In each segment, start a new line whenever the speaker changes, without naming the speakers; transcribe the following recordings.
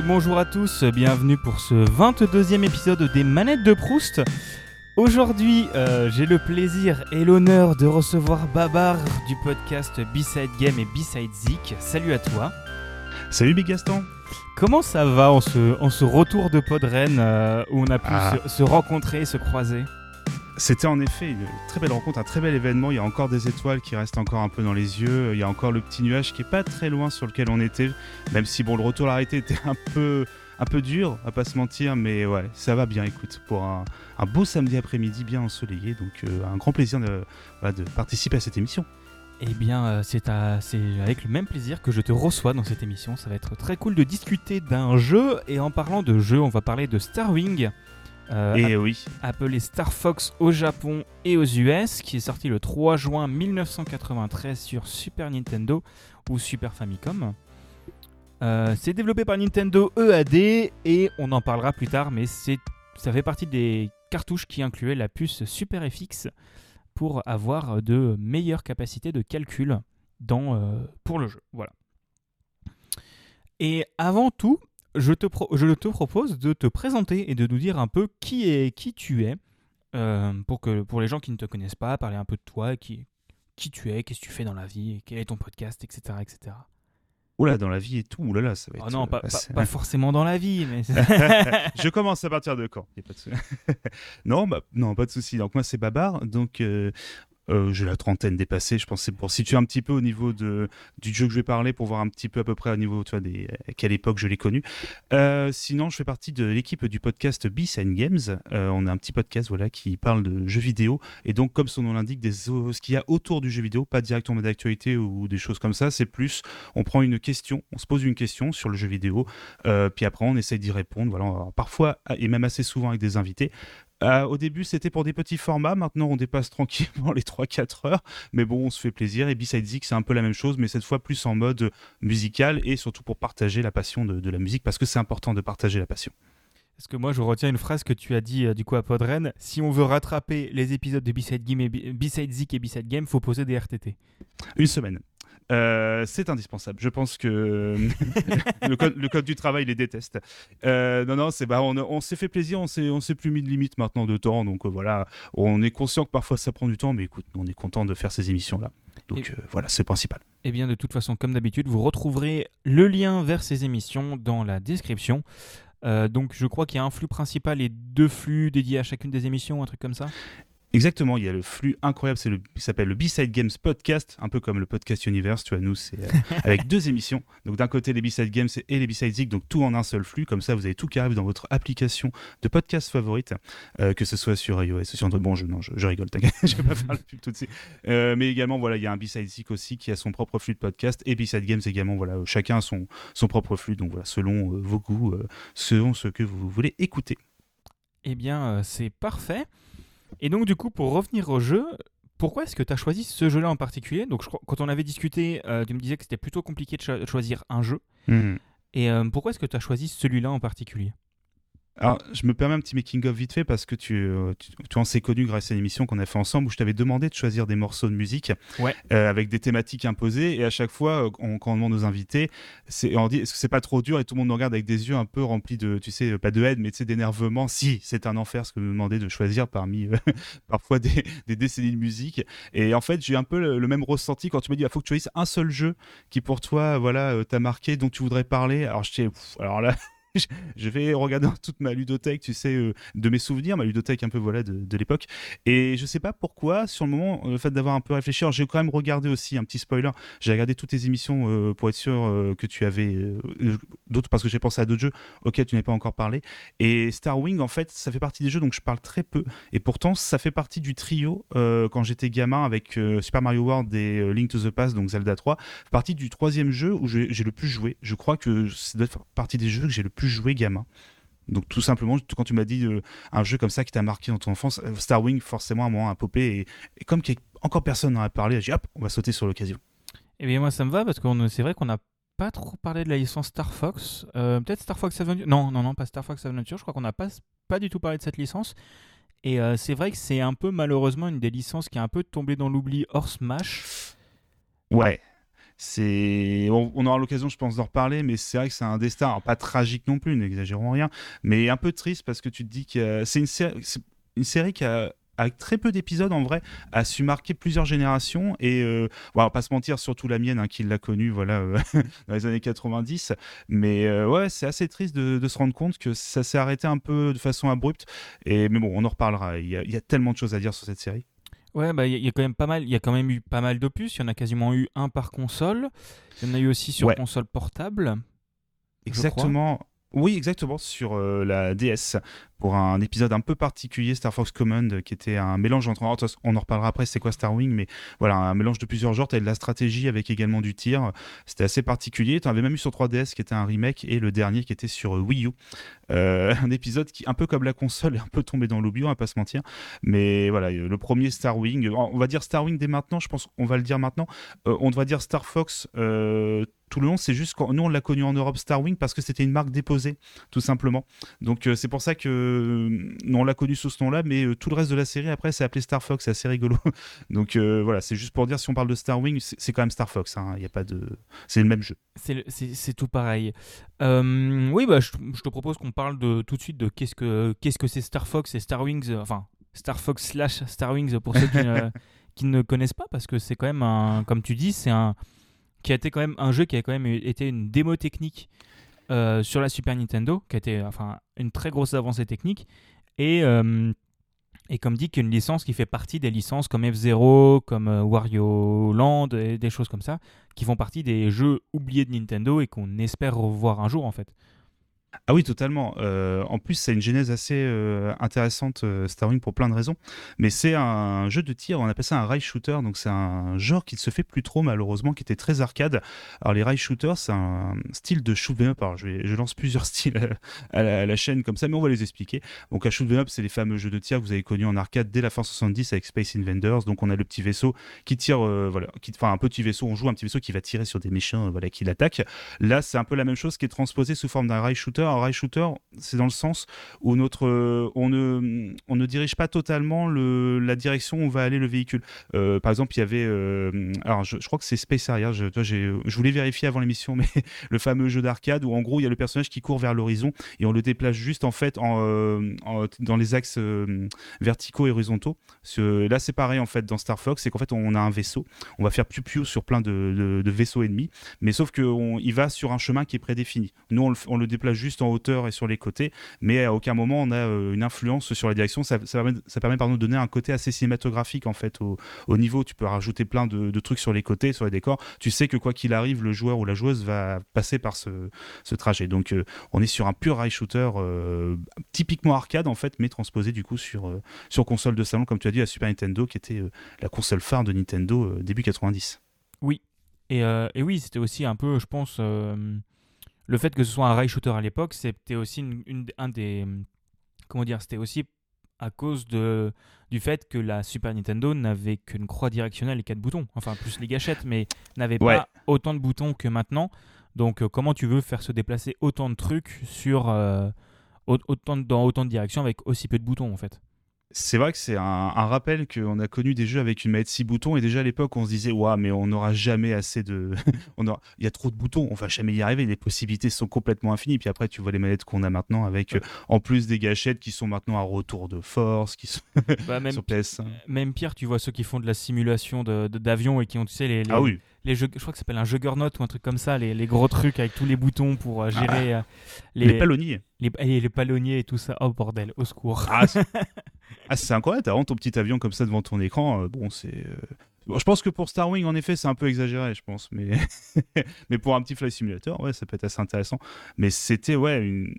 et bonjour à tous, bienvenue pour ce 22e épisode des Manettes de Proust. Aujourd'hui, euh, j'ai le plaisir et l'honneur de recevoir Babar du podcast B-Side Game et B-Side Zik. Salut à toi.
Salut Big Gaston.
Comment ça va en ce, en ce retour de Podren euh, où on a pu
Ah.
se, se rencontrer, se croiser?
C'était en effet une très belle rencontre, un très bel événement. Il y a encore des étoiles qui restent encore un peu dans les yeux. Il y a encore le petit nuage qui est pas très loin sur lequel on était. Même si bon, le retour à l'arrêté était un peu, un peu dur, à pas se mentir, mais ouais, ça va bien. Écoute, pour un, beau samedi après-midi bien ensoleillé, donc euh, un grand plaisir de, participer à cette émission.
Eh bien, euh, c'est avec le même plaisir que je te reçois dans cette émission. Ça va être très cool de discuter d'un jeu. Et en parlant de jeu, on va parler de Starwing. Euh,
Et oui,
appelé Star Fox au Japon et aux US, qui est sorti le 3 juin 1993 sur Super Nintendo ou Super Famicom. Euh, c'est développé par Nintendo EAD et on en parlera plus tard, mais c'est ça fait partie des cartouches qui incluaient la puce Super FX pour avoir de meilleures capacités de calcul dans, euh, pour le jeu. Voilà. Et avant tout, je te, pro- je te propose de te présenter et de nous dire un peu qui, est, qui tu es, euh, pour, que, pour les gens qui ne te connaissent pas, parler un peu de toi, qui, qui tu es, qu'est-ce que tu fais dans la vie, quel est ton podcast, etc. etc.
oula, dans la vie et tout, oulala, ça va être.
Oh non,
euh,
pas,
assez-
pas forcément dans la vie, mais...
je commence à partir de quand? Y a pas de non, bah, non, pas de souci. Donc moi c'est Babar, donc euh, euh, j'ai la trentaine dépassée. Je pense c'est pour situer un petit peu au niveau de du jeu que je vais parler, pour voir un petit peu à peu près au niveau, tu vois, des à quelle époque je l'ai connu. Euh, sinon, je fais partie de l'équipe du podcast Beats and Games. Euh, on a un petit podcast voilà qui parle de jeux vidéo et donc comme son nom l'indique, des ce qu'il y a autour du jeu vidéo, pas directement d'actualité ou des choses comme ça. C'est plus, on prend une question, on se pose une question sur le jeu vidéo. Puis après, on essaye d'y répondre. Voilà, parfois, et même assez souvent avec des invités. Euh, au début, c'était pour des petits formats. Maintenant, on dépasse tranquillement les 3-4 heures. Mais bon, on se fait plaisir. Et Beside Zik, c'est un peu la même chose, mais cette fois plus en mode musical et surtout pour partager la passion de, de la musique parce que c'est important de partager la passion.
Parce que moi, je retiens une phrase que tu as dit euh, du coup à Podren? Si on veut rattraper les épisodes de B-Side Game et B-Side Zik et B-Side Game, faut poser des RTT.
Une semaine. Euh, c'est indispensable. Je pense que le, code, le code du travail les déteste. Euh, non, non, c'est bah, on, on s'est fait plaisir, on s'est, on s'est plus mis de limite maintenant de temps, donc euh, voilà, on est conscient que parfois ça prend du temps, mais écoute, on est content de faire ces émissions là. Donc voilà, c'est le principal.
Eh bien, de toute façon, comme d'habitude, vous retrouverez le lien vers ces émissions dans la description. Euh, donc, je crois qu'il y a un flux principal et deux flux dédiés à chacune des émissions, un truc comme ça?
Exactement, il y a le flux incroyable, c'est le, il s'appelle le B-Side Games Podcast, un peu comme le Podcast Universe, tu vois, nous, c'est euh, avec deux émissions. Donc d'un côté les B-Side Games et les B-Side Zik, donc tout en un seul flux, comme ça vous avez tout qui arrive dans votre application de podcast favorite, euh, que ce soit sur iOS, sur Android. Bon, je, non, je, je rigole, vais pas faire le pub tout de suite. Euh, mais également, voilà, il y a un B-Side Zik aussi qui a son propre flux de podcast et B-Side Games également, voilà, chacun a son, son propre flux, donc voilà, selon vos goûts, selon ce que vous voulez écouter.
Eh bien, c'est parfait. Et donc, du coup, pour revenir au jeu, pourquoi est-ce que tu as choisi ce jeu-là en particulier? Donc, je crois- quand on avait discuté, euh, tu me disais que c'était plutôt compliqué de cho- choisir un jeu. Et euh, pourquoi est-ce que tu as choisi celui-là en particulier?
Alors, je me permets un petit making-of vite fait parce que tu, euh, tu, tu en sais connu grâce à une émission qu'on a fait ensemble où je t'avais demandé de choisir des morceaux de musique
Ouais.
euh, avec des thématiques imposées. Et à chaque fois, euh, on- quand on demande aux invités, c'est, on dit est-ce que c'est pas trop dur Et tout le monde nous regarde avec des yeux un peu remplis de, tu sais, pas de haine, mais tu sais, d'énervement. Si, c'est un enfer ce que vous me demandez de choisir parmi euh, parfois des, des décennies de musique. Et en fait, j'ai un peu le, le même ressenti quand tu m'as dit il faut que tu choisisses un seul jeu qui pour toi, voilà, t'a marqué, dont tu voudrais parler. Alors, je t'ai- alors là. je- vais regarder toute ma ludothèque, tu sais, euh, de mes souvenirs, ma ludothèque un peu voilà de, l'époque. Et je sais pas pourquoi, sur le moment, le fait d'avoir un peu réfléchi, j'ai quand même regardé aussi un petit spoiler. J'ai regardé toutes tes émissions euh, pour être sûr euh, que tu avais d'autres, parce que j'ai pensé à d'autres jeux auxquels tu n'avais pas encore parlé. Et Star Wing, en fait, ça fait partie des jeux dont je parle très peu. Et pourtant, ça fait partie du trio quand j'étais gamin avec Super Mario World et Link to the Past, donc Zelda 3. fait partie du troisième jeu où j'ai le plus joué. Je crois que ça doit faire partie des jeux que j'ai le plus joué gamin. Donc tout simplement, quand tu m'as dit euh, un jeu comme ça qui t'a marqué dans ton enfance, euh, Star Wing, forcément, à un moment, a popé. Et, et comme qu'il y a encore personne n'en a parlé, j'ai dit hop, on va sauter sur l'occasion.
Eh bien, moi, ça me va parce que c'est vrai qu'on n'a pas trop parlé de la licence Star Fox. Euh, Peut-être Star Fox Adventure. Non, non, non, pas Star Fox Adventure. Je crois qu'on n'a pas, pas du tout parlé de cette licence. Et euh, c'est vrai que c'est un peu malheureusement une des licences qui est un peu tombée dans l'oubli hors Smash.
Ouais. On, aura l'occasion je pense d'en reparler mais c'est vrai que c'est un destin pas tragique non plus n'exagérons rien mais un peu triste parce que tu te dis que c'est une, série qui a très peu d'épisodes en vrai, a su marquer plusieurs générations et euh, on va pas se mentir, surtout la mienne hein, qui l'a connue voilà, euh, dans les années 90. Mais euh, ouais, c'est assez triste de, se rendre compte que ça s'est arrêté un peu de façon abrupte. Et, mais bon, on en reparlera. Il y a tellement de choses à dire sur cette série.
Ouais, bah il y, a quand même pas mal. Il y a quand même eu pas mal d'opus. Il y en a quasiment eu un par console. Il y en a eu aussi sur console portable.
Exactement. Oui, exactement, sur euh, la DS, pour un épisode un peu particulier, Star Fox Command, qui était un mélange entre. On en reparlera après, c'est quoi Star Wing, mais voilà, un mélange de plusieurs genres. Tu de la stratégie avec également du tir. C'était assez particulier. Tu avais même eu sur 3DS, qui était un remake, et le dernier qui était sur euh, Wii U. Euh, un épisode qui, un peu comme la console, est un peu tombé dans l'oubli, on va pas se mentir. Mais voilà, le premier Star Wing, on va dire Star Wing dès maintenant, je pense qu'on va le dire maintenant. on devrait dire Star Fox tout le long. C'est juste que nous, on l'a connu en Europe Starwing parce que c'était une marque déposée, tout simplement. Donc, euh, c'est pour ça que euh, on l'a connu sous ce nom-là, mais euh, tout le reste de la série, après, c'est appelé Star Fox. C'est assez rigolo. Donc, voilà, c'est juste pour dire, si on parle de Starwing, c'est quand même Star Fox. Hein. Il y a pas de... C'est le même jeu.
C'est tout pareil. oui, bah, je, te propose qu'on parle de, tout de suite de qu'est-ce que c'est -ce que Star Fox et Star Wings. enfin, Star Fox slash Star Wings pour ceux qui, qui ne connaissent pas, parce que c'est quand même un. Comme tu dis, c'est un qui a été quand même un jeu qui a quand même été une démo technique euh, sur la Super Nintendo, qui a été enfin une très grosse avancée technique et euh, et comme dit qu'une licence qui fait partie des licences comme F-Zero, comme euh, Wario Land et des choses comme ça, qui font partie des jeux oubliés de Nintendo et qu'on espère revoir un jour en fait.
Ah oui, totalement. Euh, en plus, c'est une genèse assez euh, intéressante, euh, Starwing, pour plein de raisons. Mais c'est un jeu de tir, on appelle ça un rail shooter. Donc, c'est un genre qui ne se fait plus trop, malheureusement, qui était très arcade. Alors, les rail shooters, c'est un style de shoot up. Alors, je, lance plusieurs styles à la, chaîne comme ça, mais on va les expliquer. Donc, un shoot up, c'est les fameux jeux de tir que vous avez connus en arcade dès la fin 70 avec Space Invaders. Donc, on a le petit vaisseau qui tire, voilà, qui, enfin, un petit vaisseau, on joue un petit vaisseau qui va tirer sur des méchants, voilà, qui l'attaquent. Là, c'est un peu la même chose qui est transposé sous forme d'un rail shooter un rail shooter, c'est dans le sens où notre, euh, on, ne, on ne dirige pas totalement le, la direction où va aller le véhicule. Euh, par exemple, il y avait, euh, alors je, crois que c'est Space Harrier, je, voulais vérifier avant l'émission, mais le fameux jeu d'arcade où en gros il y a le personnage qui court vers l'horizon et on le déplace juste en fait en, dans les axes verticaux et horizontaux. là c'est pareil en fait dans Star Fox, c'est qu'en fait on a un vaisseau, on va faire piou sur plein de, de, vaisseaux ennemis, mais sauf qu'il va sur un chemin qui est prédéfini. Nous on le, on le déplace juste en hauteur et sur les côtés, mais à aucun moment on a euh, une influence sur la direction. Ça, permet, ça permet de donner un côté assez cinématographique en fait au, niveau. Tu peux rajouter plein de, trucs sur les côtés, sur les décors. Tu sais que quoi qu'il arrive, le joueur ou la joueuse va passer par ce, trajet. Donc euh, on est sur un pur rail shooter euh, typiquement arcade en fait, mais transposé du coup sur, sur console de salon, comme tu as dit, la Super Nintendo qui était la console phare de Nintendo début 90.
Oui, et, oui, c'était aussi un peu, je pense, le fait que ce soit un rail shooter à l'époque, c'était aussi une, un des. Comment dire C'était aussi à cause de, du fait que la Super Nintendo n'avait qu'une croix directionnelle et quatre boutons, enfin plus les gâchettes, mais n'avait pas autant de boutons que maintenant. Donc euh, comment tu veux faire se déplacer autant de trucs sur euh, autant dans autant de directions avec aussi peu de boutons en fait?
C'est vrai que c'est un, rappel qu'on a connu des jeux avec une manette 6 boutons et déjà à l'époque on se disait waouh mais on n'aura jamais assez de on il y a trop de boutons on va jamais y arriver les possibilités sont complètement infinies. Puis après tu vois les manettes qu'on a maintenant avec euh, en plus des gâchettes qui sont maintenant à retour de force qui sont
bah, même, sur PS même pire tu vois ceux qui font de la simulation d'avion de, et qui ont tu sais les,
ah oui
les jeux, je crois que ça s'appelle un juggernaut ou un truc comme ça, les, les gros trucs avec tous les boutons pour euh, gérer
ah. euh, les, les palonniers.
Les, les, palonniers et tout ça. Oh bordel, au secours.
Ah, Ah, c'est incroyable, t'as vraiment ton petit avion comme ça devant ton écran. Euh, bon, c'est. Euh, je pense que pour Star Wing, en effet, c'est un peu exagéré, je pense. Mais, mais pour un petit fly simulator, ouais, ça peut être assez intéressant. Mais c'était, ouais, une...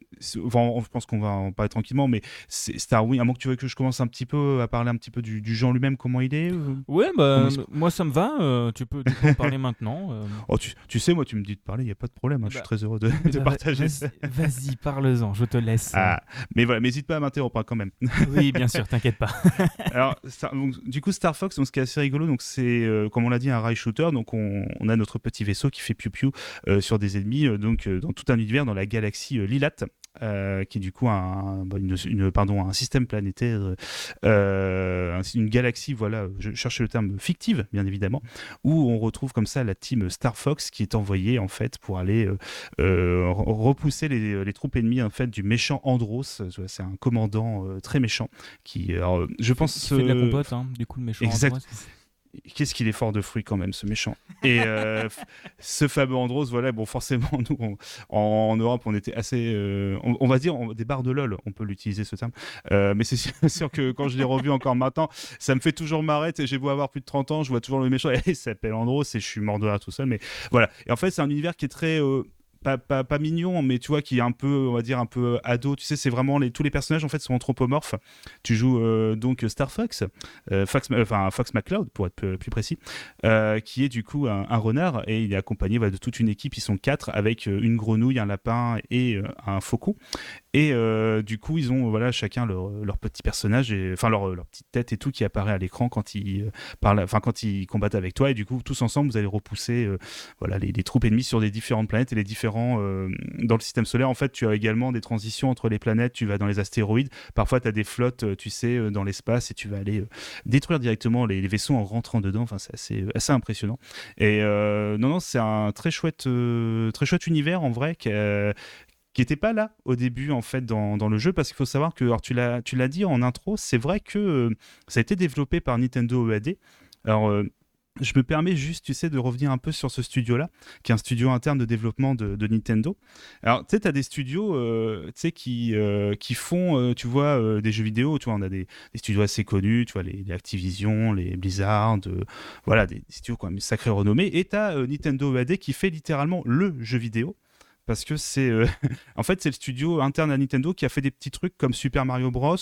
enfin, je pense qu'on va en parler tranquillement. Mais Star Wing, à moins que tu veux que je commence un petit peu à parler un petit peu du, du genre lui-même, comment il est
Ouais, bah, moi ça me va. Euh, tu, peux, en parler maintenant. Euh.
Oh, tu, tu, sais, moi, tu me dis de parler, il n'y a pas de problème. Hein, je suis bah, très heureux de, de bah, partager.
Vas-y, parle-en, je te laisse.
Ah, mais voilà, n'hésite pas à m'interrompre hein, quand même.
oui, bien sûr, t'inquiète pas.
Alors, du coup, Star Fox, donc, ce qui est assez rigolo, donc c'est euh, comme on l'a dit, un rail shooter. Donc, on, a notre petit vaisseau qui fait piou-piou euh, sur des ennemis, euh, donc dans tout un univers, dans la galaxie Lilat. euh, qui est du coup un, une, pardon, un système planétaire, euh, une galaxie, voilà, je cherche le terme fictive, bien évidemment, où on retrouve comme ça la team Star Fox qui est envoyée en fait pour aller repousser les, les, troupes ennemies en fait du méchant Andros. C'est un commandant très méchant qui, je pense,
qui fait de la compote, hein, du coup le méchant exact. Andros
qu'est-ce qu'il est fort de fruits quand même, ce méchant. Et euh, ce fameux Andros, voilà, bon, forcément, nous, en, Europe, on était assez, euh, on, va dire, des barres de LOL, on peut l'utiliser ce terme. Euh, mais c'est sûr, que quand je l'ai revu encore maintenant, ça me fait toujours marrer. J'ai beau avoir plus de 30 ans, je vois toujours le méchant, et il s'appelle Andros, et je suis mort de tout seul. Mais voilà. Et en fait, c'est un univers qui est très pas, mignon, mais tu vois, qui est un peu, on va dire, un peu ado. Tu sais, c'est vraiment les, tous les personnages en fait sont anthropomorphes. Tu joues euh, donc Star Fox, euh, Fox, enfin Fox McCloud pour être plus précis, euh, qui est du coup un, renard et il est accompagné de toute une équipe. Ils sont quatre avec une grenouille, un lapin et un faucon. Et du coup, ils ont voilà chacun leur, leur petit personnage, enfin leur, leur, petite tête et tout qui apparaît à l'écran quand ils parlent, enfin quand ils combattent avec toi. Et du coup, tous ensemble, vous allez repousser voilà les, les troupes ennemies sur des différentes planètes et les différents euh, dans le système solaire. En fait, tu as également des transitions entre les planètes. Tu vas dans les astéroïdes. Parfois, tu as des flottes, euh, tu sais, euh, dans l'espace et tu vas aller détruire directement les, vaisseaux en rentrant dedans. Enfin, c'est assez, impressionnant. Et non, non, c'est un très chouette, très chouette univers en vrai qui, n'était pas là au début en fait dans, dans le jeu parce qu'il faut savoir que alors tu l'as tu l'as dit en intro c'est vrai que ça a été développé par Nintendo EAD alors je me permets juste, tu sais, de revenir un peu sur ce studio-là, qui est un studio interne de développement de, Nintendo. Alors, tu sais, tu as des studios euh, qui, euh, qui font, euh, tu vois, des jeux vidéo. Tu vois, on a des, studios assez connus, tu vois, les, Activision, les Blizzard, voilà, des, studios quand même sacrés renommés. Et tu as Nintendo EAD qui fait littéralement le jeu vidéo parce que c'est euh, en fait c'est le studio interne à Nintendo qui a fait des petits trucs comme Super Mario Bros,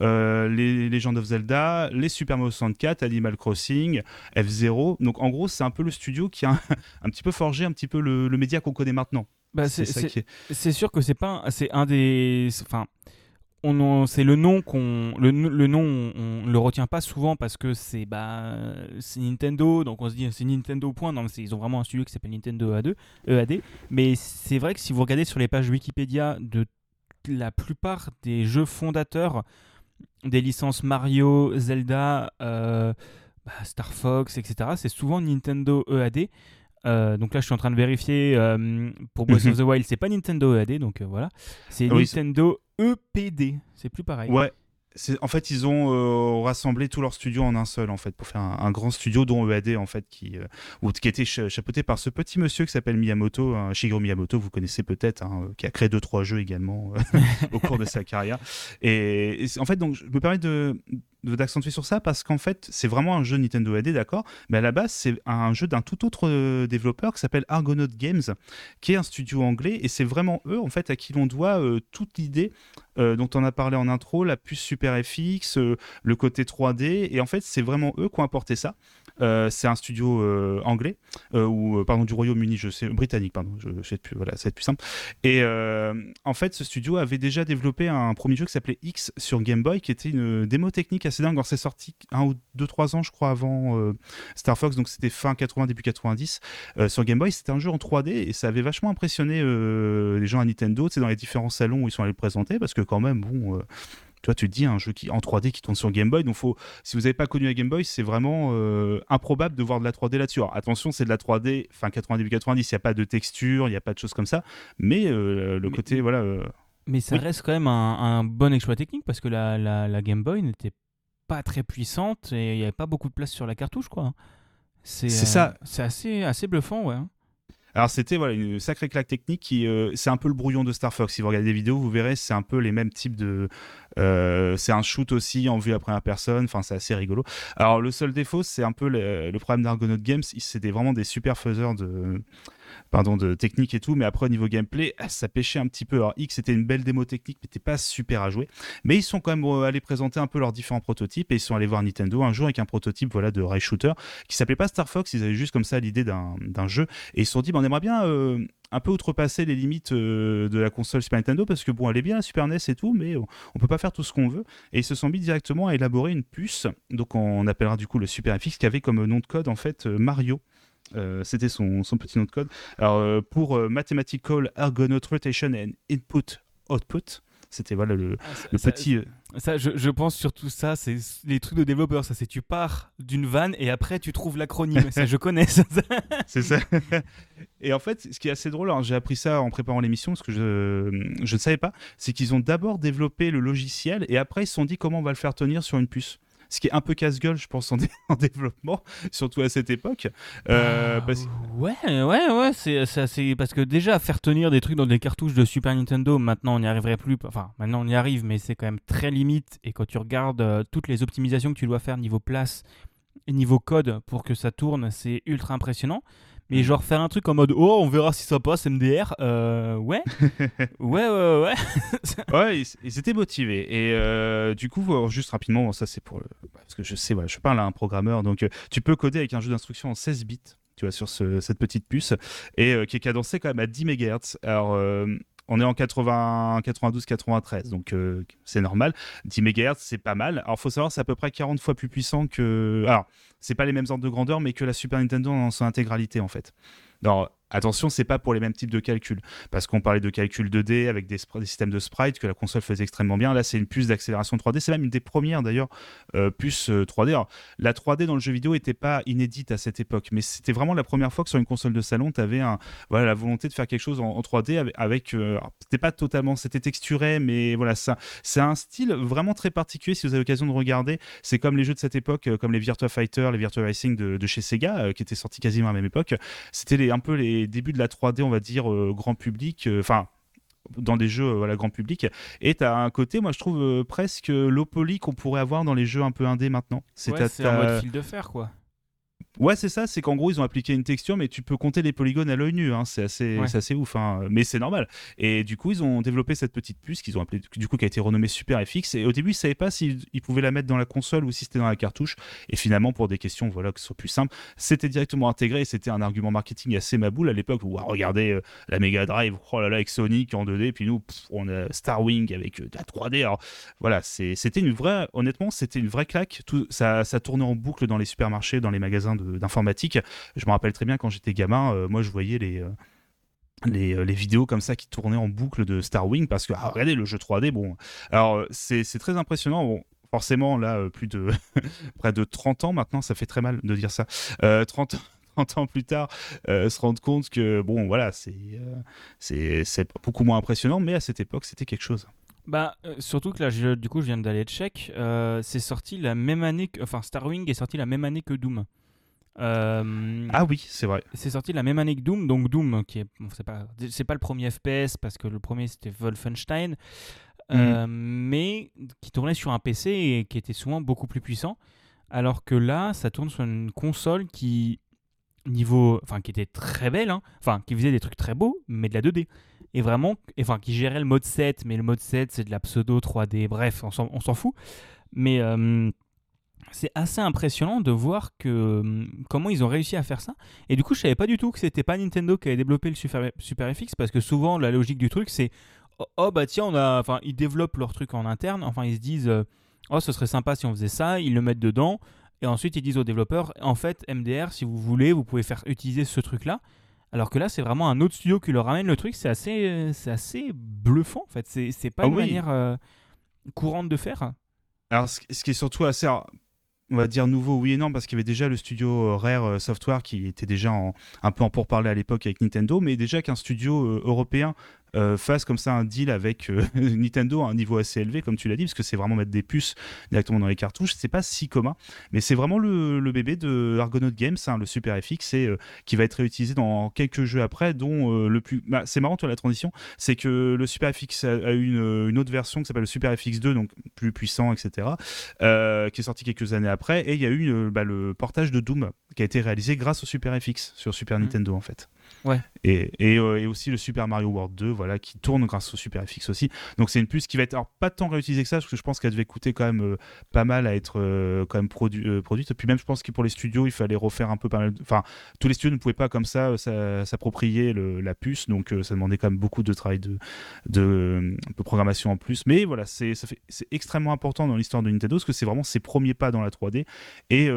euh, les Legend of Zelda, les Super Mario 64, Animal Crossing, F0. Donc en gros c'est un peu le studio qui a un, petit peu forgé un petit peu le, média qu'on connaît maintenant.
Bah, c'est sûr que c'est pas c'est un des enfin c'est le nom qu'on le, nom on, le retient pas souvent parce que c'est bah c'est Nintendo. Donc on se dit c'est Nintendo point. Non ils ont vraiment un studio qui s'appelle Nintendo EAD, EAD mais c'est vrai que si vous regardez sur les pages Wikipédia de la plupart des jeux fondateurs des licences Mario Zelda euh, bah, Star Fox etc c'est souvent Nintendo EAD euh, donc là, je suis en train de vérifier euh, pour Breath of the Wild, c'est pas Nintendo EAD, donc voilà. C'est Nintendo EPD, c'est plus pareil.
Ouais. En fait, ils ont euh, rassemblé tous leurs studios en un seul, en fait, pour faire un, grand studio, dont EAD, en fait, qui, euh, qui était chapeauté par ce petit monsieur qui s'appelle Miyamoto, hein, Shigeru Miyamoto, vous connaissez peut-être, hein, qui a créé deux trois jeux également euh, au cours de sa carrière. Et, en fait, donc, je me permets de, d'accentuer sur ça parce qu'en fait, c'est vraiment un jeu Nintendo EAD, d'accord, mais à la base, c'est un jeu d'un tout autre développeur qui s'appelle Argonaut Games, qui est un studio anglais, et c'est vraiment eux, en fait, à qui l'on doit toute l'idée euh, dont on a parlé en intro, la puce Super FX, euh, le côté 3D. Et en fait, c'est vraiment eux qui ont apporté ça. Euh, c'est un studio anglais, ou pardon, du Royaume-Uni, je sais, britannique, pardon, je, sais plus, voilà, ça va être plus simple. Et en fait, ce studio avait déjà développé un premier jeu qui s'appelait X sur Game Boy, qui était une démo technique assez dingue. C'est sorti un ou deux, trois ans, je crois, avant Star Fox, donc c'était fin 80, début 90. sur Game Boy, c'était un jeu en 3D et ça avait vachement impressionné les gens à Nintendo, sais, dans les différents salons où ils sont allés le présenter, parce que quand même, bon. Euh, tu vois, tu te dis un jeu qui en 3D qui tourne sur Game Boy, donc faut, si vous n'avez pas connu la Game Boy, c'est vraiment euh, improbable de voir de la 3D là-dessus. attention, c'est de la 3D, fin 90 90, il n'y a pas de texture, il n'y a pas de choses comme ça, mais euh, le côté, voilà.
mais ça reste quand même un, bon exploit technique parce que la, la, Game Boy n'était pas très puissante et il n'y avait pas beaucoup de place sur la cartouche, quoi. C'est ça. C'est assez, assez bluffant, ouais.
Alors c'était voilà une sacrée claque technique qui euh, c'est un peu le brouillon de Star Fox. Si vous regardez des vidéos, vous verrez c'est un peu les mêmes types de euh, c'est un shoot aussi en vue à première personne. Enfin c'est assez rigolo. Alors le seul défaut c'est un peu le, le problème d'Argonaut Games. C'était vraiment des super faiseurs de pardon, de technique et tout, mais après au niveau gameplay, ah, ça pêchait un petit peu. Alors X c'était une belle démo technique, mais c'était pas super à jouer. Mais ils sont quand même euh, allés présenter un peu leurs différents prototypes et ils sont allés voir Nintendo un jour avec un prototype voilà de rail shooter qui s'appelait pas Star Fox. Ils avaient juste comme ça l'idée d'un jeu et ils se sont dit, on aimerait bien euh, un peu outrepasser les limites euh, de la console Super Nintendo parce que bon, elle est bien la Super NES et tout, mais on, peut pas faire tout ce qu'on veut. Et ils se sont mis directement à élaborer une puce, donc on appellera du coup le Super FX qui avait comme nom de code en fait Mario. Euh, c'était son, son, petit nom de code. Alors, euh, pour euh, Mathematical Ergonaut Rotation and Input Output. C'était voilà le,
Ah, ça-
le
ça-
petit.
Ça, je, je pense surtout ça, c'est les trucs de développeurs. Ça, c'est tu pars d'une vanne et après tu trouves l'acronyme. ça, je connais. ça.
C'est ça. Et en fait, ce qui est assez drôle, j'ai appris ça en préparant l'émission, parce que je, je ne savais pas, c'est qu'ils ont d'abord développé le logiciel et après ils se sont dit comment on va le faire tenir sur une puce. Ce qui est un peu casse-gueule, je pense, en, dé- en développement, surtout à cette époque. Euh,
Ah,
parce-
Ouais, ouais, ouais, c'est c'est assez- parce que déjà faire tenir des trucs dans des cartouches de Super Nintendo, maintenant on n'y arriverait plus. Enfin, maintenant on y arrive, mais c'est quand même très limite. Et quand tu regardes euh, toutes les optimisations que tu dois faire niveau place et niveau code pour que ça tourne, c'est ultra impressionnant. Mais
Mm.
genre faire un truc en mode oh on verra si ça passe MDR, euh, ouais, ouais, ouais, ouais.
Ouais, ils, ils étaient motivés. Et euh, du coup, alors, juste rapidement, bon, ça c'est pour le. Parce que je sais, voilà, je parle à un programmeur, donc euh, tu peux coder avec un jeu d'instruction en 16 bits, tu vois, sur ce- cette petite puce, et euh, qui est cadencé quand même à 10 MHz. Alors. On est en 80, 92, 93, donc euh, c'est normal. 10 MHz, c'est pas mal. Alors, faut savoir, c'est à peu près 40 fois plus puissant que. Alors, c'est pas les mêmes ordres de grandeur, mais que la Super Nintendo dans son intégralité, en fait. Alors, attention, c'est pas pour les mêmes types de calculs parce qu'on parlait de calcul 2D avec des, systèmes de sprite que la console faisait extrêmement bien. Là, c'est une puce d'accélération 3D. C'est même une des premières d'ailleurs euh, puces euh, 3D. Alors, la 3D dans le jeu vidéo n'était pas inédite à cette époque, mais c'était vraiment la première fois que sur une console de salon, tu avais la volonté de faire quelque chose en, en 3D avec. avec euh, c'était pas totalement, c'était texturé, mais voilà, ça, c'est un style vraiment très particulier. Si vous avez l'occasion de regarder, c'est comme les jeux de cette époque, euh, comme les Virtua Fighter, les Virtua Racing de, chez Sega, euh, qui étaient sortis quasiment à la même époque. C'était un peu les débuts de la 3D, on va dire, euh, grand public. euh, Enfin. dans des jeux euh, voilà, grand public et tu as un côté moi je trouve presque low poly qu'on pourrait avoir dans les jeux un peu indés maintenant
Ouais, c'est en
t'as-
mode fil de fer quoi.
Ouais, c'est ça, c'est qu'en gros, ils ont appliqué une texture, mais tu peux compter les polygones à l'œil nu, hein, c'est assez,
Ouais.
c'est assez ouf, hein, mais c'est normal. Et du coup, ils ont développé cette petite puce qu'ils ont appelée, du coup, qui a été renommée Super FX. Et au début, ils savaient pas s'ils ils pouvaient la mettre dans la console ou si c'était dans la cartouche. Et finalement, pour des questions, voilà, que ce soit plus simple, c'était directement intégré. Et c'était un argument marketing assez maboule à l'époque. Où, regardez euh, la Mega Drive, oh là là, avec Sonic en 2D, puis nous, pff, on a Star Wing avec euh, de la 3D. Alors voilà, c'était une vraie, honnêtement, c'était une vraie claque. Tout, ça, ça tournait en boucle dans les supermarchés, dans les magasins d'informatique. Je me rappelle très bien quand j'étais gamin, euh, moi je voyais les. euh, euh, les vidéos comme ça qui tournaient en boucle de Star Wing parce que ah, regardez le jeu 3D bon alors c'est très impressionnant bon forcément là plus de près de 30 ans maintenant ça fait très mal de dire ça Euh, 30 ans 30 ans plus tard, se rendre compte que bon voilà c'est euh, c'est beaucoup moins impressionnant mais à cette époque c'était quelque chose
Bah, surtout que là, du coup, je viens d'aller check. euh, c'est sorti la même année que. Enfin, Starwing est sorti la même année que Doom. Euh,
ah oui c'est vrai
C'est sorti la même année que Doom. Donc, Doom, qui est. bon, c'est pas, c'est pas le premier FPS parce que le premier c'était Wolfenstein. euh, mais qui tournait sur un PC et qui était souvent beaucoup plus puissant. Alors que là, ça tourne sur une console qui. Niveau. Enfin, qui était très belle. hein. Enfin, qui faisait des trucs très beaux, mais de la 2D et vraiment, enfin, qui gérait le mode 7, mais le mode 7, c'est de la pseudo 3D, bref, on s'en on s'en fout. Mais euh, c'est assez impressionnant de voir que euh, comment ils ont réussi à faire ça. Et du coup, je savais pas du tout que c'était pas Nintendo qui avait développé le Super, Super FX, parce que souvent, la logique du truc, c'est oh, oh, bah tiens, on a, enfin, ils développent leur truc en interne, enfin, ils se disent euh, oh, ce serait sympa si on faisait ça, ils le mettent dedans. Et ensuite, ils disent aux développeurs, en fait, MDR, si vous voulez, vous pouvez faire utiliser ce truc-là. Alors que là, c'est vraiment un autre studio qui leur ramène le truc. C'est assez, euh, c'est assez bluffant, en fait. C'est c'est pas
Ah
une
oui.
manière euh, courante de faire.
Alors, ce qui est surtout assez, on va dire nouveau, oui et non, parce qu'il y avait déjà le studio euh, Rare euh, Software qui était déjà un peu en pourparler à l'époque avec Nintendo, mais déjà qu'un studio euh, européen euh, fasse comme ça un deal avec euh, Nintendo à un niveau assez élevé, comme tu l'as dit, parce que c'est vraiment mettre des puces directement dans les cartouches, c'est pas si commun, mais c'est vraiment le, le bébé de Argonaut Games, hein, le Super FX, et, euh, qui va être réutilisé dans quelques jeux après, dont le plus. bah, c'est marrant, toi, la transition, c'est que le Super FX a, a eu une, une autre version qui s'appelle le Super FX2, donc plus puissant, etc qui est sorti quelques années après. Et il y a eu bah, le portage de Doom qui a été réalisé grâce au Super FX sur Super
Mhm.
Nintendo en fait. Et, euh, et aussi le Super Mario World 2, voilà, qui tourne grâce au Super FX aussi. Donc c'est une puce qui va être alors, pas tant réutilisée que ça, parce que je pense qu'elle devait coûter quand même euh, pas mal à être euh, quand même produ- euh, produite. Et puis même, je pense que pour les studios, il fallait refaire un peu pas mal. Enfin, tous les studios ne pouvaient pas comme ça s'a- s'approprier la puce, donc ça demandait quand même beaucoup de travail de, de, de programmation en plus. Mais voilà, c'est extrêmement important dans l'histoire de Nintendo, parce que c'est vraiment ses premiers pas dans la 3D. Et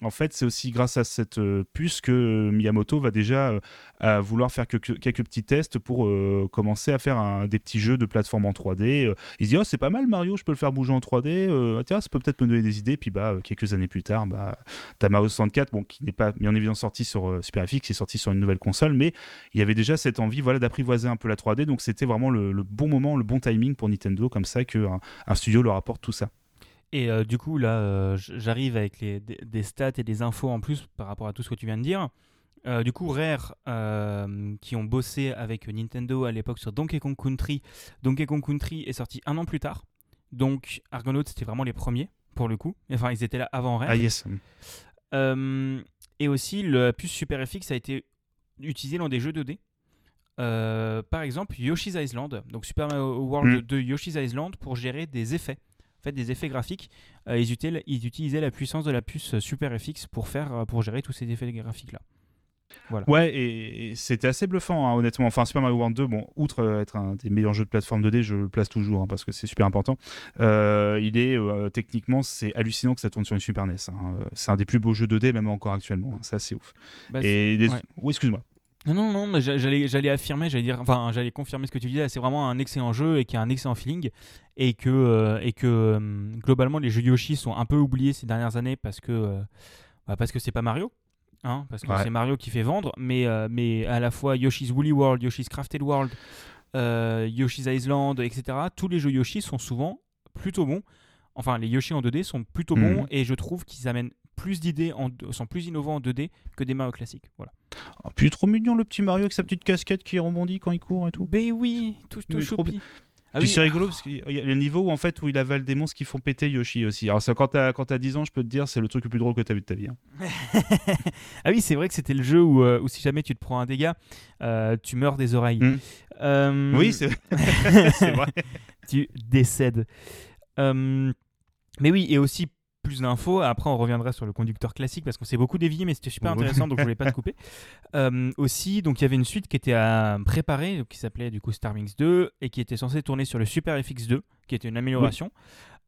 en fait, c'est aussi grâce à cette puce que Miyamoto va déjà vouloir faire quelques petits tests pour commencer à faire des petits jeux de plateforme en 3D. il se dit oh c'est pas mal Mario, je peux le faire bouger en 3D. Ah, tiens, ça peut peut-être me donner des idées. Puis bah quelques années plus tard, bah t'as Mario 64, bon qui n'est pas bien évidemment sorti sur Super FX, c'est sorti sur une nouvelle console, mais il y avait déjà cette envie voilà d'apprivoiser un peu la 3D. Donc c'était vraiment le, bon moment, le bon timing pour Nintendo comme ça que un studio leur apporte tout ça.
Et euh, du coup, là, euh, j'arrive avec des, stats et des infos en plus par rapport à tout ce que tu viens de dire. Euh, du coup, Rare, qui ont bossé avec Nintendo à l'époque sur Donkey Kong Country, Donkey Kong Country est sorti un an plus tard. Donc, Argonaut, c'était vraiment les premiers, pour le coup. Enfin, ils étaient là avant Rare.
Ah, yes.
et aussi, la puce Super FX a été utilisée dans des jeux 2D. par exemple, Yoshi's Island, donc Super Mario World 2 mm. Yoshi's Island, pour gérer des effets fait, des effets graphiques, euh, ils, utilisaient, la puissance de la puce SuperFX pour, faire, euh, pour gérer tous ces effets graphiques-là.
Voilà. Ouais, et, c'était assez bluffant, hein, honnêtement. Enfin, Super Mario World 2, bon, outre euh, être un des meilleurs jeux de plateforme 2D, je le place toujours hein, parce que c'est super important. il est techniquement, c'est hallucinant que ça tourne sur une Super NES. Hein. C'est un des plus beaux jeux 2D, même encore actuellement. C'est assez ouf. Bah, et Oui, excuse-moi.
Non, non, non, j'allais, j'allais affirmer, j'allais dire, enfin, j'allais confirmer ce que tu disais. C'est vraiment un excellent jeu et qui a un excellent feeling et que, euh, et que euh, globalement les jeux Yoshi sont un peu oubliés ces dernières années parce que, euh, bah, parce que c'est pas Mario. Hein, parce que c'est Mario qui fait vendre, mais, mais à la fois Yoshi's Woolly World, Yoshi's Crafted World, Yoshi's Island, etc. Tous les jeux Yoshi sont souvent plutôt bons. Enfin, les Yoshi en 2D sont plutôt bons mhm. et je trouve qu'ils amènent plus d'idées, en, sont plus innovants en 2D que des Mario classiques. Voilà.
Oh, puis trop mignon le petit Mario avec sa petite casquette qui rebondit quand il court et tout.
Ben oui, tout, tout choupi.
Ah puis c'est rigolo parce qu'il y a le niveau où en fait où il avale des monstres qui font péter Yoshi aussi. Alors ça, quand t'as quand as 10 ans, je peux te dire, c'est le truc le plus drôle que t'as vu de ta vie. Hein.
ah oui, c'est vrai que c'était le jeu où, euh, où, si jamais tu te prends un dégât, euh, tu meurs des oreilles.
Hmm. Euh, oui, c'est vrai.
tu décèdes. mais oui, et aussi plus d'infos. Après, on reviendra sur le conducteur classique parce qu'on s'est beaucoup dévié, mais c'était super intéressant, donc je voulais pas te couper. Euh, aussi, donc il y avait une suite qui était à préparer, qui s'appelait du coup Star Wings 2 et qui était censée tourner sur le Super FX2, qui était une amélioration.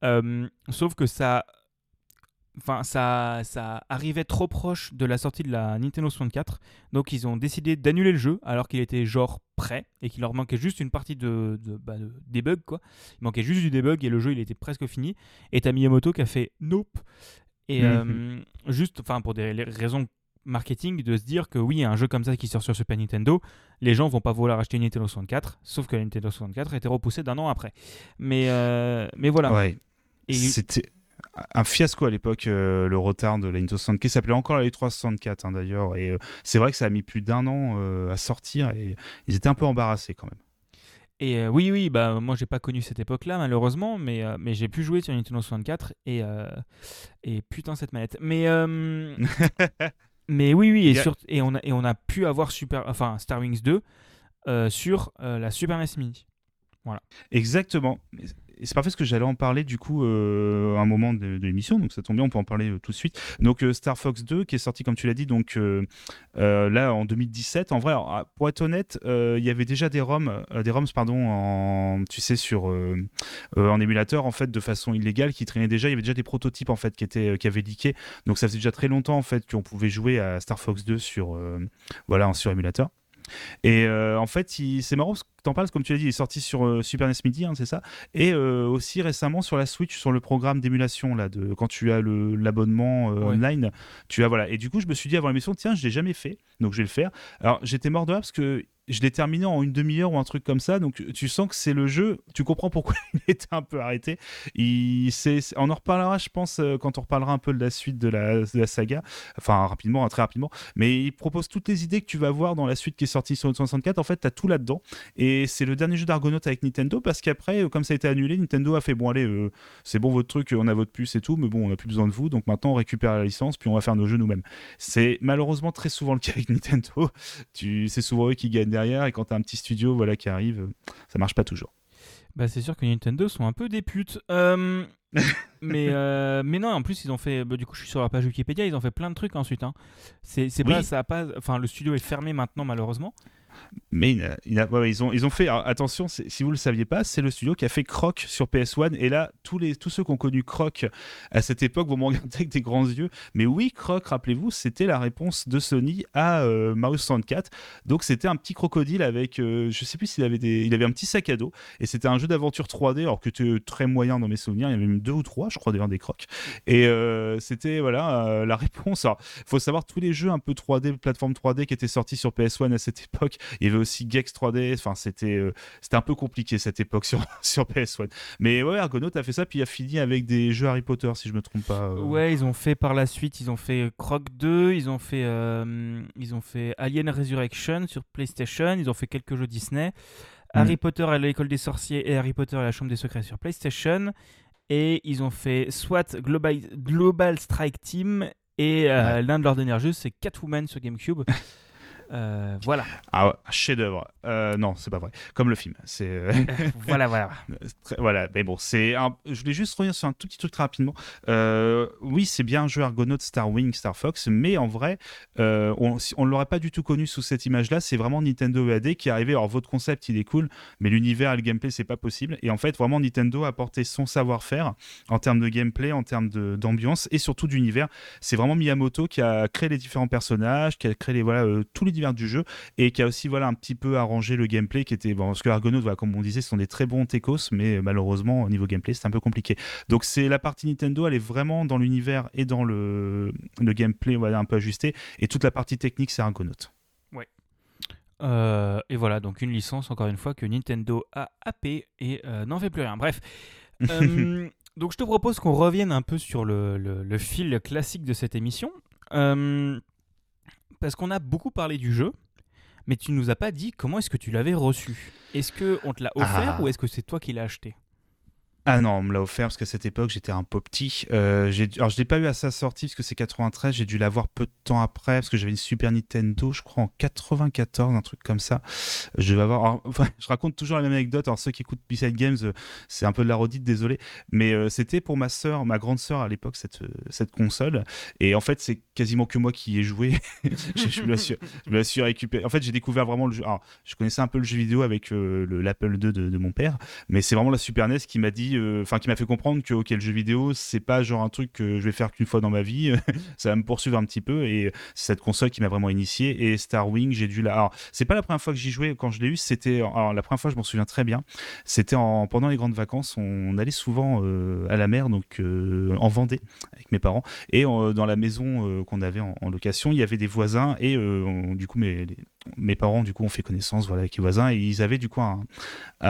Euh, sauf que ça enfin ça, ça arrivait trop proche de la sortie de la Nintendo 64, donc ils ont décidé d'annuler le jeu alors qu'il était genre prêt et qu'il leur manquait juste une partie de, de, bah, debug quoi. Il manquait juste du debug et le jeu il était presque fini. Et t'as Miyamoto qui a fait nope et mhm. euh, juste, enfin pour des raisons marketing de se dire que oui, un jeu comme ça qui sort sur Super Nintendo, les gens vont pas vouloir acheter une Nintendo 64, sauf que la Nintendo 64 a été repoussée d'un an après. Mais, euh, mais voilà.
Ouais. C'était un fiasco à l'époque, euh, le retard de la Nintendo 64, qui s'appelait encore la 364 hein, d'ailleurs. Et euh, c'est vrai que ça a mis plus d'un an euh, à sortir et ils étaient un peu embarrassés quand même.
Et oui, oui, bah moi j'ai pas connu cette époque-là malheureusement, mais, mais j'ai pu jouer sur Nintendo 64 et, et putain cette manette. Mais mais oui, oui, et, et, on a, et on a pu avoir Super, enfin Star Wings 2 sur la Super NES Mini. Voilà.
Exactement c'est parfait parce que j'allais en parler du coup euh, à un moment de, l'émission, donc ça tombe bien, on peut en parler euh, tout de suite. Donc euh, Star Fox 2 qui est sorti comme tu l'as dit, donc là en 2017. En vrai, ah, pour être honnête, il y avait déjà des ROMs, des ROMs pardon, en, tu sais sur en émulateur en fait de façon illégale qui traînaient déjà. Il y avait déjà des prototypes en fait qui étaient qui avaient leaké. Donc ça faisait déjà très longtemps en fait qu'on pouvait jouer à Star Fox 2 sur voilà sur émulateur. Et en fait, c'est marrant parce que t'en parles, comme tu l'as dit, il est sorti sur euh, Super NES Midi, hein, c'est ça, et euh, aussi récemment sur la Switch, sur le programme d'émulation là, de quand tu as l'abonnement euh, online, tu as voilà. Et du coup, je me suis dit avant l'émission, tiens, je l'ai jamais fait, donc je vais le faire. Alors j'étais mort de là parce que je l'ai terminé en une demi-heure ou un truc comme ça, donc tu sens que c'est le jeu, tu comprends pourquoi il était un peu arrêté. Il, on en reparlera, je pense, quand on reparlera un peu de la suite de la, saga, enfin rapidement, hein, très rapidement, mais il propose toutes les idées que tu vas voir dans la suite qui est sortie sur le 64, en fait, tu as tout là-dedans, et et c'est le dernier jeu d'Argonaut avec Nintendo parce qu'après, euh, comme ça a été annulé, Nintendo a fait bon, allez, euh, c'est bon votre truc, on a votre puce et tout, mais bon, on n'a plus besoin de vous, donc maintenant on récupère la licence, puis on va faire nos jeux nous-mêmes. C'est malheureusement très souvent le cas avec Nintendo. Tu, c'est souvent eux qui gagnent derrière, et quand tu as un petit studio voilà, qui arrive, ça marche pas toujours.
Bah, c'est sûr que Nintendo sont un peu des putes. Euh, mais, mais non, en plus, ils ont fait. Bah, du coup, je suis sur la page Wikipédia, ils ont fait plein de trucs ensuite. Hein. C'est, pas, ça a pas. Enfin, le studio est fermé maintenant, malheureusement.
Mais ils, ont, ils ont fait, attention, si vous le saviez pas, c'est le studio qui a fait Croc sur PS1. Et là, tous, les, tous ceux qui ont connu Croc à cette époque vont me regarder avec des grands yeux. Mais oui, Croc, rappelez-vous, c'était la réponse de Sony à euh, Mario 64. Donc c'était un petit crocodile avec, euh, je sais plus s'il avait avait un petit sac à dos. Et c'était un jeu d'aventure 3D, alors que c'était très moyen dans mes souvenirs. Il y avait même deux ou trois, je crois, d'ailleurs, des Crocs. Et euh, c'était, voilà, la réponse. Il faut savoir, tous les jeux un peu 3D, plateforme 3D qui étaient sortis sur PS1 à cette époque, il y avait aussi Gex 3D. Enfin, c'était euh, c'était un peu compliqué cette époque sur, sur PS1. Mais ouais, Argonaut a fait ça, puis il a fini avec des jeux Harry Potter, si je me trompe pas. Euh.
Ouais, ils ont fait par la suite, ils ont fait Croc 2, ils ont fait, euh, ils ont fait Alien Resurrection sur PlayStation, ils ont fait quelques jeux Disney. Mm. Harry Potter à l'école des sorciers et Harry Potter à la chambre des secrets sur PlayStation. Et ils ont fait soit Global, Global Strike Team et l'un de leurs derniers jeux, c'est Catwoman sur GameCube. Euh, voilà.
Ah, chef-d'œuvre. Euh, non, c'est pas vrai. Comme le film. C'est. Euh,
voilà, voilà.
voilà. Mais bon, c'est. Je voulais juste revenir sur un tout petit truc très rapidement. oui, c'est bien un jeu Argonaut, Star Wing, Star Fox, mais en vrai, on ne l'aurait pas du tout connu sous cette image-là. C'est vraiment Nintendo EAD qui est arrivé. Alors, votre concept, il est cool, mais l'univers et le gameplay, c'est pas possible. Et en fait, vraiment, Nintendo a apporté son savoir-faire en termes de gameplay, en termes d'ambiance et surtout d'univers. C'est vraiment Miyamoto qui a créé les différents personnages, qui a créé les, voilà, tous les du jeu et qui a aussi voilà un petit peu arrangé le gameplay qui était bon parce que Argonaut voilà, comme on disait ce sont des très bons techos mais malheureusement au niveau gameplay c'est un peu compliqué. Donc c'est la partie Nintendo elle est vraiment dans l'univers et dans le, le gameplay voilà un peu ajusté. Et toute la partie technique c'est Argonaut.
Ouais. Euh, et voilà donc une licence encore une fois que Nintendo a happé et euh, n'en fait plus rien. Bref. Euh, donc je te propose qu'on revienne un peu sur le, le, fil classique de cette émission. Euh, parce qu'on a beaucoup parlé du jeu, mais tu nous as pas dit comment est-ce que tu l'avais reçu. Est-ce que on te l'a offert ah. ou est-ce que c'est toi qui l'as acheté?
Ah non, on me l'a offert parce qu'à cette époque j'étais un peu petit. Euh, alors je l'ai pas eu à sa sortie parce que c'est 93, j'ai dû l'avoir peu de temps après parce que j'avais une Super Nintendo, je crois en 94, un truc comme ça. Je vais avoir, enfin, je raconte toujours la même anecdote. Alors ceux qui écoutent B-Side Games, euh, c'est un peu de la redite, désolé, mais euh, c'était pour ma sœur, ma grande sœur à l'époque cette cette console. Et en fait c'est quasiment que moi qui ai joué. je, me suis, je suis récupéré. En fait j'ai découvert vraiment le jeu. Alors je connaissais un peu le jeu vidéo avec l'Apple II de, de mon père, mais c'est vraiment la Super NES qui m'a dit euh, enfin qui m'a fait comprendre que le jeu vidéo c'est pas genre un truc que je vais faire qu'une fois dans ma vie, ça va me poursuivre un petit peu et c'est cette console qui m'a vraiment initié et Star Wing j'ai dû la. Alors c'est pas la première fois que j'y jouais. Quand je l'ai eu, c'était la première fois je m'en souviens très bien, c'était en pendant les grandes vacances, on allait souvent euh, à la mer donc euh, en Vendée avec mes parents. Et dans la maison qu'on avait en, location il y avait des voisins et du coup mes parents du coup ont fait connaissance voilà avec les voisins et ils avaient du coup vous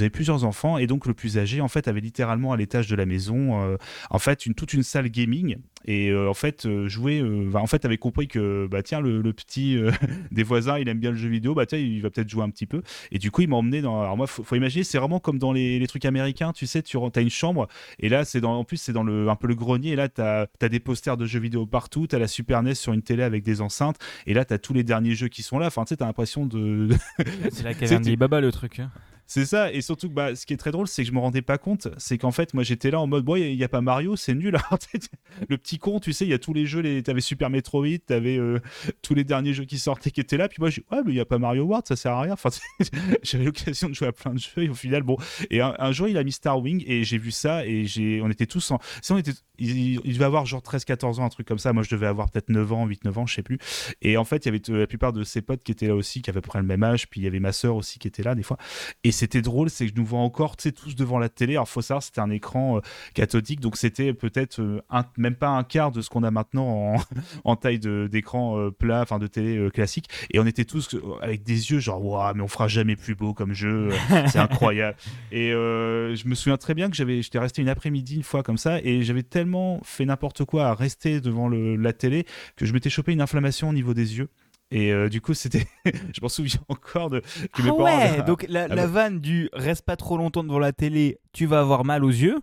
avez plusieurs enfants et donc le plus âgé en fait avait littéralement à l'étage de la maison euh, en fait toute une salle gaming et euh, en fait euh, jouer en fait avait compris que bah tiens le, petit des voisins il aime bien le jeu vidéo bah tiens il va peut-être jouer un petit peu et du coup il m'a emmené dans alors moi faut, faut imaginer c'est vraiment comme dans les, trucs américains tu sais tu as une chambre et là c'est en plus c'est dans le un peu le grenier et là tu as, as, des posters de jeux vidéo partout tu as la Super NES sur une télé avec des enceintes et là tu as tous les derniers jeux qui sont là. Enfin, tu sais, t'as l'impression de.
c'est la caverne des Baba le truc. Hein.
C'est ça, et surtout que bah, ce qui est très drôle, c'est que je me rendais pas compte, c'est qu'en fait, moi j'étais là en mode, bon, il n'y a, pas Mario, c'est nul. le petit con, tu sais, il y a tous les jeux, les... t'avais Super Metroid, t'avais euh, tous les derniers jeux qui sortaient qui étaient là, puis moi, je ouais, mais il n'y a pas Mario World, ça sert à rien. Enfin, j'avais l'occasion de jouer à plein de jeux, et au final, bon. Et un, jour, il a mis Star Wing, et j'ai vu ça, et on était tous en. Si on était... il, devait avoir genre 13-14 ans, un truc comme ça. Moi, je devais avoir peut-être 9 ans, 8-9 ans, je sais plus. Et en fait, il y avait la plupart de ses potes qui étaient là aussi, qui avaient à près le même âge, puis il y avait ma soeur aussi qui était là des fois. Et c'était drôle, c'est que je nous vois encore, tous devant la télé. Alors, faut savoir, c'était un écran euh, cathodique, donc c'était peut-être euh, même pas un quart de ce qu'on a maintenant en, taille d'écran euh, plat, enfin de télé classique. Et on était tous avec des yeux genre, waouh, mais on fera jamais plus beau comme jeu, c'est incroyable. Et je me souviens très bien que j'avais, j'étais resté une après-midi une fois comme ça, et j'avais tellement fait n'importe quoi à rester devant le, la télé que je m'étais chopé une inflammation au niveau des yeux. Et euh, du coup, c'était. je m'en souviens encore de.
Que ah ouais, donc la, ah vanne du reste pas trop longtemps devant la télé, tu vas avoir mal aux yeux,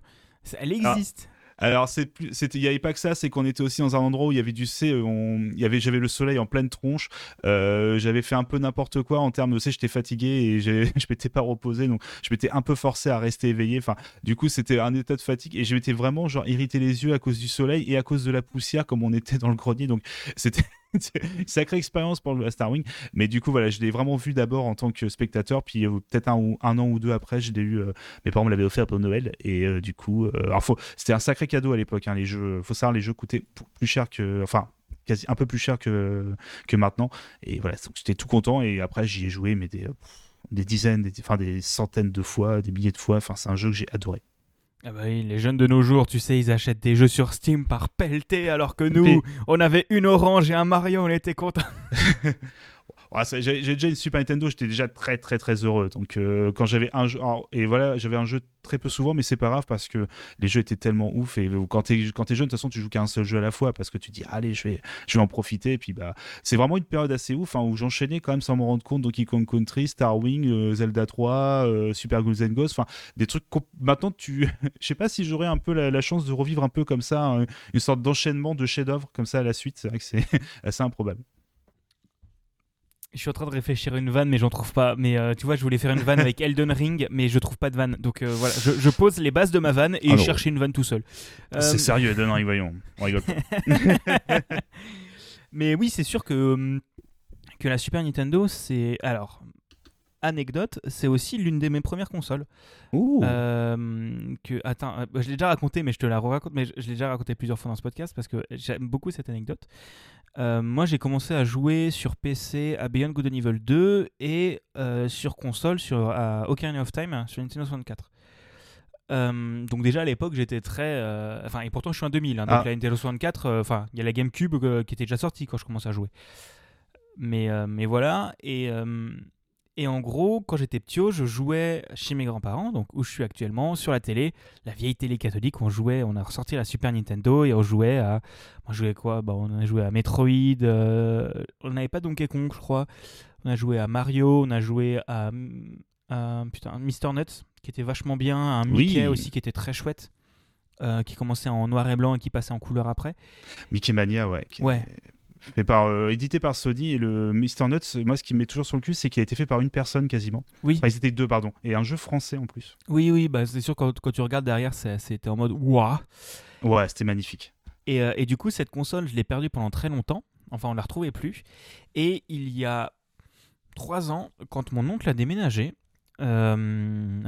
elle ah. existe.
Alors, c'est il n'y avait pas que ça, c'est qu'on était aussi dans un endroit où il y avait du C, on, il y avait, j'avais le soleil en pleine tronche, euh, j'avais fait un peu n'importe quoi en termes de C, j'étais fatigué et je m'étais pas reposé, donc je m'étais un peu forcé à rester éveillé. Enfin, du coup, c'était un état de fatigue et je m'étais vraiment genre irrité les yeux à cause du soleil et à cause de la poussière, comme on était dans le grenier. Donc, c'était sacrée expérience pour le Star Wing. Mais du coup, voilà, je l'ai vraiment vu d'abord en tant que spectateur, puis euh, peut-être un, un, an ou deux après, je l'ai eu. Euh, mes parents me l'avaient offert pour Noël, et euh, du coup, c'était un sacré cadeau à l'époque. Hein, les jeux, faut savoir, les jeux coûtaient plus cher que, enfin, quasi un peu plus cher que que maintenant. Et voilà, j'étais tout content. Et après, j'y ai joué, mais des, des dizaines, des, enfin des centaines de fois, des milliers de fois. Enfin, c'est un jeu que j'ai adoré.
Ah bah oui, les jeunes de nos jours, tu sais, ils achètent des jeux sur Steam par pelleté, alors que nous, on avait une orange et un Mario, on était contents.
j'ai déjà une Super Nintendo, j'étais déjà très très très heureux. Donc euh, quand j'avais un jeu, et voilà, j'avais un jeu très peu souvent, mais c'est pas grave parce que les jeux étaient tellement ouf. Et quand t'es quand es jeune, de toute façon, tu joues qu'à un seul jeu à la fois parce que tu dis allez, je vais je vais en profiter. Et puis bah c'est vraiment une période assez ouf hein, où j'enchaînais quand même sans me rendre compte Donkey Kong Country, Star Wing, euh, Zelda 3, euh, Super Ghouls and Ghosts, enfin des trucs. Maintenant tu, je sais pas si j'aurais un peu la, chance de revivre un peu comme ça, hein, une sorte d'enchaînement de chefs-d'œuvre comme ça à la suite. C'est vrai que c'est assez improbable.
Je suis en train de réfléchir une vanne, mais j'en trouve pas. Mais euh, tu vois, je voulais faire une vanne avec Elden Ring, mais je trouve pas de vanne. Donc euh, voilà, je, pose les bases de ma vanne et je cherche une vanne tout seul.
C'est euh, sérieux, Elden Ring, voyons. On rigole
mais oui, c'est sûr que, hum, que la Super Nintendo, c'est. Alors, anecdote, c'est aussi l'une de mes premières consoles. que, attends, je l'ai déjà raconté, mais je te la raconte, mais je, je l'ai déjà raconté plusieurs fois dans ce podcast parce que j'aime beaucoup cette anecdote. Euh, moi, j'ai commencé à jouer sur PC à Beyond Good and Evil 2 et euh, sur console sur à Ocarina of Time sur Nintendo 64. Euh, donc déjà à l'époque j'étais très enfin et pourtant je suis en 2000 hein, donc ah. la Nintendo 64 enfin il y a la GameCube qui était déjà sortie quand je commençais à jouer mais mais voilà et et en gros, quand j'étais petit, je jouais chez mes grands-parents, donc où je suis actuellement, sur la télé, la vieille télé catholique. On jouait, on a ressorti la Super Nintendo et on jouait à. On jouait quoi? Bah, On a joué à Metroid. Euh, on n'avait pas Donkey Kong, je crois. On a joué à Mario. On a joué à. putain, Mister Nuts, qui était vachement bien. Un Mickey aussi, qui était très chouette. Euh, qui commençait en noir et blanc et qui passait en couleur après.
Mickey Mania, ouais.
Ouais
fait par, euh, édité par Sony et le Mister Nuts, moi ce qui me met toujours sur le cul, c'est qu'il a été fait par une personne quasiment.
Oui.
Enfin, ils étaient deux, pardon. Et un jeu français en plus.
Oui, oui, bah, c'est sûr, quand, quand tu regardes derrière, c'était en mode waouh.
Ouais, c'était magnifique.
Et, euh, et, du coup, cette console, je l'ai perdue pendant très longtemps. Enfin, on la retrouvait plus. Et il y a trois ans, quand mon oncle a déménagé, euh,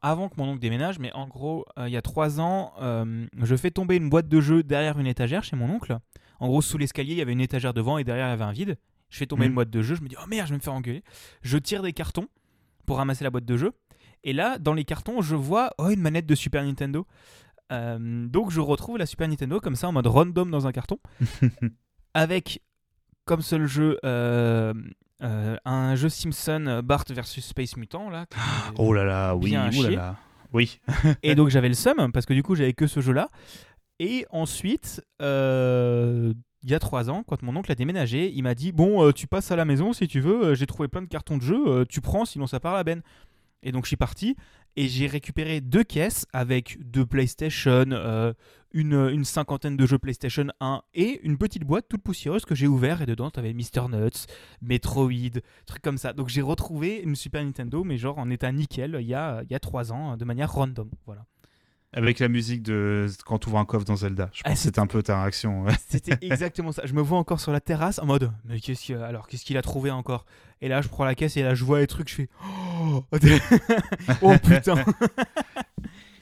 avant que mon oncle déménage, mais en gros, il y a trois ans, je fais tomber une boîte de jeux derrière une étagère chez mon oncle. En gros, sous l'escalier, il y avait une étagère devant et derrière, il y avait un vide. Je fais tomber une mm. boîte de jeu. Je me dis, oh merde, je vais me faire engueuler. Je tire des cartons pour ramasser la boîte de jeu. Et là, dans les cartons, je vois oh, une manette de Super Nintendo. Euh, donc, je retrouve la Super Nintendo comme ça en mode random dans un carton. avec comme seul jeu euh, euh, un jeu Simpson Bart versus Space Mutant. Là,
oh là là, oui, oh là là. Oui.
et donc j'avais le seum parce que du coup j'avais que ce jeu là. Et ensuite, euh, il y a trois ans, quand mon oncle a déménagé, il m'a dit Bon, euh, tu passes à la maison si tu veux, euh, j'ai trouvé plein de cartons de jeu, tu prends, sinon ça part à la benne. Et donc je suis parti et j'ai récupéré deux caisses avec deux PlayStation, une, cinquantaine de jeux PlayStation 1 et une petite boîte toute poussiéreuse que j'ai ouvert et dedans tu avais Mister Nuts, Metroid, trucs comme ça. Donc j'ai retrouvé une Super Nintendo mais genre en état nickel il y a, il y a trois ans de manière random. Voilà.
Avec la musique de quand tu ouvres un coffre dans Zelda. Je ah, c'était un peu ta réaction.
C'était exactement ça. Je me vois encore sur la terrasse en mode mais qu'est-ce qu'il alors qu'est-ce qu'il a trouvé encore? Et là je prends la caisse et là je vois les trucs, je fais oh, oh putain.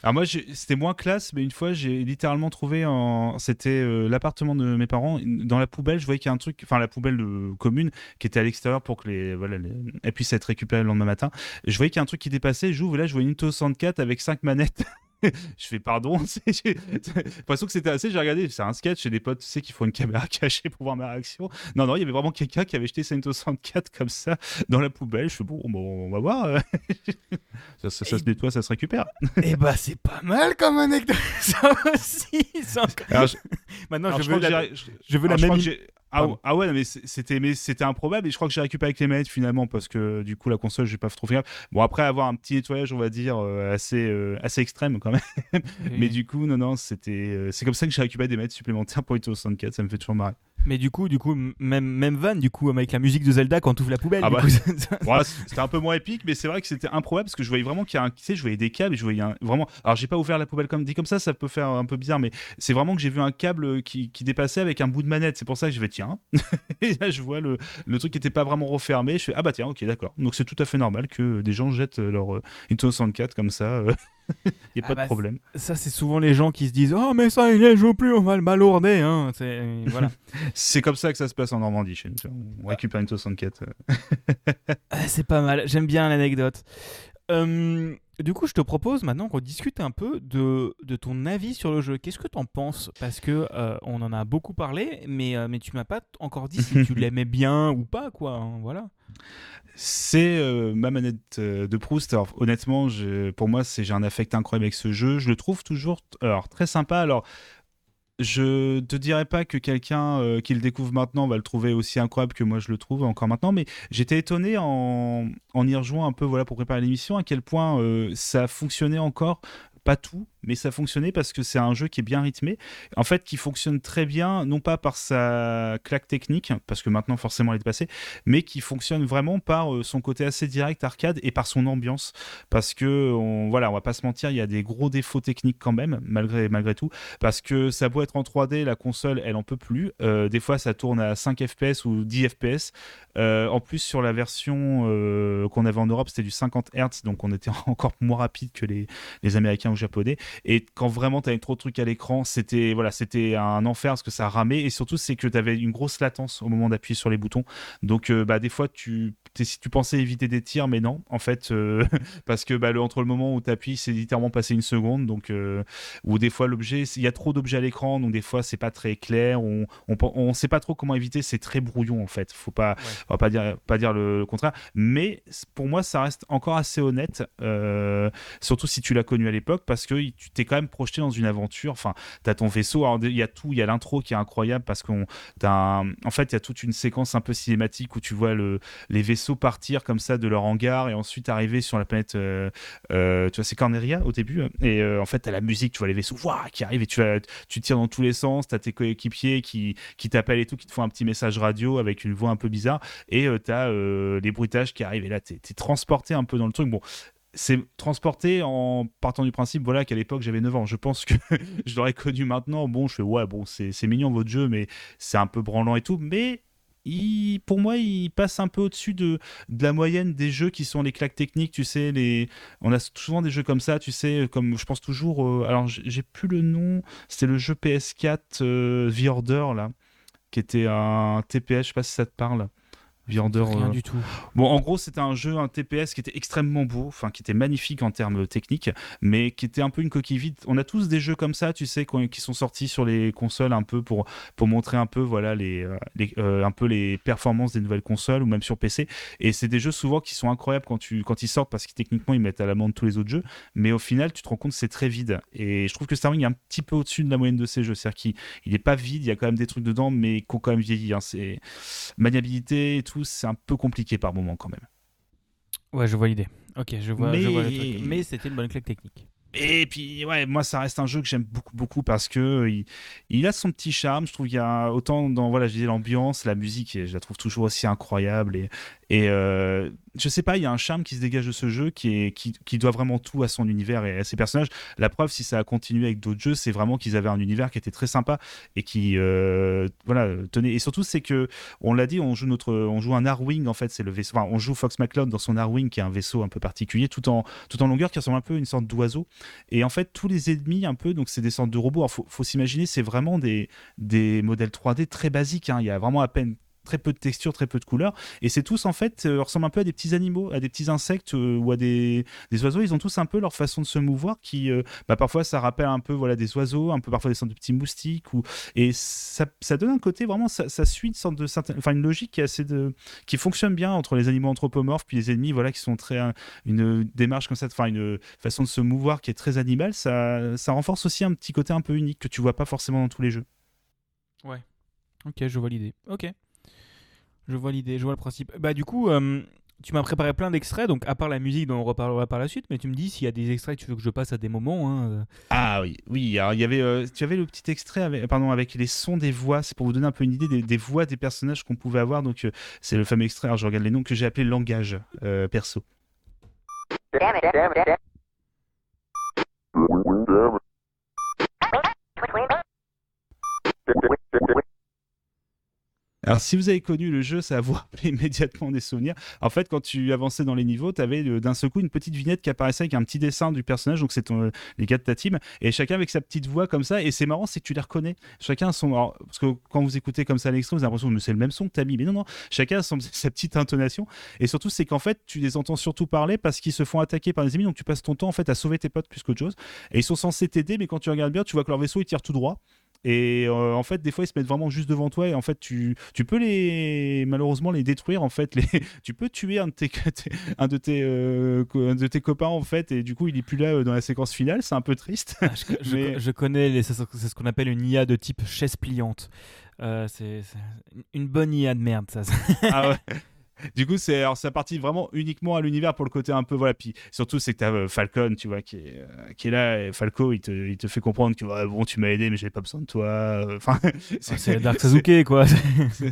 Alors moi, c'était moins classe, mais une fois, j'ai littéralement trouvé, en... c'était euh, l'appartement de mes parents, dans la poubelle, je voyais qu'il y a un truc, enfin la poubelle de commune, qui était à l'extérieur pour que les, voilà, elle puisse être récupérée le lendemain matin. Je voyais qu'il y a un truc qui dépassait, j'ouvre, et là, je vois une Nintendo 64 avec 5 manettes. je fais pardon. J'ai l'impression que c'était assez. J'ai regardé, c'est un sketch chez des potes, tu sais, qui font une caméra cachée pour voir ma réaction. Non, non, il y avait vraiment quelqu'un qui avait jeté sa 64 comme ça dans la poubelle. Je fais bon, bon on va voir. ça, ça, se nettoie, ça se récupère.
Et eh bah, c'est pas mal comme anecdote, ça aussi. Maintenant, je, veux la, je, veux la, même.
Ah, ah, ouais, mais c'était mais c'était improbable et je crois que j'ai récupéré avec les manettes finalement parce que du coup la console j'ai pas trop fait Bon après avoir un petit nettoyage on va dire euh, assez euh, assez extrême quand même. mais du coup non non c'était euh, c'est comme ça que j'ai récupéré des manettes supplémentaires pour Ito 64 ça me fait toujours marrer.
Mais du coup, du coup, même même van, du coup, avec la musique de Zelda quand tu ouvres la poubelle.
Ah bah. c'était un peu moins épique, mais c'est vrai que c'était improbable parce que je voyais vraiment qu'il y a un, tu sais, je voyais des câbles et je voyais un- vraiment. Alors j'ai pas ouvert la poubelle comme dit comme ça, ça peut faire un peu bizarre, mais c'est vraiment que j'ai vu un câble qui, qui dépassait avec un bout de manette. C'est pour ça que je vais tiens. et là je vois le, le truc qui était pas vraiment refermé. Je fais ah bah tiens, ok d'accord. Donc c'est tout à fait normal que des gens jettent leur euh, Nintendo 64 comme ça. euh. Il n'y a
Ah
pas
bah,
de problème.
ça, c'est souvent les gens qui se disent Oh, mais ça, il ne joue plus, on va le balourder. Hein. C'est- Voilà.
C'est comme ça que ça se passe en Normandie chez nous. On récupère une 64. euh.
Ah, c'est pas mal, j'aime bien l'anecdote. Euh, du coup, je te propose maintenant qu'on discute un peu de, de ton avis sur le jeu. Qu'est-ce que tu en penses? Parce que euh, on en a beaucoup parlé, mais, euh, mais tu m'as pas encore dit si tu l'aimais bien ou pas, quoi. hein, voilà.
C'est euh, ma manette euh, de Proust. Honnêtement, pour moi, j'ai un affect incroyable avec ce jeu. Je le trouve toujours très sympa. Alors, je te dirais pas que quelqu'un euh, qui le découvre maintenant va le trouver aussi incroyable que moi je le trouve encore maintenant, mais j'étais étonné en, en y rejoignant un peu voilà, pour préparer l'émission à quel point ça fonctionnait encore. Pas tout, mais ça fonctionnait parce que c'est un jeu qui est bien rythmé. En fait, qui fonctionne très bien, non pas par sa claque technique, parce que maintenant forcément elle est passée, mais qui fonctionne vraiment par euh, son côté assez direct arcade et par son ambiance. Parce que on, voilà on va pas se mentir il y a des gros défauts techniques quand même malgré malgré tout. Parce que ça peut être en 3D la console elle en peut plus. Euh, des fois ça tourne à 5 fps ou 10 fps Euh, en plus sur la version qu'on avait en Europe c'était du 50 Hz donc on était encore moins rapide que les, les américains ou japonais et quand vraiment tu avais trop de trucs à l'écran c'était voilà c'était un enfer parce que ça ramait. Et surtout c'est que tu avais une grosse latence au moment d'appuyer sur les boutons. Donc euh, bah des fois tu si tu pensais éviter des tirs mais non en fait euh, parce que bah, le, entre le moment où tu appuies c'est littéralement passé une seconde. Donc euh, ou des fois l'objet il y a trop d'objets à l'écran donc des fois c'est pas très clair. On, on on sait pas trop comment éviter. C'est très brouillon en fait. Faut pas on va pas dire pas dire le, le contraire. Mais pour moi ça reste encore assez honnête euh, surtout si tu l'as connu à l'époque parce que tu t'es quand même projeté dans une aventure. Enfin t'as ton vaisseau. Il y a tout il y a l'intro qui est incroyable parce qu'on un- en fait il y a toute une séquence un peu cinématique où tu vois le les vaisseaux partir comme ça de leur hangar et ensuite arriver sur la planète euh, euh, tu vois c'est Corneria au début hein. et euh, en fait t'as la musique tu vois les vaisseaux ouah, qui arrivent et tu, tu tires dans tous les sens t'as tes coéquipiers qui, t'appellent et tout qui te font un petit message radio avec une voix un peu bizarre et euh, t'as euh, les bruitages qui arrivent. Et là t'es, t'es transporté un peu dans le truc. Bon c'est transporté en partant du principe voilà qu'à l'époque j'avais 9 ans. Je pense que je l'aurais connu maintenant. Bon je fais ouais bon c'est, mignon votre jeu mais c'est un peu branlant et tout. Mais il, pour moi, il passe un peu au-dessus de, de la moyenne des jeux qui sont les claques techniques, tu sais, les... on a souvent des jeux comme ça, tu sais, comme je pense toujours, euh, alors j'ai j'ai plus le nom, c'était le jeu PS4 euh, The Order, là, qui était un TPS, je sais pas si ça te parle. Order,
Rien
euh,
du tout.
Bon, en gros, c'était un jeu, un TPS qui était extrêmement beau, enfin qui était magnifique en termes techniques, mais qui était un peu une coquille vide. On a tous des jeux comme ça, tu sais, qui sont sortis sur les consoles un peu pour pour montrer un peu, voilà, les, euh, les euh, un peu les performances des nouvelles consoles ou même sur PC. Et c'est des jeux souvent qui sont incroyables quand tu quand ils sortent parce que techniquement ils mettent à l'amende tous les autres jeux, mais au final tu te rends compte que c'est très vide. Et je trouve que Starwing est un petit peu au-dessus de la moyenne de ces jeux, c'est-à-dire qu'il il est pas vide, il y a quand même des trucs dedans, mais qui ont quand même vieilli. hein. C'est maniabilité et tout, c'est un peu compliqué par moment quand même.
Ouais, je vois l'idée. Ok, je vois, je vois le
Mais-
truc. Mais c'était une bonne claque technique.
Et puis, ouais, moi, ça reste un jeu que j'aime beaucoup, beaucoup parce que euh, il, a son petit charme. Je trouve qu'il y a autant dans, voilà, je disais l'ambiance, la musique, et je la trouve toujours aussi incroyable. Et, et euh, je sais pas, il y a un charme qui se dégage de ce jeu qui, doit vraiment tout à son univers et à ses personnages. La preuve, si ça a continué avec d'autres jeux, c'est vraiment qu'ils avaient un univers qui était très sympa et qui, euh, voilà, tenait. Et surtout, c'est que, on l'a dit, on joue notre, on joue un Arwing en fait, c'est le vaisseau. On joue Fox McCloud dans son Arwing qui est un vaisseau un peu particulier, tout en, tout en longueur, qui ressemble un peu à une sorte d'oiseau. Et en fait, tous les ennemis, un peu, donc c'est des sortes de robots. Il faut, s'imaginer, c'est vraiment des, des modèles 3D très basiques. hein. Il y a vraiment à peine très peu de texture, très peu de couleurs. Et c'est tous, en fait, euh, ressemblent un peu à des petits animaux, à des petits insectes euh, ou à des, des oiseaux. Ils ont tous un peu leur façon de se mouvoir qui, euh, bah, parfois, ça rappelle un peu voilà, des oiseaux, un peu parfois des sortes de petits moustiques. Ou... Et ça, donne un côté vraiment, ça, ça suit une sorte de enfin, une logique qui est assez de, qui fonctionne bien entre les animaux anthropomorphes puis les ennemis, voilà, qui sont très, une démarche comme ça, enfin, une façon de se mouvoir qui est très animale. Ça, ça renforce aussi un petit côté un peu unique que tu vois pas forcément dans tous les jeux.
Ok, je vois l'idée. Ok. Je vois l'idée, je vois le principe. Bah du coup, euh, tu m'as préparé plein d'extraits, donc à part la musique dont on reparlera par la suite, mais tu me dis s'il y a des extraits que tu veux que je passe à des moments. Hein, euh.
Ah oui, oui. Alors il y avait, euh, tu avais le petit extrait avec, pardon, avec les sons des voix. C'est pour vous donner un peu une idée des, voix des personnages qu'on pouvait avoir. Donc c'est le fameux extrait. Alors je regarde les noms que j'ai appelé langage perso. Alors, si vous avez connu le jeu, ça vous rappeler immédiatement des souvenirs. En fait, quand tu avançais dans les niveaux, tu avais euh, d'un seul coup une petite vignette qui apparaissait avec un petit dessin du personnage. Donc, c'est les gars de ta team. Et chacun avec sa petite voix comme ça. Et c'est marrant, c'est que tu les reconnais. Chacun son. parce que quand vous écoutez comme ça l'extrait, vous avez l'impression que c'est le même son que. Mais non, non. Chacun a son, sa petite intonation. Et surtout, c'est qu'en fait, tu les entends surtout parler parce qu'ils se font attaquer par des ennemis. Donc, tu passes ton temps en fait à sauver tes potes plus qu'autre chose. Et ils sont censés t'aider, mais quand tu regardes bien, tu vois que leur vaisseau il tire tout droit. Et euh, en fait, des fois, ils se mettent vraiment juste devant toi. Et en fait, tu, tu peux les malheureusement les détruire. En fait, les, tu peux tuer un de tes, un de tes, euh, de tes copains en fait. Et du coup, il est plus là euh, dans la séquence finale. C'est un peu triste.
Ah, je, je, connais, c'est ce qu'on appelle une IA de type chaise pliante. c'est une bonne IA de merde, ça.
ah ouais. Du coup, c'est alors ça partit vraiment uniquement à l'univers pour le côté un peu voilà. Puis surtout, c'est que t'as euh, Falcon, tu vois, qui est, euh, qui est là. Et Falco, il te, il te fait comprendre que bon, tu m'as aidé, mais j'avais pas besoin de toi. Euh, enfin,
c'est Dark Sasuke, quoi.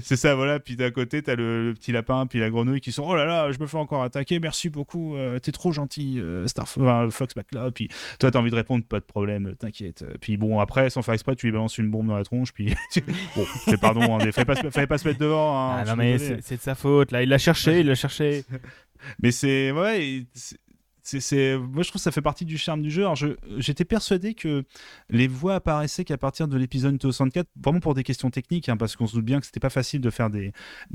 c'est ça, voilà. Puis d'un côté, t'as le, le petit lapin, puis la grenouille qui sont oh là là, je me fais encore attaquer. Merci beaucoup. t'es trop gentil, Star Fox back là. Puis toi, t'as envie de répondre, pas de problème, t'inquiète. Puis bon, après, sans faire exprès, tu lui balances une bombe dans la tronche. Puis bon, c'est pardon, hein, fallait, pas, fallait pas se mettre devant. Hein,
ah, non mais c'est de sa faute. Là, il l'a cherché, il l'a cherché.
Mais c'est ouais, moi je trouve que ça fait partie du charme du jeu. Alors j'étais persuadé que les voix apparaissaient qu'à partir de l'épisode 64, vraiment pour des questions techniques, hein, parce qu'on se doute bien que c'était pas facile de faire des,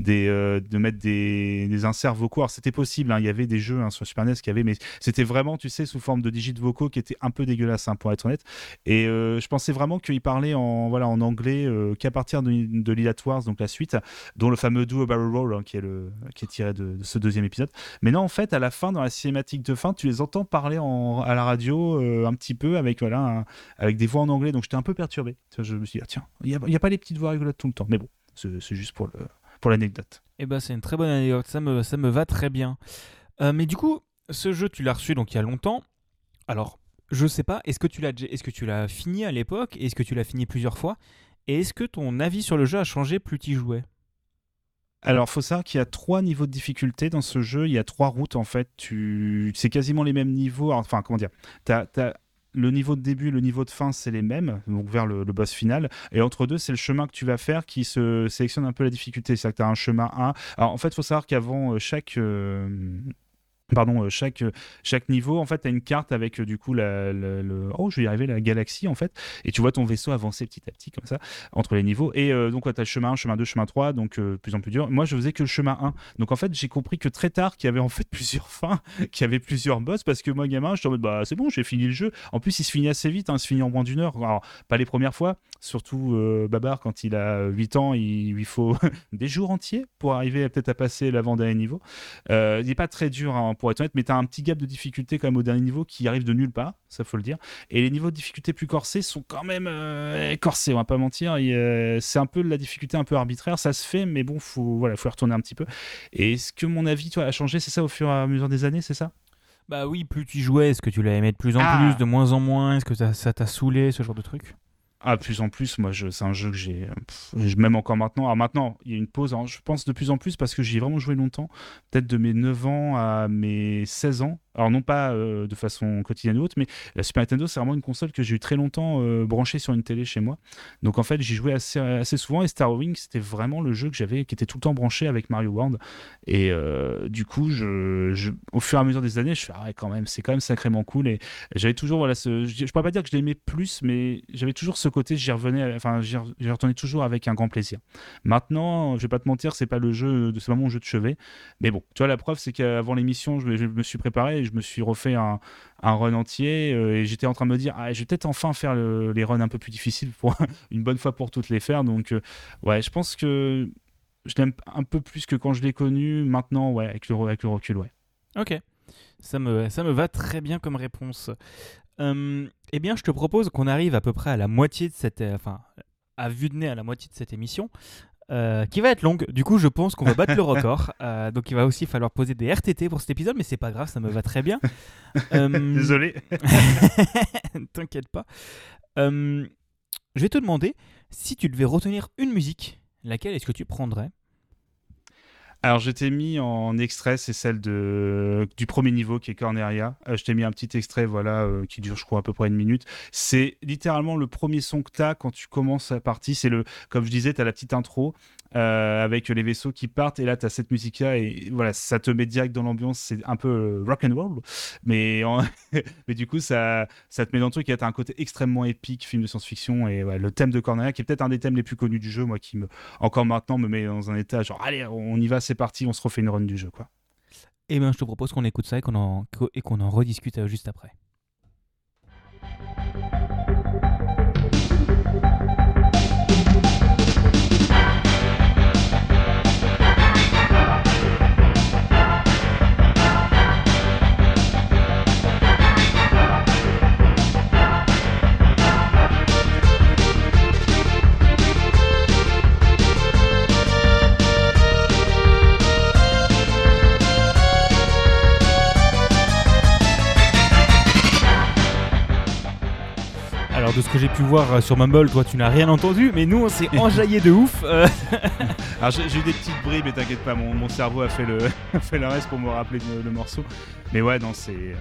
euh, de mettre des, des, inserts vocaux. C'était possible, hein, il y avait des jeux hein, sur Super NES qui avaient, mais c'était vraiment, tu sais, sous forme de digits vocaux qui étaient un peu dégueulasses, pour être honnête. Et euh, je pensais vraiment qu'il parlait en voilà en anglais euh, qu'à partir de, de Wars, donc la suite, dont le fameux a Barrel Roll qui est le qui est tiré de ce deuxième épisode. Mais non, en fait, à la fin, dans la cinématique de fin tu les entends parler à la radio euh, un petit peu avec, des voix en anglais. Donc j'étais un peu perturbé. Je me suis dit, ah, tiens, il n'y a, pas les petites voix rigolotes tout le temps. Mais bon, c'est juste pour l'anecdote.
Eh ben c'est une très bonne anecdote, ça me, ça me va très bien. Euh, mais du coup, ce jeu, tu l'as reçu donc il y a longtemps. Alors, je sais pas, est-ce que tu l'as l'as fini à l'époque Est-ce que tu l'as fini plusieurs fois? Et est-ce que ton avis sur le jeu a changé plus tu jouais?
Alors, faut savoir qu'il y a trois niveaux de difficulté dans ce jeu. Il y a trois routes en fait. C'est quasiment les mêmes niveaux. Enfin, comment dire? As, le niveau de début, le niveau de fin, c'est les mêmes, donc vers le, boss final. Et entre deux, c'est le chemin que tu vas faire qui se sélectionne un peu la difficulté. C'est-à-dire que tu as un chemin 1. Alors en fait, faut savoir qu'avant euh, chaque. Euh, pardon, euh, chaque, euh, chaque niveau, en fait, as une carte avec euh, du coup la, le, oh, je vais y arriver, la galaxie en fait, et tu vois ton vaisseau avancer petit à petit comme ça entre les niveaux. Et donc, tu as chemin 1, chemin 2, chemin 3, donc plus en plus dur. Moi, je faisais que le chemin 1. Donc, en fait, j'ai compris que très tard qu'il y avait en fait plusieurs fins, qu'il y avait plusieurs boss, parce que moi, gamin, je suis en mode, bah c'est bon, j'ai fini le jeu. En plus, il se finit assez vite, hein, il se finit en moins d'une heure. Alors, pas les premières fois, surtout Babar, quand il a 8 ans, il lui faut des jours entiers pour arriver peut-être à passer l'avant-dernier niveau. il n'est pas très dur, hein, pour être honnête, mais tu as un petit gap de difficulté quand même au dernier niveau qui arrive de nulle part, ça faut le dire. Et les niveaux de difficulté plus corsés sont quand même euh, corsés, on va pas mentir. Euh, c'est un peu de la difficulté un peu arbitraire, ça se fait, mais bon, faut voilà, faut y retourner un petit peu. Et est-ce que mon avis, toi, a changé, c'est ça au fur et à mesure des années, c'est ça?
Bah oui, plus tu jouais, est-ce que tu l'as aimé de plus en ah. plus, de moins en moins, est-ce que ça t'a saoulé, ce genre de truc?
Ah, plus en plus, moi, c'est un jeu que j'ai, même encore maintenant. Alors maintenant, il y a une pause. je pense de plus en plus parce que j'y ai vraiment joué longtemps, peut-être de mes 9 ans à mes 16 ans. Alors non pas euh, de façon quotidienne ou autre, mais la Super Nintendo, c'est vraiment une console que j'ai eu très longtemps euh, branchée sur une télé chez moi. Donc en fait, j'y jouais assez, souvent et Star Wing, c'était vraiment le jeu que j'avais, qui était tout le temps branché avec Mario World. Et euh, du coup, je, au fur et à mesure des années, je fais ah ouais, quand même, c'est quand même sacrément cool. Et j'avais toujours voilà, ce, je, ne pourrais pas dire que je l'aimais plus, mais j'avais toujours ce côté, j'y revenais, enfin j'y retournais toujours avec un grand plaisir. Maintenant, je vais pas te mentir, c'est pas le jeu, c'est pas mon jeu de chevet, mais bon, tu vois la preuve, c'est qu'avant l'émission, je, je, me suis préparé. Et je me suis refait un, run entier euh, et j'étais en train de me dire ah, je vais peut-être enfin faire les runs un peu plus difficiles pour une bonne fois pour toutes les faire. Donc euh, ouais je pense que je l'aime un peu plus que quand je l'ai connu. Maintenant ouais avec le, recul ouais.
Ok. Ça me, ça me va très bien comme réponse. Hum, eh bien je te propose qu'on arrive à peu près à la moitié de cette enfin à vue de nez à la moitié de cette émission euh, qui va être longue. Du coup, je pense qu'on va battre le record. Euh, donc, il va aussi falloir poser des RTT pour cet épisode, mais c'est pas grave, ça me va très bien. Euh,
Désolé.
T'inquiète pas. Je vais te demander si tu devais retenir une musique, laquelle est-ce que tu prendrais?
Alors, je t'ai mis en extrait, c'est celle de, du premier niveau qui est Corneria. Euh, je t'ai mis un petit extrait, voilà, euh, qui dure, je crois, à peu près une minute. C'est littéralement le premier son que tu as quand tu commences la partie. C'est le, comme je disais, tu as la petite intro euh, avec les vaisseaux qui partent, et là, tu as cette musique-là, et voilà, ça te met direct dans l'ambiance. C'est un peu euh, rock and roll, mais, mais du coup, ça, ça te met dans le truc. Y a un côté extrêmement épique, film de science-fiction, et le thème de Corneria, qui est peut-être un des thèmes les plus connus du jeu, moi, qui me, encore maintenant me met dans un état genre, allez, on y va, c'est parti, on se refait une run du jeu, quoi.
Eh bien, je te propose qu'on écoute ça et qu'on en, et qu'on en rediscute euh, juste après. De ce que j'ai pu voir euh, sur Mumble, toi, tu n'as rien entendu, mais nous, on s'est enjaillé de ouf. euh,
Alors j'ai eu des petites bribes, mais t'inquiète pas, mon, mon cerveau a fait le, a fait le reste pour me rappeler le, le morceau. Mais ouais, non, c'est euh,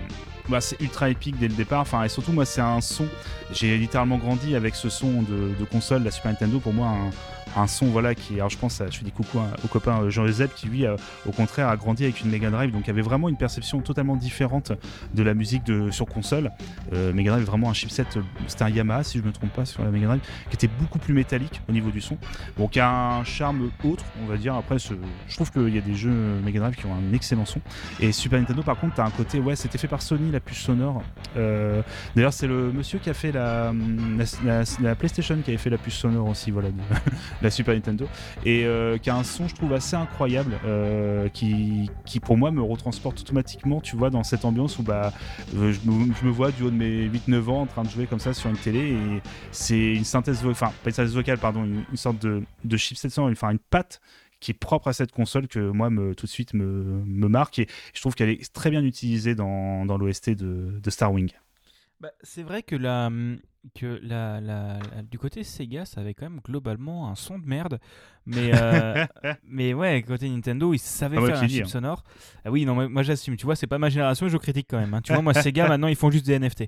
bah, c'est ultra épique dès le départ. Enfin, et surtout, moi, c'est un son. J'ai littéralement grandi avec ce son de, de console, la Super Nintendo. Pour moi, un, un son, voilà, qui. Alors, je pense, je fais des coucou à- au copain euh, Jean-Joseph, qui lui, au contraire, a grandi avec une Mega Drive. Donc, avait vraiment une perception totalement différente de la musique de, sur console. Euh, Mega Drive, vraiment un chipset, euh, c'était un Yamaha, si je me trompe pas, sur la Mega Drive, qui était beaucoup plus métallique au niveau du son. Donc un charme autre, on va dire. Après, je trouve qu'il y a des jeux Mega Drive qui ont un excellent son. Et Super Nintendo, par contre, t'as un côté, ouais, c'était fait par Sony, la puce sonore. D'ailleurs, c'est le monsieur qui a fait la, la, la- la PlayStation qui avait fait la puce sonore aussi, voilà, de la Super Nintendo. Et euh, qui a un son, je trouve, assez incroyable, euh, qui, qui pour moi me retransporte automatiquement, tu vois, dans cette ambiance où bah, euh, je, me, vois du haut de mes 8-9 ans en train de jouer comme ça sur une télé et c'est une synthèse enfin pas une synthèse vocale, pardon, une, sorte de, de chipset enfin une patte qui est propre à cette console que moi me, tout de suite me, marque et je trouve qu'elle est très bien utilisée dans, dans l'OST de, de Starwing.
Bah, c'est vrai que, la, que la, la- la- du côté Sega, ça avait quand même globalement un son de merde. Mais, euh, mais ouais, côté Nintendo, ils savaient
Ah
faire un chip
hein.
sonore. Ah oui, non, moi, moi, j'assume. Tu vois, c'est pas ma génération je critique quand même. hein. Tu vois, moi, Sega, maintenant, ils font juste des NFT.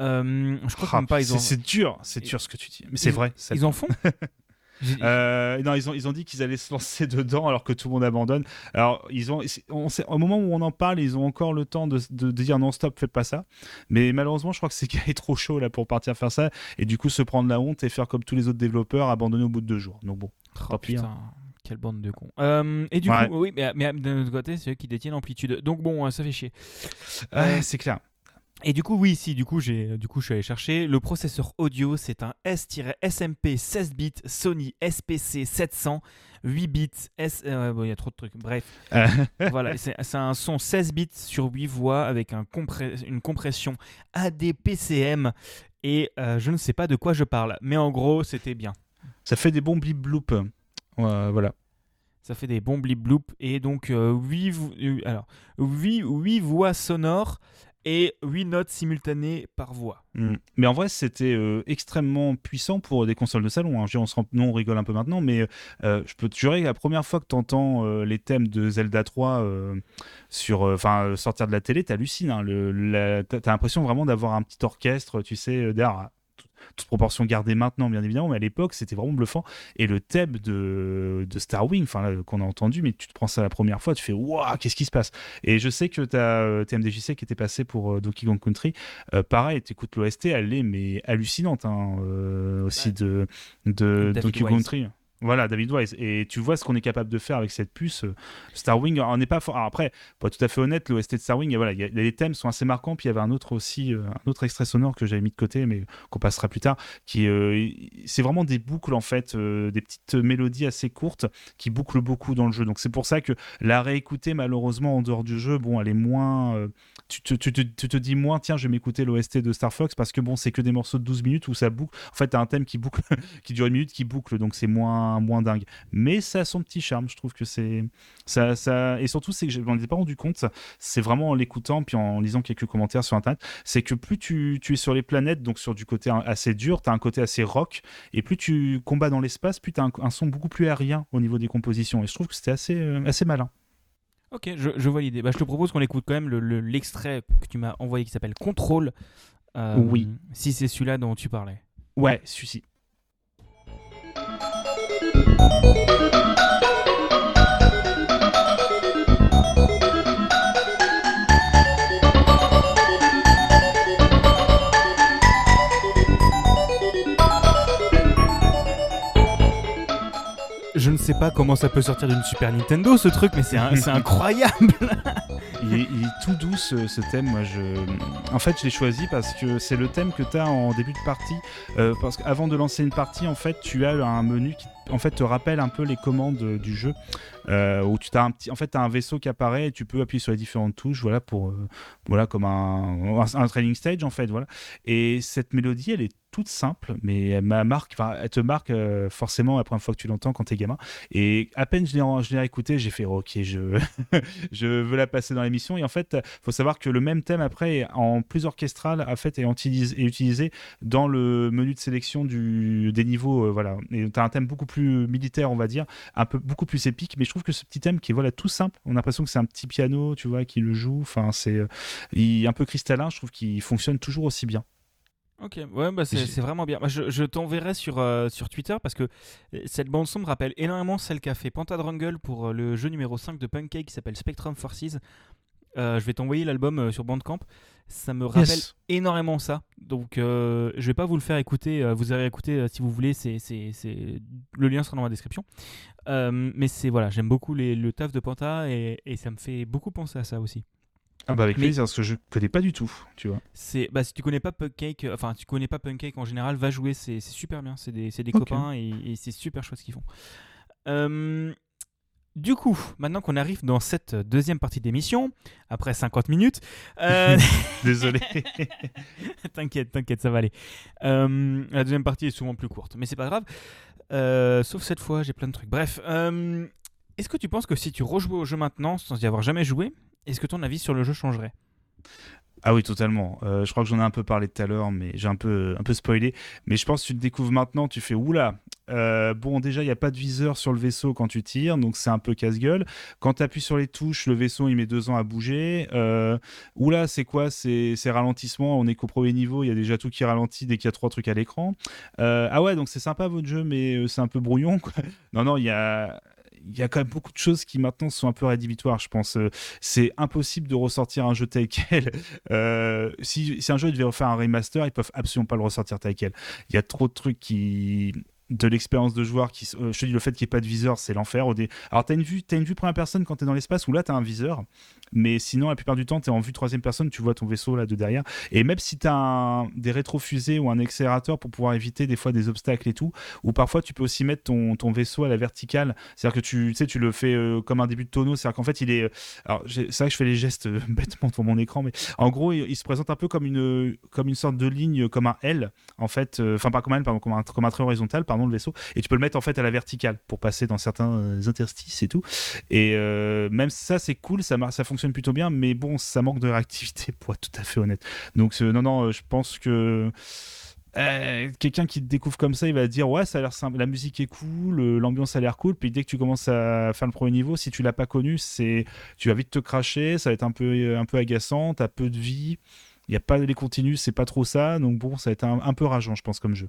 Euh, je crois que
Ah,
même pas, ils
c'est-
ont.
C'est dur, c'est dur ce que tu dis, mais c'est vrai.
Ils en font
Euh, non, ils ont, ils ont dit qu'ils allaient se lancer dedans alors que tout le monde abandonne. Alors, ils ont, on sait- au moment où on en parle, ils ont encore le temps de, de- de dire non, stop, faites pas ça. Mais malheureusement, je crois que c'est qu'il est trop chaud là pour partir faire ça et du coup se prendre la honte et faire comme tous les autres développeurs, abandonner au bout de deux jours. Donc bon.
Oh,
Tant pis, hein.
putain, quelle bande de cons. Euh, et du
Ouais.
coup, oui, mais, mais d'un autre côté, c'est eux qui détiennent l'amplitude. Donc bon, euh, ça fait chier.
Ouais, c'est clair.
Et du coup, oui, si, du coup, j'ai, du coup, je suis allé chercher. Le processeur audio, c'est un S-SMP 16 bits Sony SPC 700, 8 bits S. euh, bon, il y a trop de trucs. Bref,
Euh,
voilà, c'est, un son 16 bits sur 8 voix avec un compré- une compression ADPCM. Et euh, je ne sais pas de quoi je parle, mais en gros, c'était bien.
ça fait des bons blip bloop. Voilà.
Ça fait des bons blip bloop et donc 8, alors, 8, 8 voix sonores et 8 notes simultanées par voix.
Mm. Mais en vrai, c'était euh, extrêmement puissant pour des consoles de salon. hein. On, rend- nous, on rigole un peu maintenant, mais euh, je peux te jurer que la première fois que tu entends les thèmes de Zelda 3 euh, sur, euh, enfin, euh, sortir de la télé, t'hallucines. Hein. Le- la- T'as t'as l'impression vraiment d'avoir un petit orchestre, tu sais, euh, derrière. Tout- Toute proportion gardée maintenant, bien évidemment, mais à l'époque, c'était vraiment bluffant. Et le thème de, de Star Wing, qu'on a entendu, mais tu te prends ça la première fois, tu fais Waouh, qu'est-ce qui se passe? Et je sais que tu as TMDJC qui était passé pour euh, Donkey Kong Country. Euh, pareil, tu écoutes l'OST, elle est mais hallucinante hein, euh, aussi
Ouais.
de, de
David
Donkey Kong. Country. Voilà, David Wise. Et tu vois ce qu'on est capable de faire avec cette puce. euh, Starwing, on n'est pas fort. après, pour être tout à fait honnête, l'OST de Starwing, voilà, a- les thèmes sont assez marquants. Puis il y avait un autre aussi, euh, un autre extrait sonore que j'avais mis de côté, mais qu'on passera plus tard. Qui, euh, c'est vraiment des boucles en fait, des petites mélodies assez courtes qui bouclent beaucoup dans le jeu. Donc c'est pour ça que la réécouter malheureusement en dehors du jeu, bon, elle est moins. Tu, te, dis moins, tiens, je vais m'écouter l'OST de Star Fox parce que bon, c'est que des morceaux de 12 minutes où ça boucle. En fait, t'as un thème qui boucle, qui dure une minute, qui boucle, donc c'est moins, moins, dingue. Mais ça a son petit charme, je trouve que c'est. Ça, ça... Et surtout, c'est que je m'en ai pas rendu compte, c'est vraiment en l'écoutant, puis en lisant quelques commentaires sur Internet, c'est que plus tu, es sur les planètes, donc sur du côté assez dur, tu as un côté assez rock, et plus tu combats dans l'espace, plus tu as un, son beaucoup plus aérien au niveau des compositions. Et je trouve que c'était assez, euh, assez malin.
Ok, je, vois l'idée. Bah, je te propose qu'on écoute quand même l'extrait que tu m'as envoyé qui s'appelle Contrôle.
Euh, oui.
Si c'est celui-là dont tu parlais.
Ouais, celui-ci.
Je ne sais pas comment ça peut sortir d'une Super Nintendo ce truc, mais c'est incroyable
il, est, tout doux ce, thème. Moi, je... En fait, je l'ai choisi parce que c'est le thème que tu as en début de partie. Euh, parce qu'avant de lancer une partie, en fait, tu as un menu qui en fait, te rappelle un peu les commandes du jeu. Euh, où tu as un petit, en fait, as un vaisseau qui apparaît et tu peux appuyer sur les différentes touches, voilà, pour, euh, voilà, comme un, un, training stage en fait, voilà. Et cette mélodie, elle est toute simple, mais elle, te marque euh, forcément la première fois que tu l'entends quand t'es gamin. Et à peine je l'ai écouté, j'ai fait ok, je, veux la passer dans l'émission. Et en fait, faut savoir que le même thème après, en plus orchestral, en fait, est, utilisé, dans le menu de sélection des niveaux. voilà. Et tu as un thème beaucoup plus militaire, on va dire, un peu beaucoup plus épique. Mais je trouve que ce petit thème qui est voilà tout simple, on a l'impression que c'est un petit piano, tu vois, qui le joue. Enfin, c'est un peu cristallin. Je trouve qu'il fonctionne toujours aussi bien.
Ok, ouais, bah c'est vraiment bien. je, je t'enverrai sur, euh, sur Twitter parce que euh, cette bande son me rappelle énormément celle qu'a fait Pantadrungle pour euh, le jeu numéro 5 de Punkcake qui s'appelle Spectrum Forces. je vais t'envoyer l'album sur Bandcamp. Ça me rappelle énormément ça. Donc je vais pas vous le faire écouter. vous allez écouter si vous voulez. C'est, Le lien sera dans la description. mais c'est voilà, j'aime beaucoup les, le taf de Panta et, et ça me fait beaucoup penser à ça aussi.
Ah bah avec plaisir parce que je connais pas du tout, tu vois.
C'est bah si tu connais pas Punkcake, euh, enfin tu connais pas Punkcake en général, va jouer, c'est super bien, c'est des, des copains et, c'est super chouette ce qu'ils font. Euh, du coup, maintenant qu'on arrive dans cette deuxième partie d'émission, après 50 minutes,
euh... désolé.
t'inquiète, t'inquiète, ça va aller. Euh, la deuxième partie est souvent plus courte, mais c'est pas grave. sauf cette fois, j'ai plein de trucs. Bref, est-ce que tu penses que si tu rejouais au jeu maintenant, sans y avoir jamais joué, est-ce que ton avis sur le jeu changerait?
Ah oui, totalement. Euh, je crois que j'en ai un peu parlé tout à l'heure, mais j'ai un peu, un peu spoilé. Mais je pense que tu le découvres maintenant, tu fais oula. Euh, bon, déjà, il n'y a pas de viseur sur le vaisseau quand tu tires, donc c'est un peu casse-gueule. Quand tu appuies sur les touches, le vaisseau il met deux ans à bouger. Euh, oula, c'est quoi? Ces, ralentissements On est qu'au premier niveau, il y a déjà tout qui ralentit dès qu'il y a trois trucs à l'écran. ah ouais, donc c'est sympa votre jeu, mais c'est un peu brouillon. Non, non, il y a il y a quand même beaucoup de choses qui maintenant sont un peu rédhibitoires, je pense. Euh, c'est impossible de ressortir un jeu tel quel. Euh, si, un jeu devait refaire un remaster, ils peuvent absolument pas le ressortir tel quel. Il y a trop de trucs qui de l'expérience de joueur qui euh, je te dis le fait qu'il n'y ait pas de viseur c'est l'enfer. Alors tu as une vue as une vue première personne quand tu es dans l'espace où là tu as un viseur mais sinon la plupart du temps tu es en vue troisième personne tu vois ton vaisseau là de derrière. Et même si tu as des rétrofusées ou un accélérateur pour pouvoir éviter des fois des obstacles et tout ou parfois tu peux aussi mettre ton, ton vaisseau à la verticale. C'est à dire que tu, sais tu le fais euh, comme un début de tonneau. C'est à dire qu'en fait il est alors c'est vrai que je fais les gestes bêtement devant mon écran mais en gros il, se présente un peu comme une comme une sorte de ligne comme un L en fait euh, enfin pas comme un L pardon comme un, comme un trait horizontal pardon vaisseau. Et tu peux le mettre en fait à la verticale pour passer dans certains euh, interstices et tout. Et euh, même ça c'est cool. Ça ça fonctionne plutôt bien. Mais bon ça manque de réactivité pour être tout à fait honnête. Donc non non je pense que quelqu'un qui te découvre comme ça, il va dire ouais, ça a l'air simple, la musique est cool, l'ambiance a l'air cool. Puis dès que tu commences à faire le premier niveau, si tu l'as pas connu, c'est tu vas vite te cracher, ça va être un peu un peu agaçant, t'as peu de vie, il y a pas les continues, c'est pas trop ça, donc bon, ça va être un peu rageant, je pense comme jeu.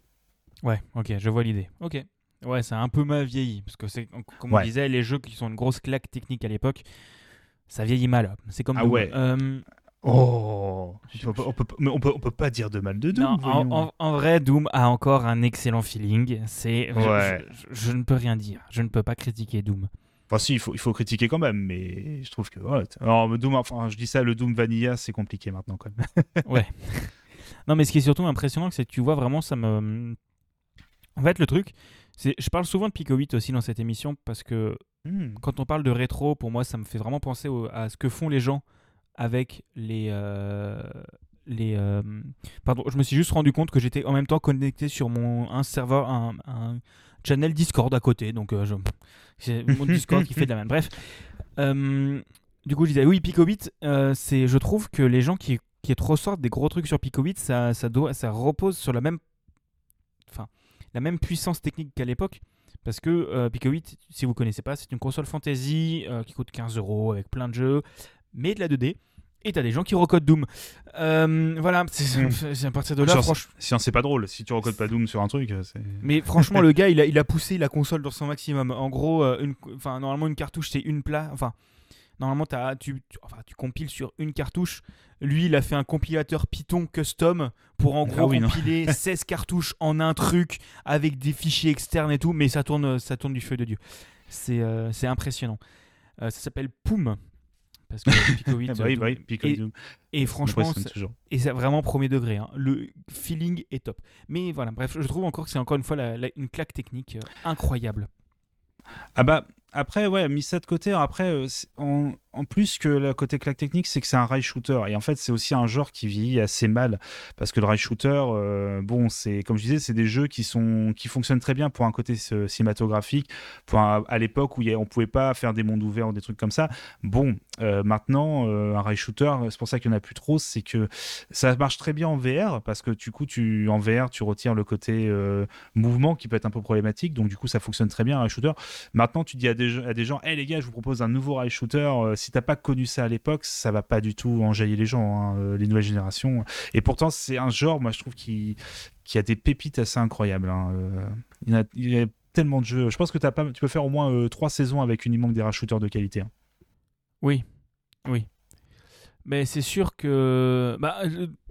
Ouais, ok, je vois l'idée. Ok. Ouais, c'est un peu mal vieilli. Parce que, c'est, comme on disait, les jeux qui sont une grosse claque technique à l'époque, ça vieillit mal. C'est comme.
Ah ouais. Euh, oh on peut, Mais on peut, on peut pas dire de mal de Doom.
en, vrai, Doom a encore un excellent feeling. C'est, je, ne peux rien dire. Je ne peux pas critiquer Doom.
Enfin, si, il faut, il faut critiquer quand même, mais je trouve que. Alors, Doom, enfin, je dis ça, le Doom Vanilla, c'est compliqué maintenant quand même.
ouais. Non, mais ce qui est surtout impressionnant, c'est que tu vois vraiment, ça me en fait, le truc, c'est, je parle souvent de Pico 8 aussi dans cette émission parce que hmm. quand on parle de rétro, pour moi, ça me fait vraiment penser à ce que font les gens avec les. Euh, les euh, pardon, je me suis juste rendu compte que j'étais en même temps connecté sur mon un serveur, un, channel Discord à côté, donc euh, je- c'est mon Discord qui fait de la même. Bref, du coup, je disais oui, Picobit, euh, c'est, je trouve que les gens qui, qui ressortent des gros trucs sur Picobit, ça, ça, doit, ça repose sur la même, enfin, la même puissance technique qu'à l'époque. Parce que euh, Picobit, si vous connaissez pas, c'est une console fantasy euh, qui coûte 15 euros avec plein de jeux, mais de la 2D. Et t'as des gens qui recodent Doom. Euh, voilà, c'est
Mm.
c'est à partir de là, franchement.
Si c'est pas drôle, si tu recodes pas Doom sur un truc.
Mais franchement, le gars, il a, il a poussé la console dans son maximum. En gros, une, enfin, normalement, une cartouche, c'est une place. Enfin, normalement, tu, tu, enfin, tu compiles sur une cartouche. Lui, il a fait un compilateur Python custom pour en gros
Ah oui, non.
compiler 16 cartouches en un truc avec des fichiers externes et tout. Mais ça tourne, ça tourne du feu de Dieu. C'est euh, impressionnant. Euh, ça s'appelle Poum. Parce que Pico 8,
Ah bah oui,
euh,
bah oui, Pico
et-
Ça
franchement, ça- et c'est vraiment premier degré. hein. Le feeling est top. Mais voilà, bref, je trouve encore que c'est encore une fois la- la- une claque technique incroyable.
Ah bah après ouais mis ça de côté après euh, en, plus que le côté claque technique c'est que c'est un rail shooter. Et en fait c'est aussi un genre qui vieillit assez mal. Parce que le rail shooter euh, bon c'est comme je disais c'est des jeux qui sont qui fonctionnent très bien pour un côté cinématographique pour à l'époque où y a- on pouvait pas faire des mondes ouverts ou des trucs comme ça. Bon euh, maintenant un rail shooter c'est pour ça qu'il y en a plus trop c'est que ça marche très bien en VR parce que du coup tu en VR tu retires le côté mouvement qui peut être un peu problématique. Donc du coup ça fonctionne très bien un rail shooter. Maintenant, tu dis à des, à des gens, hé les gars, je vous propose un nouveau rail shooter. Euh, si t'as pas connu ça à l'époque, ça va pas du tout enjailler les gens, hein, euh, les nouvelles générations. Et pourtant, c'est un genre, moi, je trouve, qui, qui a des pépites assez incroyables. hein. Euh, il, y a, tellement de jeux. Je pense que pas, tu peux faire au moins trois saisons avec uniquement que des rail shooters de qualité. hein.
Oui, oui. Mais c'est sûr que. Bah,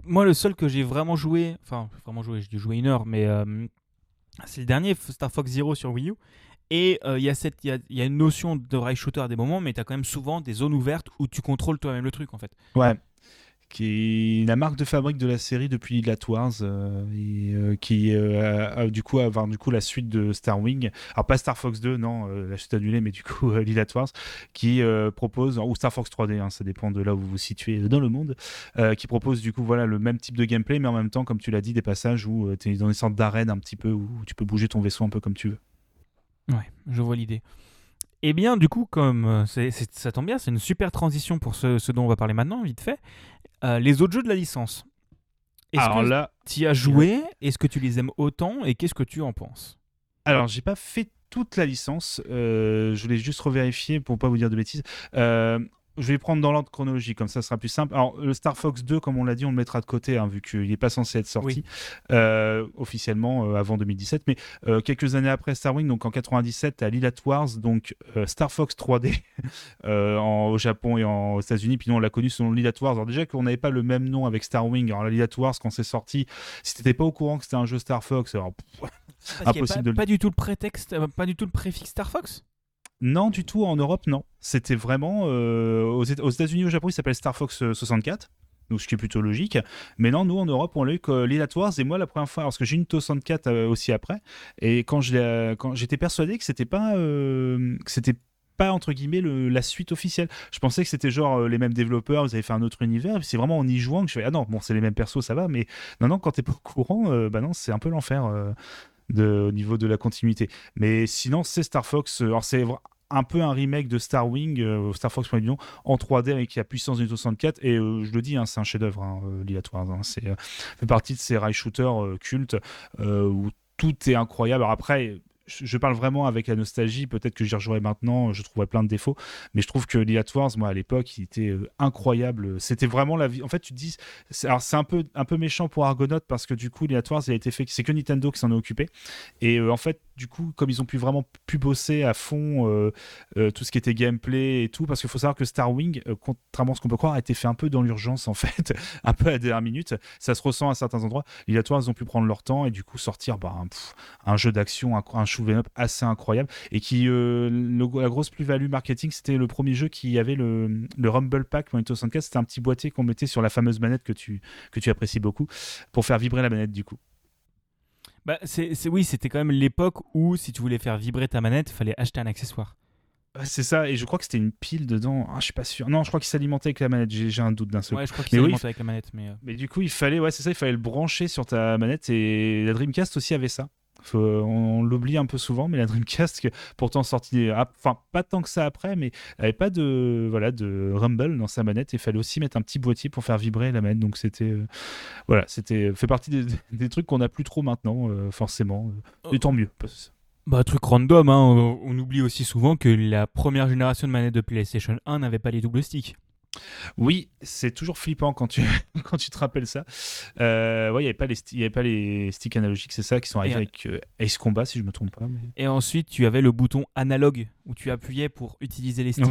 moi, le seul que j'ai vraiment joué. Enfin, vraiment joué, j'ai dû jouer une heure, mais. c'est le dernier Star Fox Zero sur Wii U. Et euh, il y, il y, il y a une notion de rail shooter à des moments, mais tu as quand même souvent des zones ouvertes où tu contrôles toi-même le truc en fait.
Ouais. Qui est la marque de fabrique de la série depuis Lilat Wars, euh, euh, qui euh, a- du coup avoir du coup la suite de Star Wing. Alors pas Star Fox 2, non, euh, la suite annulée, mais du coup euh, Lilat Wars, qui euh, propose ou Star Fox 3D, hein, ça dépend de là où vous vous situez dans le monde, euh, qui propose du coup voilà le même type de gameplay, mais en même temps, comme tu l'as dit, des passages où tu es dans une sorte d'arène un petit peu où tu peux bouger ton vaisseau un peu comme tu veux.
Ouais, je vois l'idée. Et bien, du coup, comme euh, ça tombe bien, c'est une super transition pour ce, ce dont on va parler maintenant, vite fait. Euh, les autres jeux de la licence. Est-ce
Alors
que
là,
tu y as joué? Est-ce que tu les aimes autant? Et qu'est-ce que tu en penses?
Alors, j'ai pas fait toute la licence. euh, je voulais juste revérifier pour pas vous dire de bêtises. Euh, je vais prendre dans l'ordre chronologique, comme ça sera plus simple. Alors, le Star Fox 2, comme on l'a dit, on le mettra de côté, hein, vu qu'il n'est pas censé être sorti euh, officiellement euh, avant 2017. Mais euh, quelques années après Star Wing, donc en 97, à Lilat Wars, donc Star Fox 3D euh, en- au Japon et en, aux États-Unis. Puis nous, on l'a connu selon Lilat Wars. Alors, déjà qu'on n'avait pas le même nom avec Star Wing. Alors, la Lilat Wars, quand c'est sorti, si t'étais pas au courant que c'était un jeu Star Fox, alors pff, Impossible
pas,
de le-
pas du tout le prétexte, pas du tout le préfixe Star Fox?
Non, du tout. En Europe, non. C'était vraiment. euh, aux Éta- aux États-Unis, au Japon, il s'appelle Star Fox euh, 64. Donc, ce qui est plutôt logique. Mais non, nous, en Europe, on l'a eu que Lilat Wars. Et moi, la première fois, parce que j'ai une 64 euh, aussi après. Et quand j'étais persuadé que c'était pas. euh, que c'était pas entre guillemets le- la suite officielle. Je pensais que c'était genre euh, les mêmes développeurs, vous avez fait un autre univers. C'est vraiment en y jouant que je fais ah non bon c'est les mêmes persos ça va mais non non quand t'es pas au courant euh, bah non c'est un peu l'enfer euh, de, au niveau de la continuité. Mais sinon, c'est Star Fox. euh, Alors, c'est un peu un remake de Star Wing, euh, Star Fox Point en 3D avec la puissance d'une 64. Et euh, je le dis, hein, c'est un chef-d'œuvre, hein, Lilat Wars, hein. C'est fait partie de ces rail shooters cultes où tout est incroyable. Alors après. Je parle vraiment avec la nostalgie. Peut-être que j'y rejouerai maintenant. Je trouverai plein de défauts, mais je trouve que Lilat Wars, moi à l'époque, il était euh, incroyable. C'était vraiment la vie. En fait, tu te dis, alors c'est un peu un peu méchant pour Argonaut parce que du coup, Lilat Wars, il a été fait. C'est que Nintendo qui s'en est occupé. Et euh, en fait, du coup, comme ils ont pu vraiment pu bosser à fond euh, euh, tout ce qui était gameplay et tout, parce qu'il faut savoir que Star Wing, euh, contrairement à ce qu'on peut croire, a été fait un peu dans l'urgence en fait, un peu à la dernière minute. Ça se ressent à certains endroits. Lilat Wars, ils ont pu prendre leur temps et du coup sortir bah, un, un jeu d'action, un, un up assez incroyable et qui la grosse plus-value marketing, c'était le premier jeu qui avait le, le Rumble Pack Nintendo 64. C'était un petit boîtier qu'on mettait sur la fameuse manette que tu que tu apprécies beaucoup pour faire vibrer la manette du coup.
Bah, c'est, c'est- Oui, c'était quand même l'époque où si tu voulais faire vibrer ta manette, il fallait acheter un accessoire.
Ouais, C'est ça, et je crois que c'était une pile dedans. Ah, je suis pas sûr. Non, je crois qu'il s'alimentait avec la manette. J'ai un doute d'un seul.
Ouais, je crois qu'il
oui,
s'alimentait avec la manette. Mais, euh,
Mais du coup, il fallait, ouais, c'est ça, il fallait le brancher sur ta manette. Et la Dreamcast aussi avait ça. On, l'oublie un peu souvent, mais la Dreamcast, pourtant sortie, enfin pas tant que ça après, mais elle n'avait pas de voilà de rumble dans sa manette. Et il fallait aussi mettre un petit boîtier pour faire vibrer la manette. Donc c'était voilà, c'était fait partie des, trucs qu'on n'a plus trop maintenant, forcément. Et tant mieux.
Bah, truc random, hein. on oublie aussi souvent que la première génération de manettes de PlayStation 1 n'avait pas les doubles sticks.
Oui, c'est toujours flippant quand tu, quand tu te rappelles ça. Euh, ouais, il n'y avait, pas les avait pas les sticks analogiques, c'est ça, qui sont arrivés avec euh, Ace Combat, si je me trompe pas.
Et ensuite, tu avais le bouton analogue où tu appuyais pour utiliser les sticks.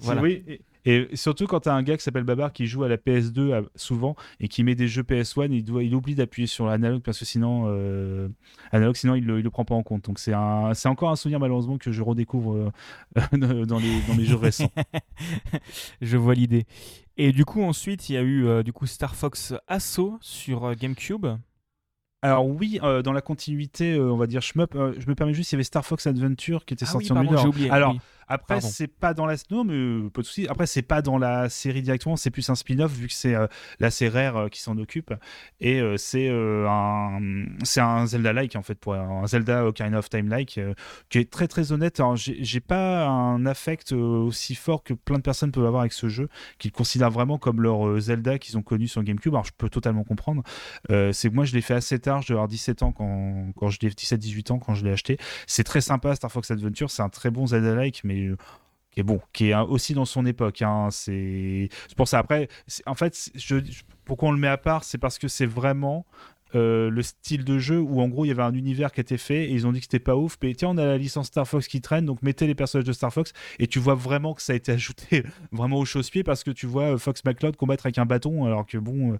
Voilà. Oui, et surtout quand tu as un gars qui s'appelle Babar qui joue à la PS2 souvent et qui met des jeux PS1, il, doit, il oublie d'appuyer sur l'analogue parce que sinon, euh, analogue, sinon il ne le, le, prend pas en compte. Donc c'est encore un souvenir malheureusement que je redécouvre euh, dans, les, dans les jeux récents.
je vois l'idée. Et du coup ensuite il y a eu euh, du coup Star Fox Assault sur GameCube.
Alors oui, dans la continuité, on va dire shmup, je me permets juste, il y avait Star Fox Adventure qui était ah sorti en
oublié,
Alors, après, c'est pas dans la non, mais euh, pas de souci. Après, c'est pas dans la série directement, c'est plus un spin-off vu que c'est euh, c'est Rare euh, qui s'en occupe et c'est un c'est un Zelda-like en fait pour un Zelda Ocarina of Time-like qui est très très honnête. Alors, j'ai pas un affect aussi fort que plein de personnes peuvent avoir avec ce jeu, qu'ils considèrent vraiment comme leur Zelda qu'ils ont connu sur GameCube. Alors, je peux totalement comprendre. c'est que moi, je l'ai fait assez tard. Je devais avoir 17 ans quand quand je l'ai 17-18 ans quand je l'ai acheté. C'est très sympa Star Fox Adventure. C'est un très bon Zelda-like, mais qui est bon, qui est aussi dans son époque. Hein. C'est pour ça. Après, en fait, pourquoi on le met à part, c'est parce que c'est vraiment euh, le style de jeu où en gros il y avait un univers qui était fait et ils ont dit que c'était pas ouf mais tiens on a la licence Star Fox qui traîne donc mettez les personnages de Star Fox et tu vois vraiment que ça a été ajouté vraiment au chausse-pied parce que tu vois euh, Fox McCloud combattre avec un bâton alors que bon euh,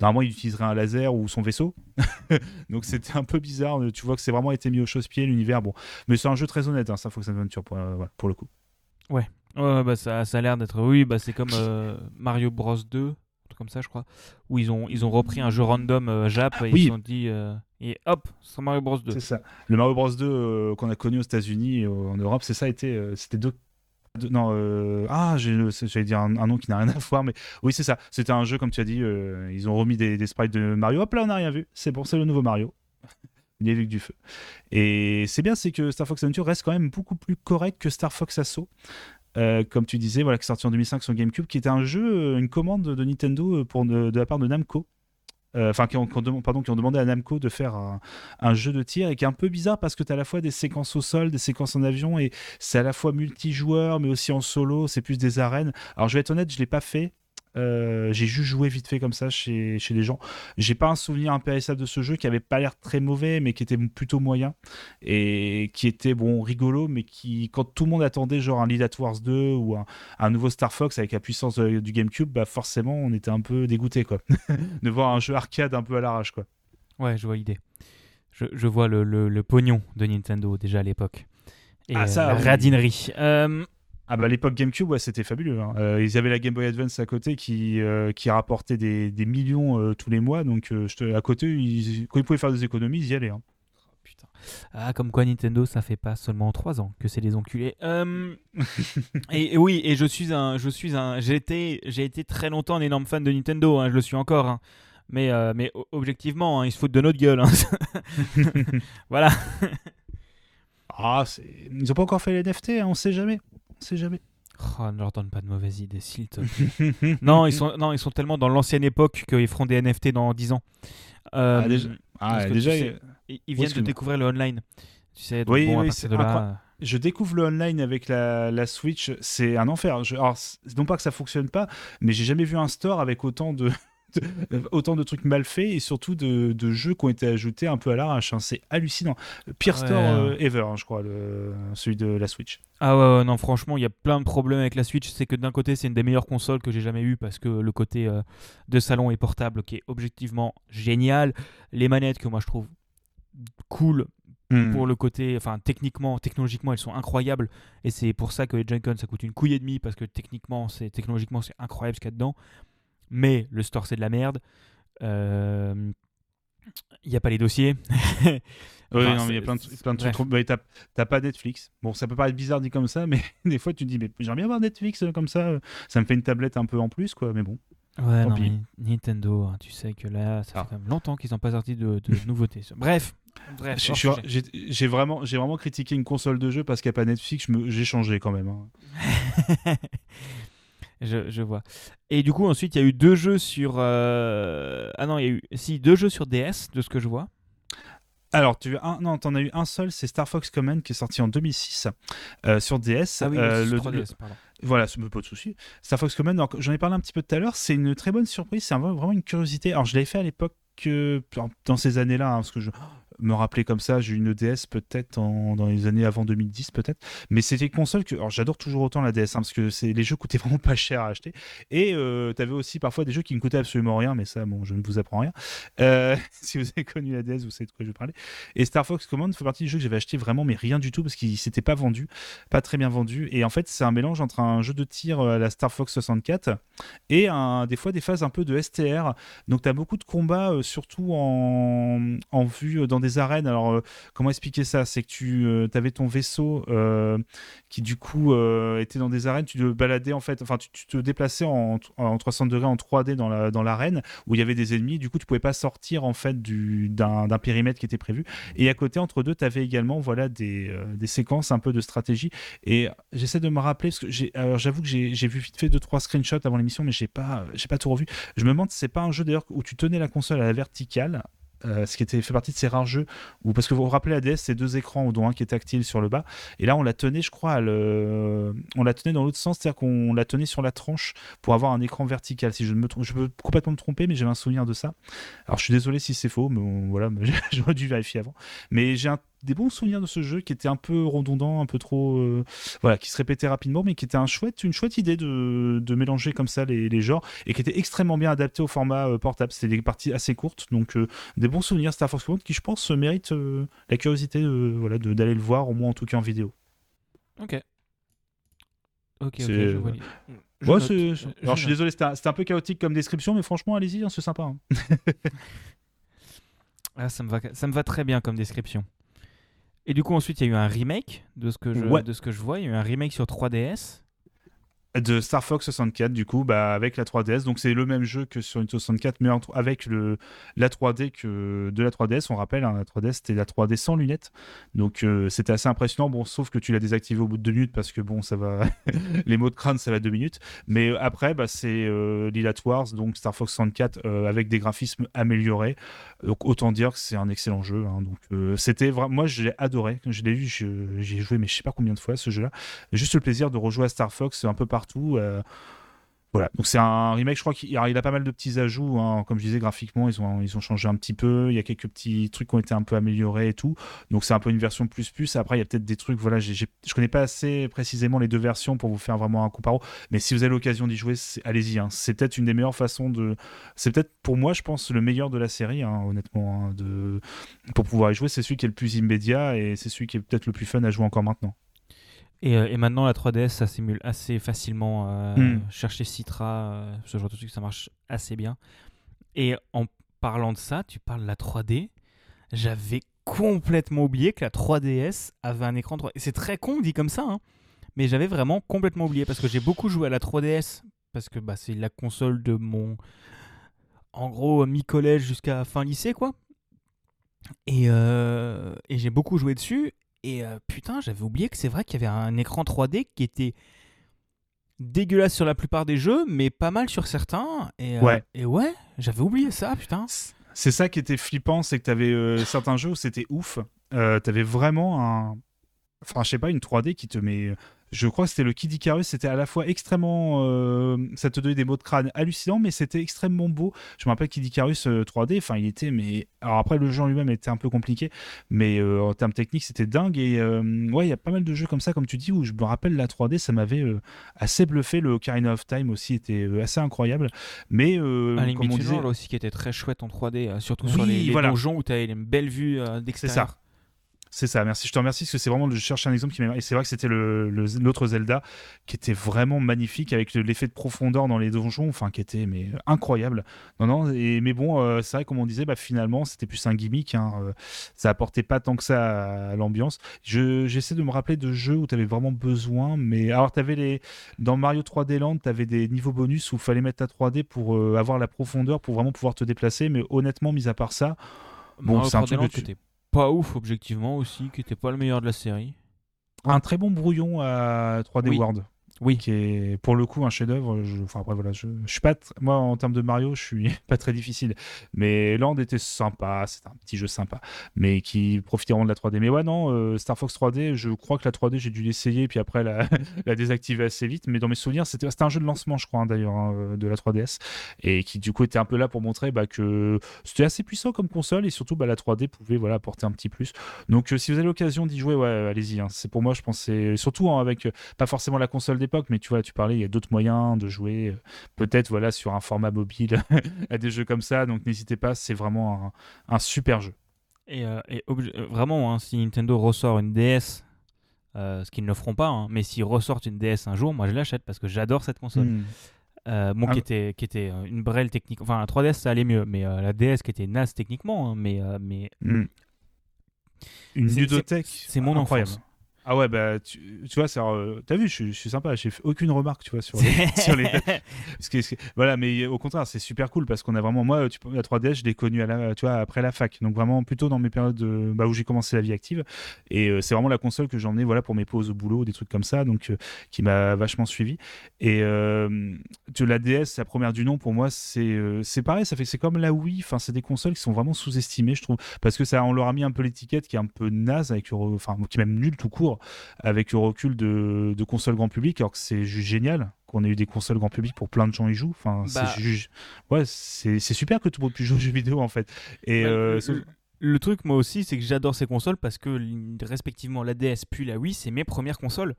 normalement il utiliserait un laser ou son vaisseau donc c'était un peu bizarre tu vois que c'est vraiment été mis au chausse-pied l'univers bon mais c'est un jeu très honnête hein, Star Fox Adventure pour, pour le coup
Ouais. Ouais, bah ça, ça a l'air d'être. Oui, bah c'est comme euh, Mario Bros 2, comme ça, je crois, où ils ont, ils ont repris un jeu random euh, Jap et ils ont dit. Euh, et hop, c'est Mario Bros 2.
C'est ça. Le Mario Bros 2 qu'on a connu aux États-Unis et en Europe, c'est ça, été, c'était deux non, ah, j'allais dire un, nom qui n'a rien à voir, mais oui, c'est ça. C'était un jeu, comme tu as dit, ils ont remis des, des, sprites de Mario. Hop là, on n'a rien vu. C'est bon, c'est le nouveau Mario. Il est du feu. Et c'est bien, c'est que Star Fox Adventure reste quand même beaucoup plus correct que Star Fox Assault. Euh, comme tu disais, voilà, qui est sorti en 2005 sur GameCube, qui était un jeu, euh, une commande de Nintendo euh, pour, de, la part de Namco. Enfin, qui, ont, demandé à Namco de faire un, jeu de tir et qui est un peu bizarre parce que tu as à la fois des séquences au sol, des séquences en avion et c'est à la fois multijoueur mais aussi en solo, c'est plus des arènes. Alors je vais être honnête, je l'ai pas fait euh, j'ai juste joué vite fait comme ça chez, chez les gens. J'ai pas un souvenir impérissable de ce jeu qui avait pas l'air très mauvais, mais qui était plutôt moyen et qui était bon rigolo, mais qui, quand tout le monde attendait genre un Lead at Wars 2 ou un, nouveau Star Fox avec la puissance du GameCube, bah forcément on était un peu dégoûté quoi, de voir un jeu arcade un peu à l'arrache quoi.
Ouais, je vois l'idée. Je, je, vois le, le, pognon de Nintendo déjà à l'époque. Et ah, ça, la radinerie. Euh,
ah bah l'époque GameCube, ouais, c'était fabuleux. Hein. Euh, ils avaient la Game Boy Advance à côté qui, euh, qui rapportait des, des millions euh, tous les mois. Donc je à côté, ils, quand ils pouvaient faire des économies, ils y allaient. Hein.
Oh, putain. Ah, comme quoi Nintendo, ça fait pas seulement 3 ans que c'est des enculés. et, oui, et je suis un, je suis un, j'ai été, j'ai été très longtemps un énorme fan de Nintendo. Hein, je le suis encore. Hein. Mais, mais objectivement, ils se foutent de notre gueule. voilà.
ah, ils ont pas encore fait les NFT, on sait jamais sait jamais.
Oh, ne leur donne pas de mauvaises idées, s'il te plaît. non, ils sont, non, ils sont tellement dans l'ancienne époque qu'ils feront des NFT dans 10 ans.
Euh, ah, déjà, ah, déjà
ils viennent de découvrir le online. Tu sais, oui, bon, de là...
Je découvre le online avec la, la Switch, c'est un enfer. Je, alors, non pas que ça fonctionne pas, mais j'ai jamais vu un store avec autant de, autant de trucs mal faits et surtout de, jeux qui ont été ajoutés un peu à l'arrache. Hein. C'est hallucinant. Pire store euh, ever, hein, je crois, le, celui de la Switch.
Ah ouais, non, franchement, il y a plein de problèmes avec la Switch. C'est que d'un côté, c'est une des meilleures consoles que j'ai jamais eues parce que le côté euh, de salon et portable qui est objectivement génial. Les manettes que moi je trouve cool hmm. pour le côté, enfin techniquement, technologiquement, elles sont incroyables et c'est pour ça que les Joy-Con ça coûte une couille et demie parce que techniquement, c'est technologiquement c'est incroyable ce qu'il y a dedans mais le store c'est de la merde. Il euh, n'y a pas les dossiers.
oui, non, mais il y a plein de, plein de trucs. Bah, t'as pas Netflix. Bon, ça peut paraître bizarre dit comme ça, mais des fois tu te dis, mais j'aimerais bien avoir Netflix euh, comme ça. Ça me fait une tablette un peu en plus, quoi. Mais bon.
Ouais, non, Nintendo, hein, tu sais que là, ça fait ah. quand même longtemps qu'ils n'ont pas sorti de, de nouveautés. Bref.
J'ai vraiment, vraiment critiqué une console de jeu parce qu'il n'y a pas Netflix. J'ai changé quand même. hein.
Je, je vois. Et du coup, ensuite, il y a eu deux jeux sur. euh, Ah non, il y a eu. Si, deux jeux sur DS, de ce que je vois.
Alors, tu un, non, t'en as eu un seul, c'est Star Fox Command qui est sorti en 2006 euh, sur DS.
Ah oui,
Euh, le-
3DS, pardon.
Voilà, ça me pas de souci. Star Fox Command, j'en ai parlé un petit peu tout à l'heure, c'est une très bonne surprise, c'est un- vraiment une curiosité. Alors, je l'avais fait à l'époque dans ces années-là, hein, parce que je me rappelais comme ça, j'ai eu une DS peut-être dans les années avant 2010 peut-être, mais c'était une console que, alors j'adore toujours autant la DS, hein, parce que les jeux coûtaient vraiment pas cher à acheter, et euh, t'avais aussi parfois des jeux qui ne coûtaient absolument rien, mais ça, bon, je ne vous apprends rien. Euh, si vous avez connu la DS, vous savez de quoi je vais parler. Et Star Fox Command fait partie des jeux que j'avais acheté vraiment, mais rien du tout, parce qu'il s'était pas vendu, pas très bien vendu, et en fait, c'est un mélange entre un jeu de tir euh, à la Star Fox 64 et des fois des phases un peu de STR. Donc tu as beaucoup de combats, euh, surtout en, en vue euh, dans des arènes. Alors euh, comment expliquer ça? C'est que tu avais ton vaisseau euh, qui du coup euh, était dans des arènes, tu te baladais en fait, enfin tu, tu te déplaçais en, en 300 degrés en 3D dans la- l'arène où il y avait des ennemis. Du coup tu pouvais pas sortir en fait du- d'un périmètre qui était prévu. Et à côté entre deux tu avais également voilà des, euh, des séquences un peu de stratégie. Et j'essaie de me rappeler parce que j'avoue que j'ai vu vite fait deux trois screenshots avant l'émission, mais j'ai pas, pas tout revu. Je me demande si c'est pas un jeu d'ailleurs où tu tenais la console à la verticale. Euh, ce qui était fait partie de ces rares jeux où parce que vous vous rappelez la DS c'est deux écrans dont un qui est tactile sur le bas. Et là on la tenait je crois on la tenait dans l'autre sens c'est à dire qu'on la tenait sur la tranche pour avoir un écran vertical si je me trompe je peux complètement me tromper mais j'ai un souvenir de ça. Alors je suis désolé si c'est faux mais voilà j'aurais dû vérifier avant. Mais j'ai un- des bons souvenirs de ce jeu qui était un peu redondant un peu trop euh, voilà, qui se répétait rapidement, mais qui était un chouette, une chouette idée de, de mélanger comme ça les, les genres et qui était extrêmement bien adapté au format euh, portable. C'était des parties assez courtes, donc euh, des bons souvenirs Star Fox Command qui, je pense, méritent euh, la curiosité de, voilà, de- d'aller le voir, au moins en tout cas en vidéo.
Ok. Ok, ok, je vois. Je
Ouais,
note,
c'est-
je-
Alors, je suis désolé, c'était un, c'était un peu chaotique comme description, mais franchement, allez-y, hein, c'est sympa. hein.
Ah, ça me va, ça me va très bien comme description. Et du coup, ensuite, il y a eu un remake de ce que je,
Ouais.
de ce que je vois. Il y a eu un remake sur 3DS.
de Star Fox 64 du coup bah, avec la 3DS donc c'est le même jeu que sur une 64 mais avec le, la 3D que de la 3DS on rappelle hein, la 3DS c'était la 3D sans lunettes donc euh, c'était assez impressionnant bon sauf que tu l'as désactivé au bout de deux minutes parce que bon ça va les mots de crâne ça va deux minutes mais euh, après bah, c'est euh, Lilat Wars donc Star Fox 64 euh, avec des graphismes améliorés donc autant dire que c'est un excellent jeu hein. donc euh, c'était vraiment moi je l'ai adoré je l'ai vu je- j'y ai joué mais je sais pas combien de fois ce jeu là juste le plaisir de rejouer à Star Fox un peu partout. euh, voilà, donc c'est un remake, je crois qu'il a pas mal de petits ajouts, hein. comme je disais, graphiquement, ils ont, changé un petit peu, il y a quelques petits trucs qui ont été un peu améliorés et tout, donc c'est un peu une version plus plus, après il y a peut-être des trucs, voilà, je connais pas assez précisément les deux versions pour vous faire vraiment un comparo, mais si vous avez l'occasion d'y jouer, allez-y, hein. c'est peut-être une des meilleures façons de... C'est peut-être pour moi, je pense, le meilleur de la série, hein, honnêtement, de... pour pouvoir y jouer, c'est celui qui est le plus immédiat et c'est celui qui est peut-être le plus fun à jouer encore maintenant.
Et, euh, et maintenant, la 3DS, ça simule assez facilement. euh,
Hmm.
Chercher Citra, euh, ce genre de truc, ça marche assez bien. Et en parlant de ça, tu parles de la 3D. J'avais complètement oublié que la 3DS avait un écran 3D. C'est très con dit comme ça, hein, mais j'avais vraiment complètement oublié parce que j'ai beaucoup joué à la 3DS parce que bah, c'est la console de mon. En gros, mi-collège jusqu'à fin lycée, quoi. Et, euh, et j'ai beaucoup joué dessus. Et euh, putain, j'avais oublié que c'est vrai qu'il y avait un écran 3D qui était dégueulasse sur la plupart des jeux, mais pas mal sur certains. Et euh,
Ouais.
et ouais j'avais oublié ça, putain.
C'est ça qui était flippant, c'est que tu avais certains jeux où c'était ouf. Euh, tu avais vraiment un. Enfin, je sais pas, une 3D qui te met. Je crois que c'était le Kid Icarus, c'était à la fois extrêmement. euh, ça te donnait des mots de crâne hallucinants, mais c'était extrêmement beau. Je me rappelle Kid Icarus euh, 3D, enfin, il était. mais Alors après, le jeu en lui-même était un peu compliqué, mais euh, en termes techniques, c'était dingue. Et euh, ouais, il y a pas mal de jeux comme ça, comme tu dis, où je me rappelle la 3D, ça m'avait euh, assez bluffé. Le Ocarina of Time aussi était euh, assez incroyable. Mais euh, comme on disait.
Aussi qui était très chouette en 3D, euh, surtout sur les, les
voilà.
donjons où tu avais une belle vue euh, d'extérieur.
C'est ça, merci. Je te remercie parce que c'est vraiment, je cherche un exemple qui m'a. Et c'est vrai que c'était le- le- l'autre Zelda qui était vraiment magnifique avec le- l'effet de profondeur dans les donjons, enfin qui était mais incroyable. Non, non. Et, mais bon, euh, c'est vrai comme on disait, bah, finalement c'était plus un gimmick. Hein, euh, ça apportait pas tant que ça à l'ambiance. Je- J'essaie de me rappeler de jeux où tu avais vraiment besoin, mais alors t'avais les dans Mario 3D Land, tu avais des niveaux bonus où il fallait mettre ta 3D pour euh, avoir la profondeur pour vraiment pouvoir te déplacer. Mais honnêtement, mis à part ça. Bon, c'est un
3D
truc que tu-
pas ouf objectivement aussi, qui était pas le meilleur de la série.
Un très bon brouillon à 3D
Oui.
World.
Oui.
Qui est pour le coup un chef-d'œuvre. Enfin après voilà, je... suis pas moi en termes de Mario, je suis pas très difficile. Mais Land était sympa, c'est un petit jeu sympa, mais qui profiteront de la 3D. Mais ouais non, euh, Star Fox 3D, je crois que la 3D j'ai dû l'essayer puis après la, désactiver assez vite. Mais dans mes souvenirs, c'était un jeu de lancement, je crois hein, d'ailleurs hein, euh, de la 3DS et qui du coup était un peu là pour montrer bah, que c'était assez puissant comme console et surtout bah, la 3D pouvait voilà apporter un petit plus. Donc euh, si vous avez l'occasion d'y jouer, ouais, allez-y. hein. C'est pour moi, je pense, c'est surtout avec pas forcément la console d'époque, mais tu vois, tu parlais, il y a d'autres moyens de jouer, euh, peut-être voilà sur un format mobile à des jeux comme ça. Donc n'hésitez pas, c'est vraiment un, un super jeu.
Et, euh, et euh, vraiment, hein, si Nintendo ressort une DS, euh, ce qu'ils ne le feront pas, hein, mais s'ils ressortent une DS un jour, moi je l'achète parce que j'adore cette console. Euh, bon,
Ah.
qui était, qui était une brêle technique. Enfin, la 3DS ça allait mieux, mais euh, la DS qui était naze techniquement, hein, mais, euh, mais
Hmm. Une ludothèque.
c'est mon
incroyable.
enfance.
Ah ouais, bah tu, tu vois, euh, t'as vu, je, suis- je suis sympa, j'ai fait aucune remarque, tu vois, sur les, sur les Parce que- voilà, mais au contraire, c'est super cool parce qu'on a vraiment, moi, tu, la 3DS, je l'ai connue à la, tu vois, après la fac, donc vraiment plutôt dans mes périodes de- bah, où j'ai commencé la vie active. Et euh, c'est vraiment la console que j'emmenais voilà, pour mes pauses au boulot, des trucs comme ça, donc euh, qui m'a vachement suivi. Et tu- la DS, la première du nom, pour moi, c'est c'est pareil, ça fait c'est comme la Wii, enfin, c'est des consoles qui sont vraiment sous-estimées, je trouve, parce que ça, on leur a mis un peu l'étiquette qui est un peu naze, avec, enfin, qui est même nul tout court, avec le recul de, de consoles grand public, alors que c'est juste génial qu'on ait eu des consoles grand public pour plein de gens y jouent. Enfin,
Bah.
c'est juste, ouais, c'est super que tout le monde puisse jouer aux jeux vidéo en fait. Et
Bah,
euh,
le, truc, moi aussi, c'est que j'adore ces consoles parce que, respectivement, la DS puis la Wii, c'est mes premières consoles.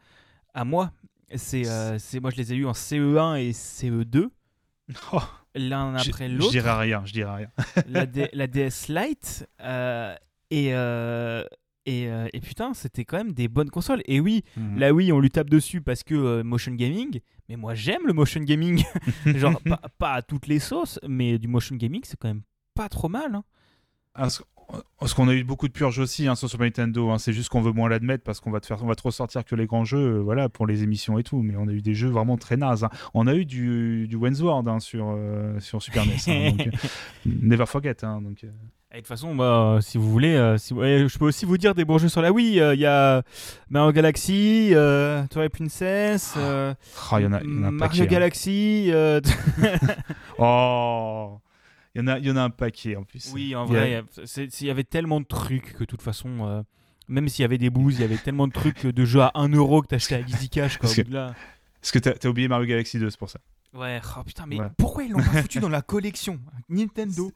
À moi, c'est euh, c'est- moi je les ai eues en CE1 et CE2,
Oh,
l'un
je-
après
je
l'autre.
dirais rien, je dirais rien.
la, D- la DS Lite euh, et, euh, et, euh, et putain, c'était quand même des bonnes consoles. Et oui,
Mhm.
là oui, on lui tape dessus parce que euh, motion gaming, mais moi j'aime le motion gaming. Genre, pas, pas à toutes les sauces, mais du motion gaming, c'est quand même pas trop mal. hein.
Ah, Parce qu'on a eu beaucoup de purges aussi hein, sur Super Nintendo. hein. C'est juste qu'on veut moins l'admettre parce qu'on va te faire, on va te ressortir que les grands jeux, euh, voilà, pour les émissions et tout. Mais on a eu des jeux vraiment très nazes. hein. On a eu du, du Wensword hein, sur sur Super NES. donc, never forget. donc.
Et de toute façon, bah, si vous voulez, euh, si- je peux aussi vous dire des bons jeux sur la Wii. Euh, Il y a Mario Galaxy, euh, Twilight Princess, euh,
il y en a, il y en a un
Mario
paquet.
Galaxy. euh,
Oh, il y en a, y en a un paquet en plus.
oui, en vrai, il y avait tellement de trucs que de toute façon, euh, même s'il y avait des bouses, il y avait tellement de trucs de jeux à 1€ euro que t'achetais à Easy Cash. Quoi,
Parce que-
là.
Parce que t'as as oublié Mario Galaxy 2, c'est pour ça.
Ouais, oh, putain, mais
Ouais.
pourquoi ils l'ont pas foutu dans la collection? Nintendo,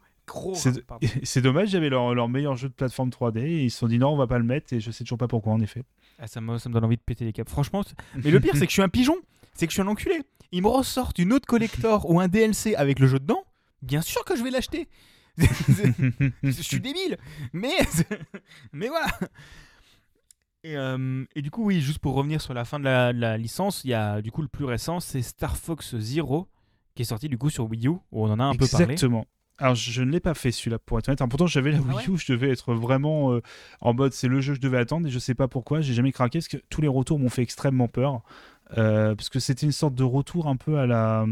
C'est
hein,
c'est dommage, j'avais leur, leur meilleur jeu de plateforme 3D et ils se sont dit non, on va pas le mettre et je sais toujours pas pourquoi en effet.
Ah, ça, me, ça me donne envie de péter les câbles. Franchement, mais le pire, c'est que je suis un pigeon. C'est que je suis un enculé. Ils me ressortent une autre collector ou un DLC avec le jeu dedans. Bien sûr que je vais l'acheter. je suis débile. Mais, mais voilà. Et, euh, et du coup, oui, juste pour revenir sur la fin de la, de la licence, il y a du coup le plus récent, c'est Star Fox Zero, qui est sorti du coup sur Wii U, où on en a un peu parlé.
Exactement. Alors je, ne l'ai pas fait celui-là pour être honnête. Alors, pourtant j'avais la
Ah
Wii U, je devais être vraiment euh, en mode c'est le jeu que je devais attendre et je sais pas pourquoi, j'ai jamais craqué parce que tous les retours m'ont fait extrêmement peur. Euh, parce que c'était une sorte de retour un peu à la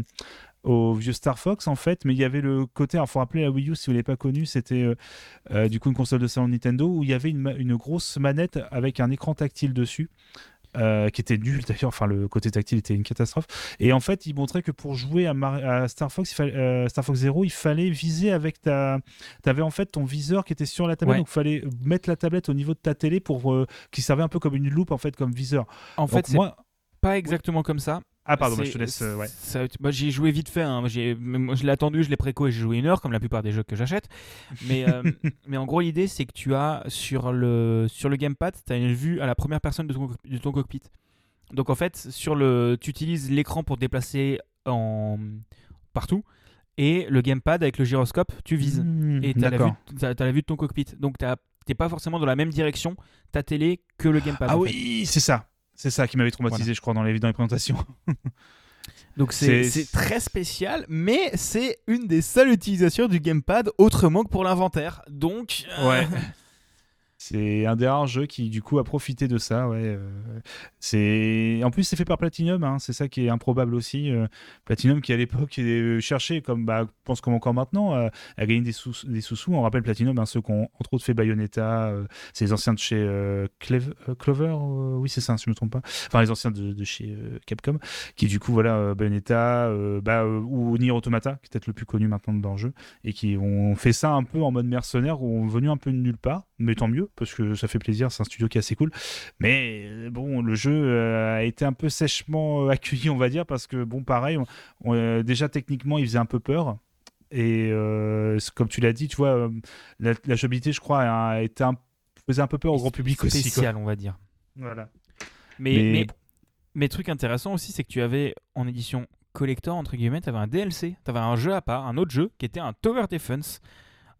au vieux Star Fox en fait, mais il y avait le côté, alors faut rappeler la Wii U si vous l'avez pas connu, c'était euh, euh, du coup une console de salon Nintendo où il y avait une grosse manette avec un écran tactile dessus. Euh, qui était nul d'ailleurs, enfin le côté tactile était une catastrophe. Et en fait, il montrait que pour jouer à, Mar- à Star Fox, il fallait, euh, Star Fox Zero, il fallait viser avec ta. T'avais en fait ton viseur qui était sur la tablette,
Ouais.
donc il fallait mettre la tablette au niveau de ta télé pour euh, qui servait un peu comme une loupe en fait comme viseur.
En
Donc
fait, c'est
moi,
pas exactement comme ça.
Ah pardon, bah, je te laisse. euh, ouais.
bah, j'y ai joué vite fait. hein. J'ai- moi, je l'ai attendu, je l'ai préco et j'ai joué une heure, comme la plupart des jeux que j'achète. Mais, euh, mais en gros, l'idée, c'est que tu as sur le, sur le gamepad, tu as une vue à la première personne de ton, cock- de ton cockpit. Donc en fait, sur le, tu utilises l'écran pour te déplacer en, partout. Et le gamepad avec le gyroscope, tu vises.
Mmh,
Et tu as, la vue de- t'as- t'as la vue de ton cockpit. Donc tu n'es pas forcément dans la même direction, ta télé, que le gamepad.
Ah oui, c'est ça. C'est ça qui m'avait traumatisé, je crois, dans les, dans les présentations.
Donc c'est très spécial, mais c'est une des seules utilisations du gamepad autrement que pour l'inventaire. Donc, euh,
C'est un des rares jeux qui, du coup, a profité de ça. Ouais. euh, c'est en plus c'est fait par Platinum, hein, c'est ça qui est improbable aussi. euh, Platinum qui à l'époque euh, cherchait, comme bah, pense comme encore maintenant, à gagner des sous des sous-sous. On rappelle Platinum, hein, ceux qui ont entre autres fait Bayonetta, c'est les anciens de chez Clover, oui c'est ça, si je me trompe pas. Enfin les anciens de, chez Capcom, qui du coup voilà Bayonetta, bah, ou Nier Automata, qui est peut-être le plus connu maintenant dans le jeu, et qui ont fait ça un peu en mode mercenaire, ou venu un peu de nulle part, mais tant mieux parce que ça fait plaisir, c'est un studio qui est assez cool. Mais euh, bon, le jeu euh, a été un peu sèchement euh, accueilli, on va dire, parce que bon, pareil, on- on, déjà techniquement, il faisait un peu peur. Et euh, comme tu l'as dit, tu vois, la, la jouabilité, je crois, a été un, faisait un peu peur au grand public aussi. quoi.
Spécial, on va dire.
Voilà.
Mais,
Mais-
mais, mais truc intéressant aussi, c'est que tu avais en édition collector, entre guillemets, tu avais un DLC, tu avais un jeu à part, un autre jeu qui était un Tower Defense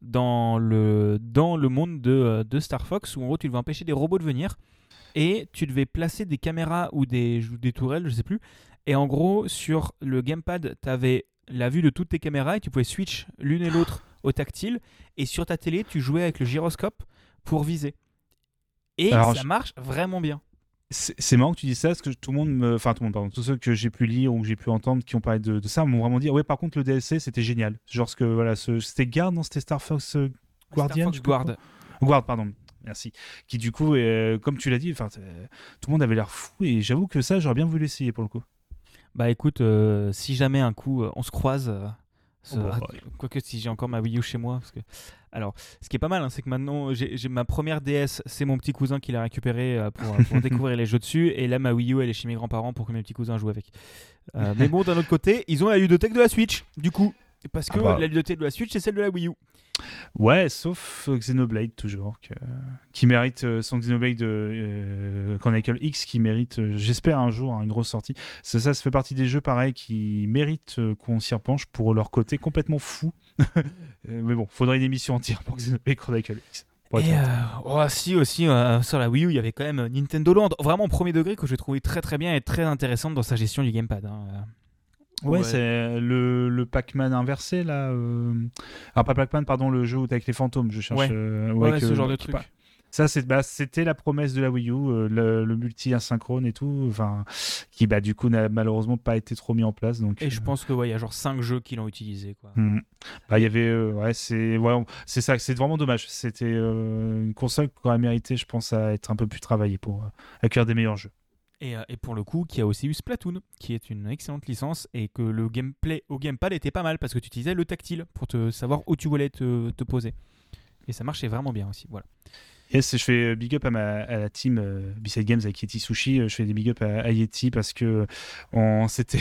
dans le, dans le monde de, euh, de Star Fox où en gros tu devais empêcher des robots de venir et tu devais placer des caméras ou des, des tourelles, je sais plus. Et en gros, sur le gamepad, tu avais la vue de toutes tes caméras et tu pouvais switch l'une et l'autre au tactile. Et sur ta télé, tu jouais avec le gyroscope pour viser. Et
Alors,
ça marche vraiment bien.
C'est marrant que tu dis ça, parce que tout le monde, me... enfin tout le monde, pardon, tous ceux que j'ai pu lire ou que j'ai pu entendre qui ont parlé de, de ça m'ont vraiment dit, ouais, par contre le DLC c'était génial. Genre ce que voilà, ce... c'était Guard, non, c'était Star Fox euh, Guardian,
Star Fox Guard.
Guard, pardon. Merci. Qui du coup, euh, comme tu l'as dit, enfin, tout le monde avait l'air fou et j'avoue que ça, j'aurais bien voulu l'essayer pour le coup.
Bah écoute, euh, si jamais un coup on se croise, euh,
Oh, bah,
quoique si j'ai encore ma Wii U chez moi, parce que alors ce qui est pas mal, hein, c'est que maintenant j'ai j'ai ma première DS, c'est mon petit cousin qui l'a récupérée euh, pour, pour découvrir les jeux dessus, et là ma Wii U elle est chez mes grands-parents pour que mes petits cousins jouent avec. Euh, mais bon, d'un autre côté, ils ont la ludothèque de la Switch, du coup, parce que
Ah bah.
la ludothèque de la Switch c'est celle de la Wii U.
Ouais, sauf euh, Xenoblade toujours, que- qui mérite euh, son Xenoblade euh, Chronicle X, qui mérite, euh, j'espère un jour, hein, une grosse sortie. Ça, ça, ça fait partie des jeux pareils qui méritent euh, qu'on s'y repenche pour leur côté complètement fou. Euh, mais bon, faudrait une émission entière pour Xenoblade Chronicle X.
Et euh, oh, si aussi euh, sur la Wii U, il y avait quand même Nintendo Land, vraiment premier degré que j'ai trouvé très très bien et très intéressante dans sa gestion du gamepad. hein.
Ouais,
ouais.
c'est le, le Pac-Man inversé là. euh, Alors pas Pac-Man, pardon, le jeu où t'es avec les fantômes. Je cherche.
Ouais.
euh,
Ouais,
que-
ce genre de truc.
Ça, c'est, bah, c'était la promesse de la Wii U, euh, le, le multi-asynchrone et tout, enfin, qui bah, du coup n'a malheureusement pas été trop mis en place. Donc,
Et je
euh,
pense que ouais, il y a genre 5 jeux qui l'ont utilisé quoi.
hmm. Bah, il y avait, euh, ouais, c'est, ouais, on- c'est ça, c'est vraiment dommage. C'était une console qui aurait mérité, je pense, à être un peu plus travaillée pour accueillir des meilleurs jeux.
Et, euh, et pour le coup, qui a aussi eu Splatoon, qui est une excellente licence et que le gameplay au gamepad était pas mal parce que tu utilisais le tactile pour te savoir où tu voulais te poser. Et ça marchait vraiment bien aussi. Voilà.
Yes, je fais big up à, ma, à la team euh, B-Side Games avec Yeti Sushi. Euh, Je fais des big up à, à Yeti parce que on, c'était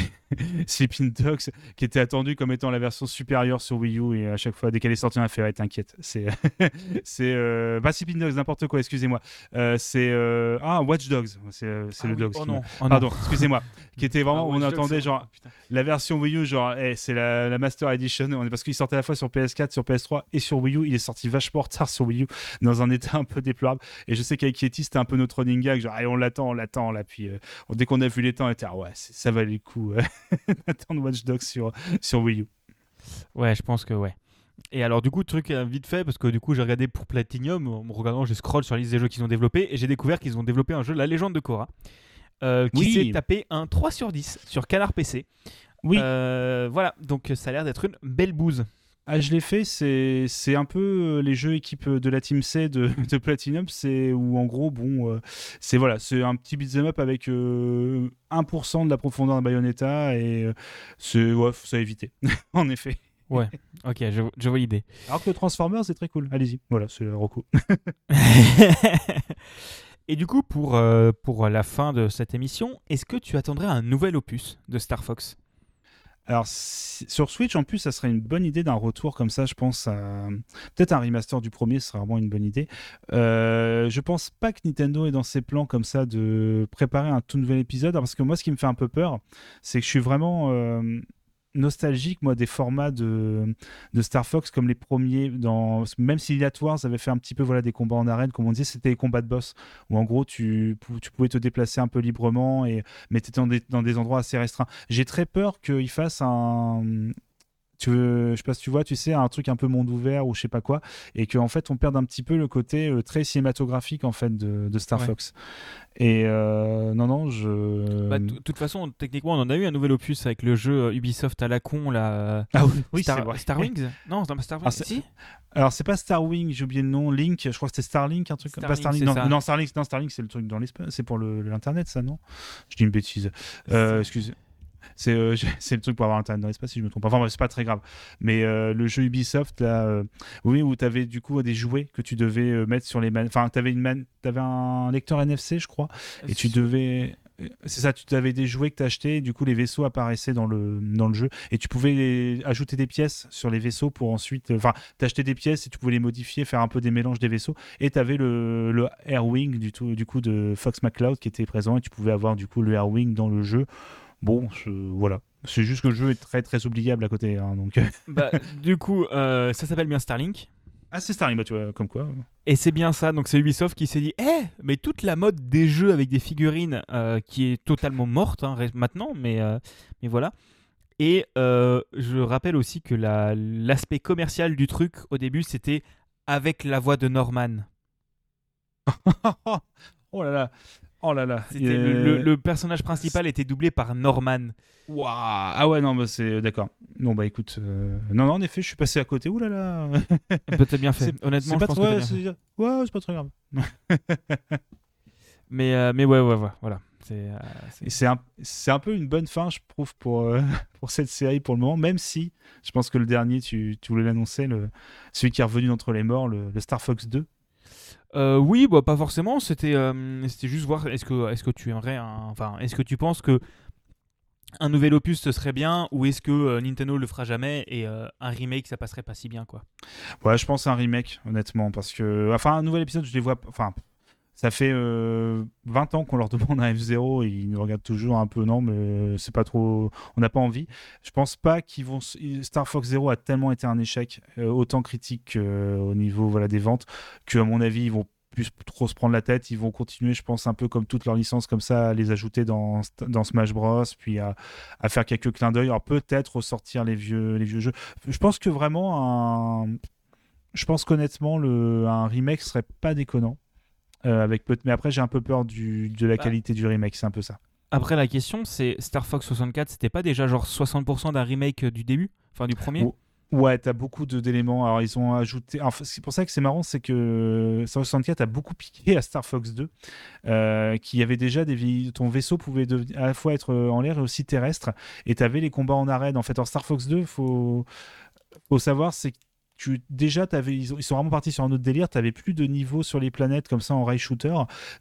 Sleeping Dogs qui était attendu comme étant la version supérieure sur Wii U et à chaque fois, dès qu'elle est sortie, on a fait ouais, t'inquiète. C'est, c'est euh, pas Sleeping Dogs, n'importe quoi, excusez-moi. Euh, c'est euh, ah Watch Dogs, c'est, euh, c'est
Ah
le
oui,
Dogs.
Oh non. oh non.
Pardon, excusez-moi. Qui était vraiment,
Ah,
on
Dogs,
attendait genre la version Wii U, genre, eh, c'est la, la Master Edition, parce qu'il sortait à la fois sur PS4, sur PS3 et sur Wii U. Il est sorti vachement en retard sur Wii U, dans un état un peu déplorable. Et je sais qu'avec Yeti, c'était un peu notre running gag, genre, allez, on l'attend, on l'attend, là. Puis euh, dès qu'on a vu les temps, on était, ah ouais, ça valait le coup euh, d'attendre Watch Dogs sur, sur Wii U.
Ouais, je pense que ouais. Et alors du coup, truc euh, vite fait, parce que du coup j'ai regardé pour Platinum, en me regardant, je scroll sur la liste des jeux qu'ils ont développés, et j'ai découvert qu'ils ont développé un jeu, La Légende de Korra, euh, qui
Oui.
s'est tapé un 3 sur 10 sur Canard PC.
Oui.
Euh, voilà, donc ça a l'air d'être une belle bouse.
Ah, je l'ai fait, c'est c'est un peu euh, les jeux équipe de la Team C de, de Platinum, c'est où en gros, bon, euh, c'est voilà, c'est un petit beat'em up avec euh, 1% de la profondeur d'un Bayonetta et euh, c'est ouais, faut ça éviter, en effet.
Ouais, ok, je, je vois l'idée.
Alors que Transformers, c'est très cool. Allez-y, voilà, c'est le Roku.
Et du coup, pour, euh, pour la fin de cette émission, est-ce que tu attendrais un nouvel opus de Star Fox?
Alors sur Switch, en plus, ça serait une bonne idée d'un retour comme ça. Je pense à peut-être un remaster du premier, serait vraiment une bonne idée. Euh, je pense pas que Nintendo est dans ses plans comme ça de préparer un tout nouvel épisode, parce que moi, ce qui me fait un peu peur, c'est que je suis vraiment euh, nostalgique moi des formats de, de Star Fox comme les premiers dans même si Elite Wars avait fait un petit peu voilà des combats en arène comme on disait c'était les combats de boss où en gros tu, pou- tu pouvais te déplacer un peu librement et mais tu dans des, dans des endroits assez restreints. J'ai très peur qu'il fasse un tu veux, je sais pas si tu vois, tu sais, un truc un peu monde ouvert ou je sais pas quoi, et qu'en en fait on perd un petit peu le côté euh, très cinématographique en fait de, Star Fox. Et euh, non, non, je.
Bah, de toute façon, techniquement, on en a eu un nouvel opus avec le jeu Ubisoft à la con là.
Ah oui, Star,
vrai. Star Wings? Non, c'est pas Star Wings. si
alors c'est pas Starwing, j'ai oublié le nom, Link, je crois que c'était Starlink, un truc comme pas Starlink. Non, non, Starlink, non, Starlink c'est le truc dans l'espace, c'est pour l'internet ça non? Je dis une bêtise. Euh, excusez. Euh, c'est le truc pour avoir internet dans l'espace si je me trompe. Enfin, c'est pas très grave. Mais euh, le jeu Ubisoft, là, euh, oui, où tu avais du coup des jouets que tu devais mettre sur les manettes. Enfin, tu avais, une avais un lecteur NFC, je crois, et tu devais. C'est ça, tu avais des jouets que tu achetais, du coup les vaisseaux apparaissaient dans le, dans le jeu, et tu pouvais ajouter des pièces sur les vaisseaux pour ensuite. Enfin, t'achetais des pièces et tu pouvais les modifier, faire un peu des mélanges des vaisseaux, et tu avais le, le Airwing du, tout, du coup de Fox McCloud qui était présent, et tu pouvais avoir du coup le Airwing dans le jeu. Bon, voilà. C'est juste que le jeu est très très oubliable à côté. Hein, donc...
bah, du coup, euh, ça s'appelle bien Starlink.
Ah, c'est Starlink, bah, tu vois, comme quoi.
Et c'est bien ça. Donc, c'est Ubisoft qui s'est dit Eh, mais toute la mode des jeux avec des figurines euh, qui est totalement morte hein, maintenant, mais, euh, mais voilà. Et je rappelle aussi que l'aspect commercial du truc au début, c'était avec la voix de Norman.
oh là là. Oh là là.
Le, personnage principal était doublé par Norman.
Waouh Ah ouais, non, bah c'est d'accord. Non, bah écoute. Euh, non, non, en effet, je suis passé à côté. Ouh là là
bah, T'as bien fait. Honnêtement, je
pas
pense
trop... ouais, c'est... ouais, c'est pas très grave.
mais, euh, mais ouais, ouais, ouais, voilà. C'est, euh,
c'est... un, c'est un peu une bonne fin, je trouve, pour, pour cette série pour le moment, même si je pense que le dernier, tu, tu voulais l'annoncer, celui qui est revenu d'entre les morts, le, le Star Fox 2.
Euh, oui, bah, pas forcément. C'était, euh, juste voir est-ce que, est-ce que tu aimerais, enfin, est-ce que tu penses que un nouvel opus serait bien ou est-ce que euh, Nintendo le fera jamais et un remake ça passerait pas si bien quoi?
Ouais, je pense un remake honnêtement parce que, enfin, un nouvel épisode, je les vois, enfin. Ça fait 20 ans qu'on leur demande un F0 et ils nous regardent toujours un peu non mais c'est pas trop on n'a pas envie. Je pense pas qu'ils vont Star Fox Zero a tellement été un échec autant critique au niveau voilà des ventes que à mon avis ils vont plus trop se prendre la tête, ils vont continuer je pense un peu comme toutes leurs licences comme ça à les ajouter dans, Smash Bros puis à, faire quelques clins d'œil, alors peut-être ressortir les vieux les vieux jeux. Je pense que vraiment un je pense qu'honnêtement un remake serait pas déconnant. Euh, avec peu Mais après, j'ai un peu peur du, de la bah. qualité du remake, c'est un peu ça.
Après, la question, c'est Star Fox 64, c'était pas déjà genre 60% d'un remake du début? Enfin, du premier?
Ouais, t'as beaucoup d'éléments. Alors, ils ont ajouté. Enfin, c'est pour ça que c'est marrant, c'est que Star Fox 64 a beaucoup piqué à Star Fox 2, euh, qui avait déjà des. Ton vaisseau pouvait à la fois être en l'air et aussi terrestre, et t'avais les combats en arène. En fait, en Star Fox 2, faut faut savoir, c'est tu déjà ils, sont vraiment partis sur un autre délire. Tu avais plus de niveaux sur les planètes comme ça en rail shooter.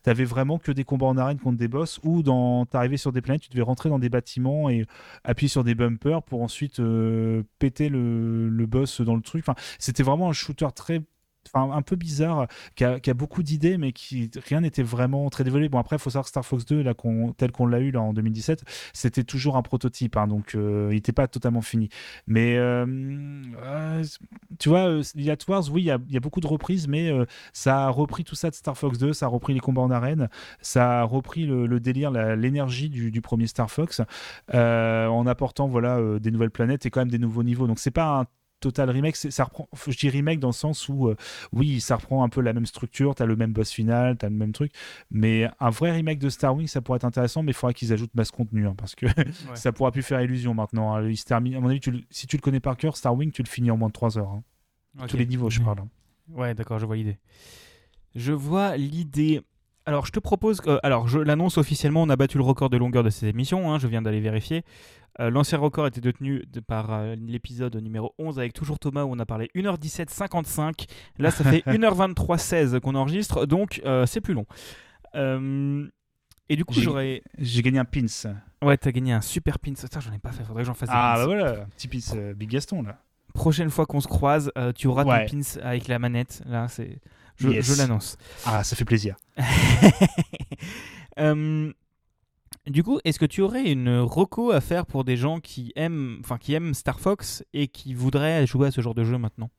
Tu avais vraiment que des combats en arène contre des boss ou dans t'arrivais sur des planètes, tu devais rentrer dans des bâtiments et appuyer sur des bumpers pour ensuite euh, péter le, le, boss dans le truc. Enfin, c'était vraiment un shooter très un peu bizarre, qui a, beaucoup d'idées, mais qui rien n'était vraiment très développé. Bon, après, il faut savoir que Star Fox 2, là, tel qu'on l'a eu là, en 2017, c'était toujours un prototype, hein, donc euh, il n'était pas totalement fini. Mais euh, euh, tu vois, Wars, oui, il y a, y a, beaucoup de reprises, mais ça a repris tout ça de Star Fox 2, ça a repris les combats en arène, ça a repris le, délire, l'énergie du, du, premier Star Fox, en apportant voilà des nouvelles planètes et quand même des nouveaux niveaux. Donc c'est pas un Total Remake, ça reprend, je dis remake dans le sens où, euh, oui, ça reprend un peu la même structure, tu as le même boss final, tu as le même truc, mais un vrai remake de Star Wing, ça pourrait être intéressant, mais il faudra qu'ils ajoutent masse contenu, hein, parce que ça pourra plus faire illusion maintenant. Hein. Il se termine, à mon avis, si tu le connais par cœur, Star Wing, tu le finis en moins de 3 heures. Hein. Tous les niveaux, je parle.
Ouais, d'accord, je vois l'idée. Je vois l'idée. Alors, je te propose. que alors, je l'annonce officiellement, on a battu le record de longueur de cette émission, je viens d'aller vérifier. Euh, l'ancien record était détenu par euh, l'épisode numéro 11 avec toujours Thomas où on a parlé 1h17 55. Là, ça fait 1h23 16 qu'on enregistre, donc euh, c'est plus long. et du coup, j'aurais.
J'ai gagné un pins.
Ouais, t'as gagné un super pins. Ça, j'en ai pas fait. Faudrait que j'en fasse.
Ah, bah voilà, petit pins Big Gaston là.
Prochaine fois qu'on se croise, tu auras ton pins avec la manette. Là, c'est. Je, je l'annonce.
Ah, ça fait plaisir.
Du coup, est-ce que tu aurais une reco à faire pour des gens qui aiment, enfin qui aiment Star Fox et qui voudraient jouer à ce genre de jeu maintenant?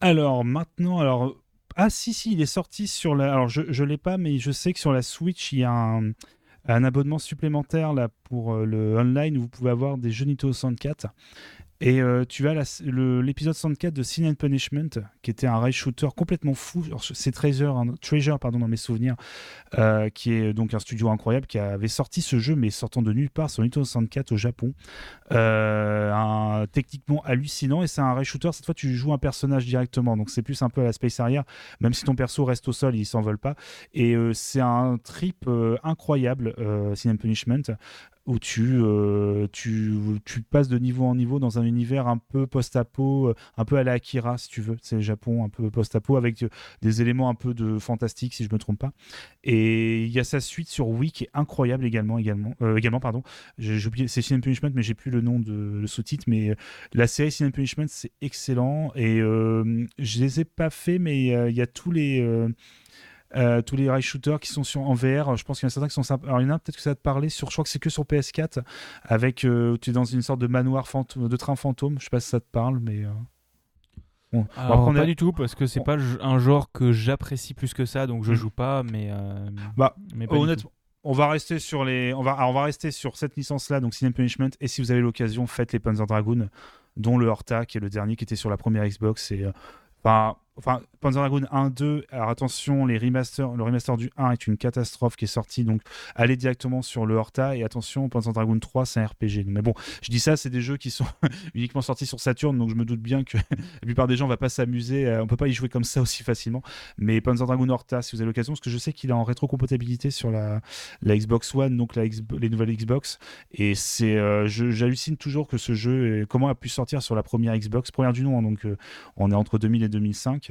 Alors maintenant, alors ah si si, il est sorti sur la. Alors je je l'ai pas, mais je sais que sur la Switch il y a un, abonnement supplémentaire là pour euh, le online où vous pouvez avoir des jeux Nintendo 64 Et euh, tu as l'épisode 64 de Sin and Punishment, qui était un rail shooter complètement fou. C'est Treasure, hein, Treasure pardon, dans mes souvenirs, euh, qui est donc un studio incroyable qui avait sorti ce jeu, mais sortant de nulle part sur Nintendo 64 au Japon. Euh, techniquement hallucinant, et c'est un rail shooter. Cette fois, tu joues un personnage directement, donc c'est plus un peu à la Space Harrier, même si ton perso reste au sol, il s'envole pas. Et c'est un trip incroyable, Sin and Punishment où tu, euh, tu, tu, passes de niveau en niveau dans un univers un peu post-apo, euh, un peu à la Akira, si tu veux. C'est le Japon un peu post-apo, avec euh, des éléments un peu de fantastique, si je me trompe pas. Et il y a sa suite sur Wii qui est incroyable également. également, également pardon. J'ai oublié, c'est Sin Punishment, mais j'ai plus le nom de le sous-titre. Mais la série Sin Punishment, c'est excellent. Et je les ai pas fait, mais il y a tous les euh, tous les rail shooters qui sont sur, en VR, je pense qu'il y en a certains qui sont sympas. Alors, il y en a peut-être que ça va te parler sur, je crois que c'est que sur PS4, avec, euh, tu es dans une sorte de manoir fantôme, de train fantôme. Je sais pas si ça te parle, mais. Euh,
bon. Alors, pas du tout, parce que c'est pas un genre que j'apprécie plus que ça, donc je hmm. joue pas, mais.
bah, mais honnêtement. On va rester sur les, on va, on va rester sur cette licence-là, donc Sin Punishment. Et si vous avez l'occasion, faites les Panzer Dragoon, dont le Horta, qui est le dernier qui était sur la première Xbox. Et, enfin, enfin, Panzer Dragoon 1, 2, alors attention, les le remaster du 1 est une catastrophe qui est sorti, donc allez directement sur le Horta et attention, Panzer Dragoon 3, c'est un RPG. Mais bon, je dis ça, c'est des jeux qui sont uniquement sortis sur Saturn, donc je me doute bien que la plupart des gens ne vont pas s'amuser, euh, on peut pas y jouer comme ça aussi facilement. Mais Panzer Dragoon Horta, si vous avez l'occasion, parce que je sais qu'il est en rétrocompatibilité sur la, Xbox One, donc la les nouvelles Xbox, et c'est, euh, j'hallucine toujours que ce jeu, comment a pu sortir sur la première Xbox, première du nom, hein, donc euh, on est entre 2000 et 2005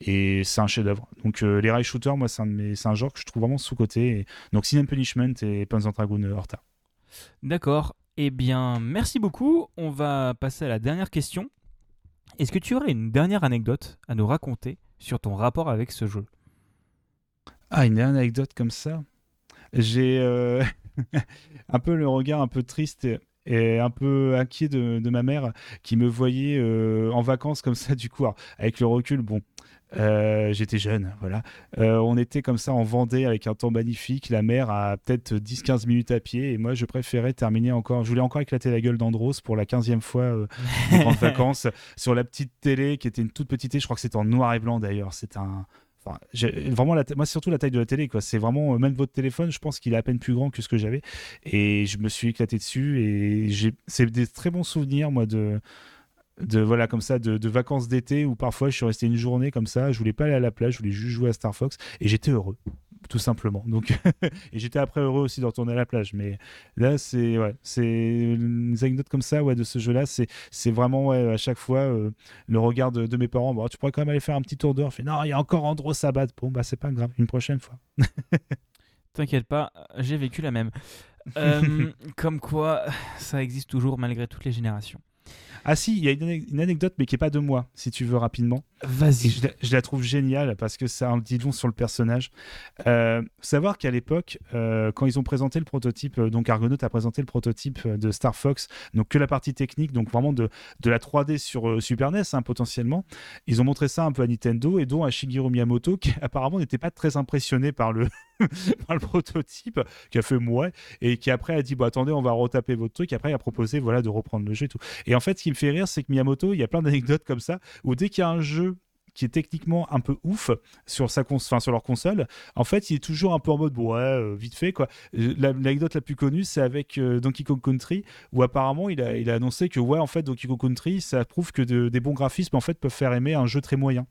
et c'est un chef-d'œuvre. Donc euh, les rail shooters, moi, c'est un, un, genre que je trouve vraiment sous-côté. Donc Sin Punishment et Panzer Dragoon euh, Horta.
D'accord. Eh bien, merci beaucoup. On va passer à la dernière question. Est-ce que tu aurais une dernière anecdote à nous raconter sur ton rapport avec ce jeu?
Ah, une dernière anecdote comme ça? J'ai euh, un peu le regard un peu triste et un peu inquiet de, de ma mère qui me voyait en vacances comme ça du coup avec le recul bon euh, j'étais jeune, voilà. Euh, on était comme ça en Vendée avec un temps magnifique, la mer à peut-être 10-15 minutes à pied, et moi je préférais terminer encore, je voulais encore éclater la gueule d'Andros pour la 15e fois euh, grandes vacances sur la petite télé qui était une toute petite télé, je crois que c'était en noir et blanc d'ailleurs, c'est un. Vraiment moi surtout la taille de la télé quoi. C'est vraiment euh, même votre téléphone je pense qu'il est à peine plus grand que ce que j'avais. Et je me suis éclaté dessus et c'est des très bons souvenirs moi de de voilà comme ça de, vacances d'été où parfois je suis resté une journée comme ça je voulais pas aller à la plage je voulais juste jouer à Star Fox et j'étais heureux tout simplement. Donc et j'étais après heureux aussi de retourner à la plage mais là c'est ouais c'est une anecdote comme ça ouais de ce jeu là c'est c'est vraiment ouais, à chaque fois euh, le regard de, mes parents. Bon tu pourrais quand même aller faire un petit tour fait non il y a encore Andro Sabat. Bon bah c'est pas grave une prochaine fois.
T'inquiète pas j'ai vécu la même. Euh, comme quoi ça existe toujours malgré toutes les générations
ah si, il y a une, anecdote, mais qui n'est pas de moi, si tu veux rapidement.
Vas-y.
Je, la trouve géniale parce que ça en dit long sur le personnage. Euh, savoir qu'à l'époque, euh, quand ils ont présenté le prototype, euh, donc Argonaut a présenté le prototype de Star Fox, donc que la partie technique, donc vraiment de, de la 3D sur Super NES hein, potentiellement, ils ont montré ça un peu à Nintendo et dont à Shigeru Miyamoto qui apparemment n'était pas très impressionné par le, par le prototype, qui a fait moi et qui après a dit bon attendez on va retaper votre truc, après il a proposé voilà de reprendre le jeu et tout. Et en fait ce qui me fait rire c'est que Miyamoto, il y a plein d'anecdotes comme ça où dès qu'il y a un jeu qui est techniquement un peu ouf sur sa enfin, sur leur console, en fait, il est toujours un peu en mode ouais, euh, vite fait quoi. L'anecdote la, plus connue, c'est avec euh, Donkey Kong Country où apparemment il a, il a annoncé que ouais, en fait, Donkey Kong Country, ça prouve que des bons graphismes en fait peuvent faire aimer un jeu très moyen.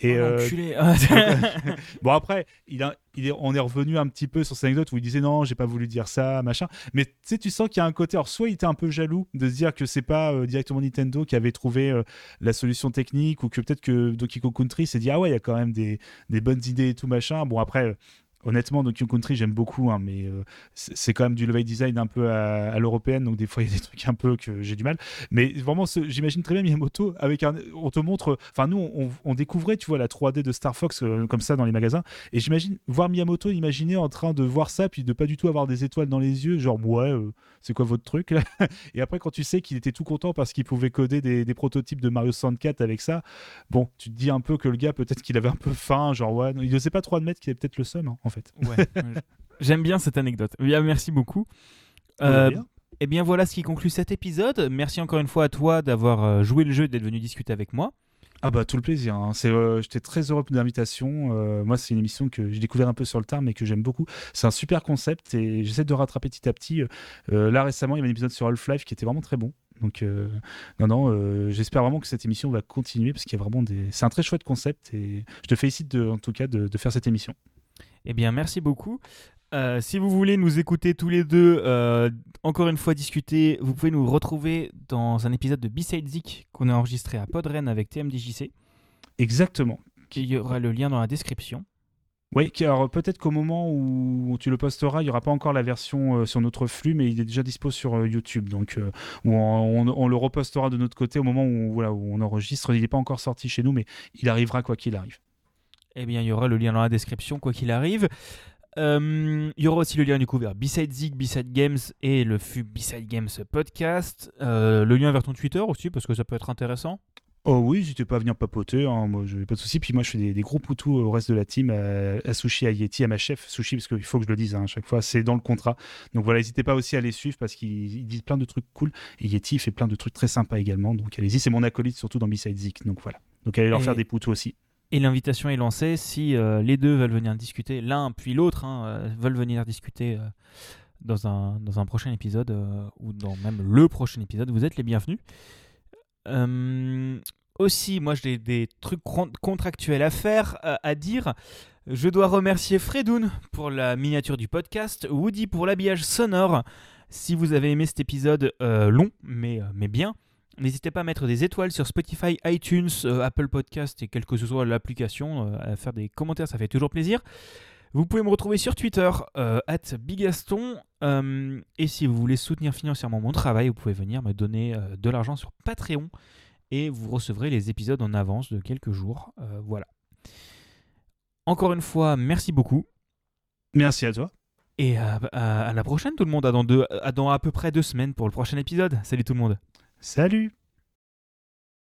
Et oh,
euh, bon après, il a, il est, on est revenu un petit peu sur cette anecdote où il disait non, j'ai pas voulu dire ça, machin. Mais tu sais, tu sens qu'il y a un côté. Alors soit il était un peu jaloux de se dire que c'est pas euh, directement Nintendo qui avait trouvé euh, la solution technique ou que peut-être que Donkey Kong Country s'est dit ah ouais, il y a quand même des, des bonnes idées et tout machin. Bon après, honnêtement, Donkey Country, j'aime beaucoup, hein, mais euh, c'est quand même du level design un peu à, l'européenne, donc des fois il y a des trucs un peu que j'ai du mal. Mais vraiment, j'imagine très bien Miyamoto avec un. On te montre. Enfin, nous, on, découvrait, tu vois, la 3D de Star Fox euh, comme ça dans les magasins, et j'imagine voir Miyamoto imaginer en train de voir ça, puis de pas du tout avoir des étoiles dans les yeux, genre, ouais, euh, c'est quoi votre truc là? Et après, quand tu sais qu'il était tout content parce qu'il pouvait coder des, prototypes de Mario 64 avec ça, bon, tu te dis un peu que le gars, peut-être qu'il avait un peu faim, genre, ouais, il ne sait pas trop admettre qu'il est peut-être le seum, hein, en fait.
Ouais. J'aime bien cette anecdote. merci beaucoup. Euh, Et eh bien voilà ce qui conclut cet épisode. Merci encore une fois à toi d'avoir joué le jeu et d'être venu discuter avec moi.
Ah bah tout le plaisir. Hein. C'est, euh, j'étais très heureux de l'invitation. Euh, moi, c'est une émission que j'ai découvert un peu sur le tard, mais que j'aime beaucoup. C'est un super concept et j'essaie de rattraper petit à petit. Euh, là récemment, il y avait un épisode sur Half-Life qui était vraiment très bon. Donc non, non, j'espère vraiment que cette émission va continuer parce qu'il y a vraiment des. C'est un très chouette concept et je te félicite de, en tout cas de, de faire cette émission.
Eh bien, merci beaucoup. Euh, si vous voulez nous écouter tous les deux, euh, encore une fois discuter, vous pouvez nous retrouver dans un épisode de B-Side Zik qu'on a enregistré à Podren avec TMDJC.
Exactement.
Il y aura le lien dans la description.
Oui, alors peut-être qu'au moment où tu le posteras, il n'y aura pas encore la version euh, sur notre flux, mais il est déjà dispo sur YouTube. Donc, on, le repostera de notre côté au moment où, voilà, où on enregistre. Il n'est pas encore sorti chez nous, mais il arrivera quoi qu'il arrive.
Eh bien, il y aura le lien dans la description, quoi qu'il arrive. Euh, il y aura aussi le lien du coup vers B-Side Zig, B-Side Games et le FUB B-Side Games podcast. Euh, le lien vers ton Twitter aussi, parce que ça peut être intéressant.
Oh oui, n'étais pas à venir papoter, hein, moi je n'ai pas de soucis. Puis moi je fais des, gros poutous au reste de la team, à, Sushi, à Yeti, à ma chef Sushi, parce qu'il faut que je le dise hein, à chaque fois, c'est dans le contrat. Donc voilà, n'hésitez pas aussi à les suivre parce qu'ils disent plein de trucs cool. Et Yeti fait plein de trucs très sympas également. Donc allez-y, c'est mon acolyte surtout dans B-Side Zig. Donc voilà. Donc allez leur faire des poutous aussi.
Et l'invitation est lancée si euh, les deux veulent venir discuter, l'un puis l'autre hein, euh, veulent venir discuter euh, dans, un, dans un prochain épisode ou dans même le prochain épisode, vous êtes les bienvenus. aussi, moi j'ai des trucs contractuels à faire, à dire. Je dois remercier Fredoun pour la miniature du podcast, Woody pour l'habillage sonore. Si vous avez aimé cet épisode long, mais, mais bien, N'hésitez pas à mettre des étoiles sur Spotify, iTunes, euh, Apple Podcast et quelle que ce soit l'application, euh, à faire des commentaires, ça fait toujours plaisir. Vous pouvez me retrouver sur Twitter, euh, at Bigaston. et si vous voulez soutenir financièrement mon travail, vous pouvez venir me donner de l'argent sur Patreon. Et vous recevrez les épisodes en avance de quelques jours. voilà. Encore une fois, merci beaucoup.
Merci à toi.
Et à, la prochaine tout le monde, à dans, à dans à peu près deux semaines pour le prochain épisode. Salut tout le monde.
Salut